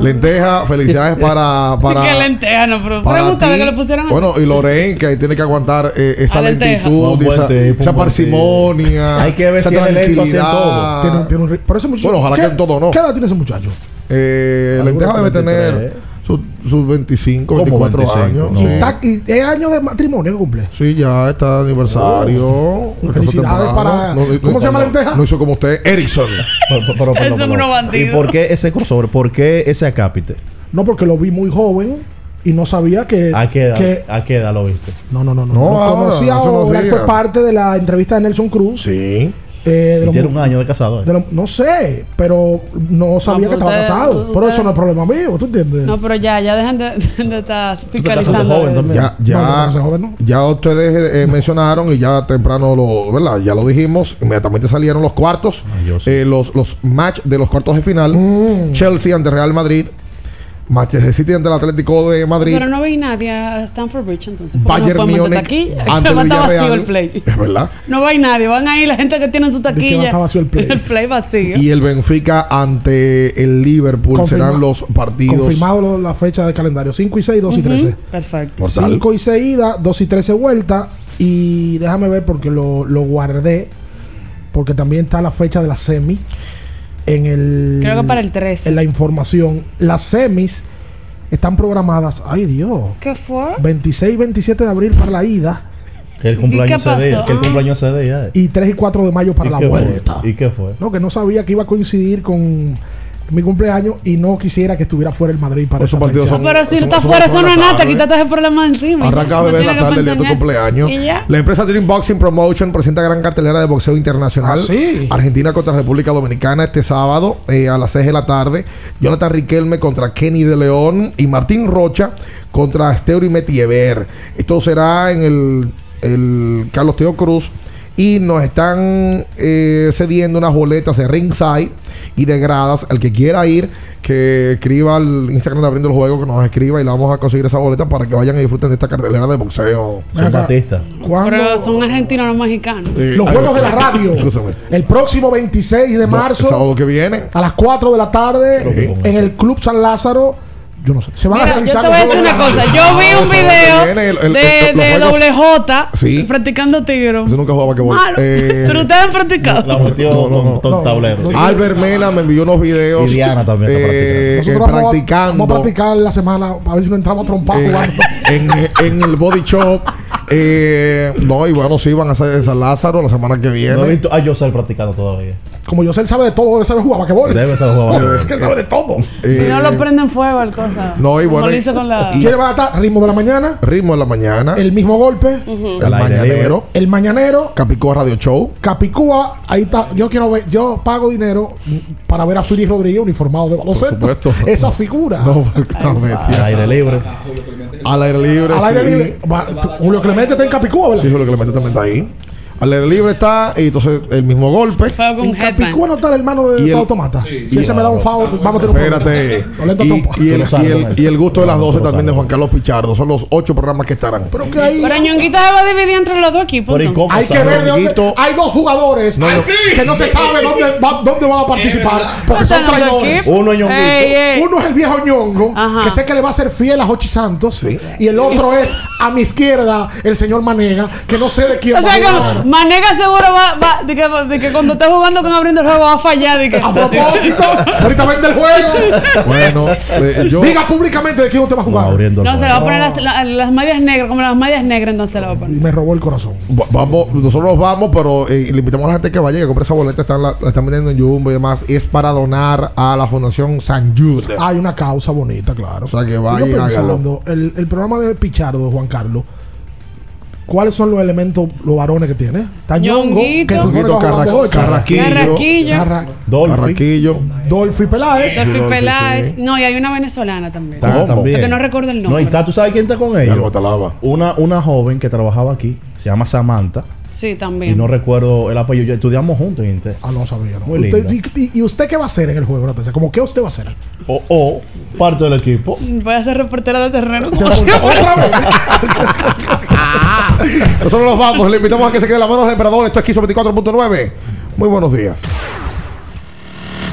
Lenteja, felicidades para. para ¿Qué lenteja? No, pero para pregúntale ti. que le pusieron así. Bueno, y Lorraine, que tiene que aguantar eh, esa A lenteja. lentitud, esa, parsimonia, Hay que ver esa si tranquilidad. todo. Tiene un- tiene un ri- pero ese muchacho- Bueno, ojalá ¿qué- que en todo no. ¿Qué edad tiene ese muchacho? Eh, lenteja debe 23. tener sus sus 25, ¿Cómo 24 25? años. No. Y, Sí. está- y es año de matrimonio que cumple. Sí, ya está de aniversario. Oh. Felicidades para- ¿cómo se llama no, lenteja? No hizo como usted, Erickson. Pero- pero- pero- Ustedes pero- son pero- unos bandidos. ¿Y por qué ese crossover? ¿Por qué ese acápite? No, porque lo vi muy joven y no sabía que. ¿A qué edad, que- ¿a qué edad lo viste? no, no, no, no. No, Lo ahora, conocí hace unos ahora. Él fue parte de la entrevista de Nelson Cruz. Sí. Eh, de un año de casado. ¿eh? de no sé, pero no sabía pero que estaba usted- casado. Pero usted- eso no es problema mío, ¿tú entiendes? No, pero ya, ya dejan de, de estar fiscalizando. joven eso. también. Ya, ya, No, joven no. ya ustedes eh, mencionaron y ya temprano lo, ¿verdad? Ya lo dijimos. Inmediatamente salieron los cuartos, Ay, yo sí. eh, los, los match de los cuartos de final. Mm. Chelsea ante Real Madrid, Manchester City ante el Atlético de Madrid, Pero no veis nadie a Stanford Bridge entonces. Bayern no Múnich aquí. ante el Va a estar vacío el play. Es verdad. No veis nadie. Van ahí la gente que tiene su que va a taquilla. estar vacío el play. El play vacío. Y el Benfica ante el Liverpool Confirma- serán los partidos. Confirmado lo- la fecha del calendario: 5 y 6, 2 y Ujú, 13. Perfecto. Mortal. 5 y 6 ida, 2 y 13 vuelta. Y déjame ver porque lo, lo guardé. Porque también está la fecha de la semi. En el. Creo que para el 13. En la información. Las semis están programadas. Ay, Dios. ¿Qué fue? 26 y 27 de abril para la ida. Que el cumpleaños día. pasó? Que el cumpleaños día. eh. Y 3 y 4 de mayo para ¿Y la fue? vuelta. ¿Y qué fue? No, que no sabía que iba a coincidir con mi cumpleaños y no quisiera que estuviera fuera el Madrid para Esos partidos son- Pero si no Son- está son fuera, eso no es nada. Quítate ese problema encima. Arranca a beber la tarde el día de tu cumpleaños. La empresa Dream Boxing Promotion presenta gran cartelera de boxeo internacional. Ah, sí. Argentina contra República Dominicana este sábado eh, a las 6 de la tarde. Jonathan Riquelme contra Kenny de León y Martín Rocha contra Steuri Metiever. Esto será en el, el Carlos Teo Cruz. Y nos están eh, cediendo unas boletas de ringside y de gradas. El que quiera ir, que escriba al Instagram de Abriendo el Juego, que nos escriba y le vamos a conseguir esa boleta para que vayan y disfruten de esta cartelera de boxeo. Son. ¿Cuándo? Pero son argentinos, no mexicanos. Eh, Los juegos de la radio. El próximo 26 de No, marzo. el sábado que viene. a las 4 de la tarde Sí. en el Club San Lázaro. Yo no sé. Se van a Mira, yo realizar te voy a decir una cosa. Yo vi Ah, un lo que video viene, el- el- de, de juegos- doble J Sí. practicando tiro. Ese nunca jugaba que Malo. Pero ustedes han practicado. La metió No, no, no. con No, tablero. sí. Albert Mena me envió unos videos. Y Diana también está eh, Nosotros eh, vamos practicando. Vamos a practicar la semana a ver si nos entramos a trompar eh, en, en el body shop. Eh, no, y bueno, sí, van a hacer San Lázaro la semana que viene. No he visto a José practicando todavía. Como yo sé, él sabe de todo, él sabe jugar basquetbol. Debe ser jugador. Es que sabe de todo. Eh, Si no lo prenden fuego, el cosa. No, y bueno, hice con la. y- ¿Quiere va a estar? Ritmo de la mañana. ritmo de la mañana. El mismo golpe. el mañanero. El mañanero. Capicó Radio Show. Capicúa, ahí está. Yo quiero ver, yo pago dinero para ver a Fili Rodríguez uniformado de baloncesto. supuesto. Esa figura. No, no, Al aire libre. Al aire libre. Al aire sí. libre. Julio Clemente está en Capicúa, ¿verdad? Sí, Julio Clemente también está ahí. Al aire libre está, y entonces el mismo golpe. Fuego con En un headband. Capicúa no está el hermano de el- Automata. Si ese me da un foul, vamos a tener un Espérate. Y, el, y y gusto de las No, 12 tú lo también de. Juan Carlos Pichardo. Son los ocho programas que estarán. Pero que hay, Pero Ñonguito se va a dividir entre los dos equipos. Hay que ver de dónde. Hay dos jugadores No, no. que no se sabe dónde, va- dónde van a participar porque son traidores. Uno Ñonguito. Ey, ey. Uno es el viejo ñongo, Ajá. que sé que le va a ser fiel a Jochi Santos. Y el otro es a mi izquierda, el señor Manega, que no sé de quién O va sea a Manega seguro va, va de, que, de que cuando esté jugando con abriendo el juego va a fallar. De que, A propósito, ahorita vende el juego. Bueno, eh, yo. Diga públicamente de quién usted va a No, jugar. abriendo el No, se le va a poner las, la- las medias negras, como las medias negras, entonces se le va a Y poner. me robó el corazón. va- Vamos, nosotros vamos, pero eh, le invitamos a la gente que vaya, que compre esa boleta, están la, la están vendiendo en Jumbo y demás, y es para donar a la Fundación San Jude. Hay una causa bonita, claro. O sea que Y vaya y yo hágalo. pensando, el, el programa de Pichardo, Juan Carlos, ¿Cuáles son los elementos, los varones que tiene? Tañongo, que se supone que. Carraquillo. Carraquillo. Carra- Dolphy. Carraquillo. Dolphy Peláez. Dolphy Dolphy, Peláez. sí. No, y hay una venezolana también. También. Porque no recuerdo el No, nombre. y está, ¿tú sabes quién está con talaba. Una, una joven que trabajaba aquí, se llama Samantha, Sí, y también. no recuerdo el apellido. Yo- Estudiamos juntos en Inter. Ah, no sabía. ¿no? Muy Usted- y, y- ¿Y usted qué va a hacer en el juego? Natacha? ¿Cómo qué usted va a hacer? O, o parte del equipo. Voy a ser reportera de terreno. ¿Otra vez? Nosotros nos vamos. Le invitamos a que se quede la mano del emperador. Esto es Quiso 24.9. Muy buenos días.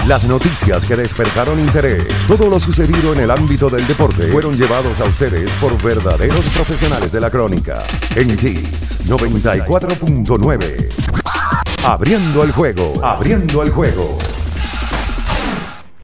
Las noticias que despertaron interés, todo lo sucedido en el ámbito del deporte, fueron llevados a ustedes por verdaderos profesionales de la crónica. En Kiss 94.9. Abriendo el juego, abriendo el juego.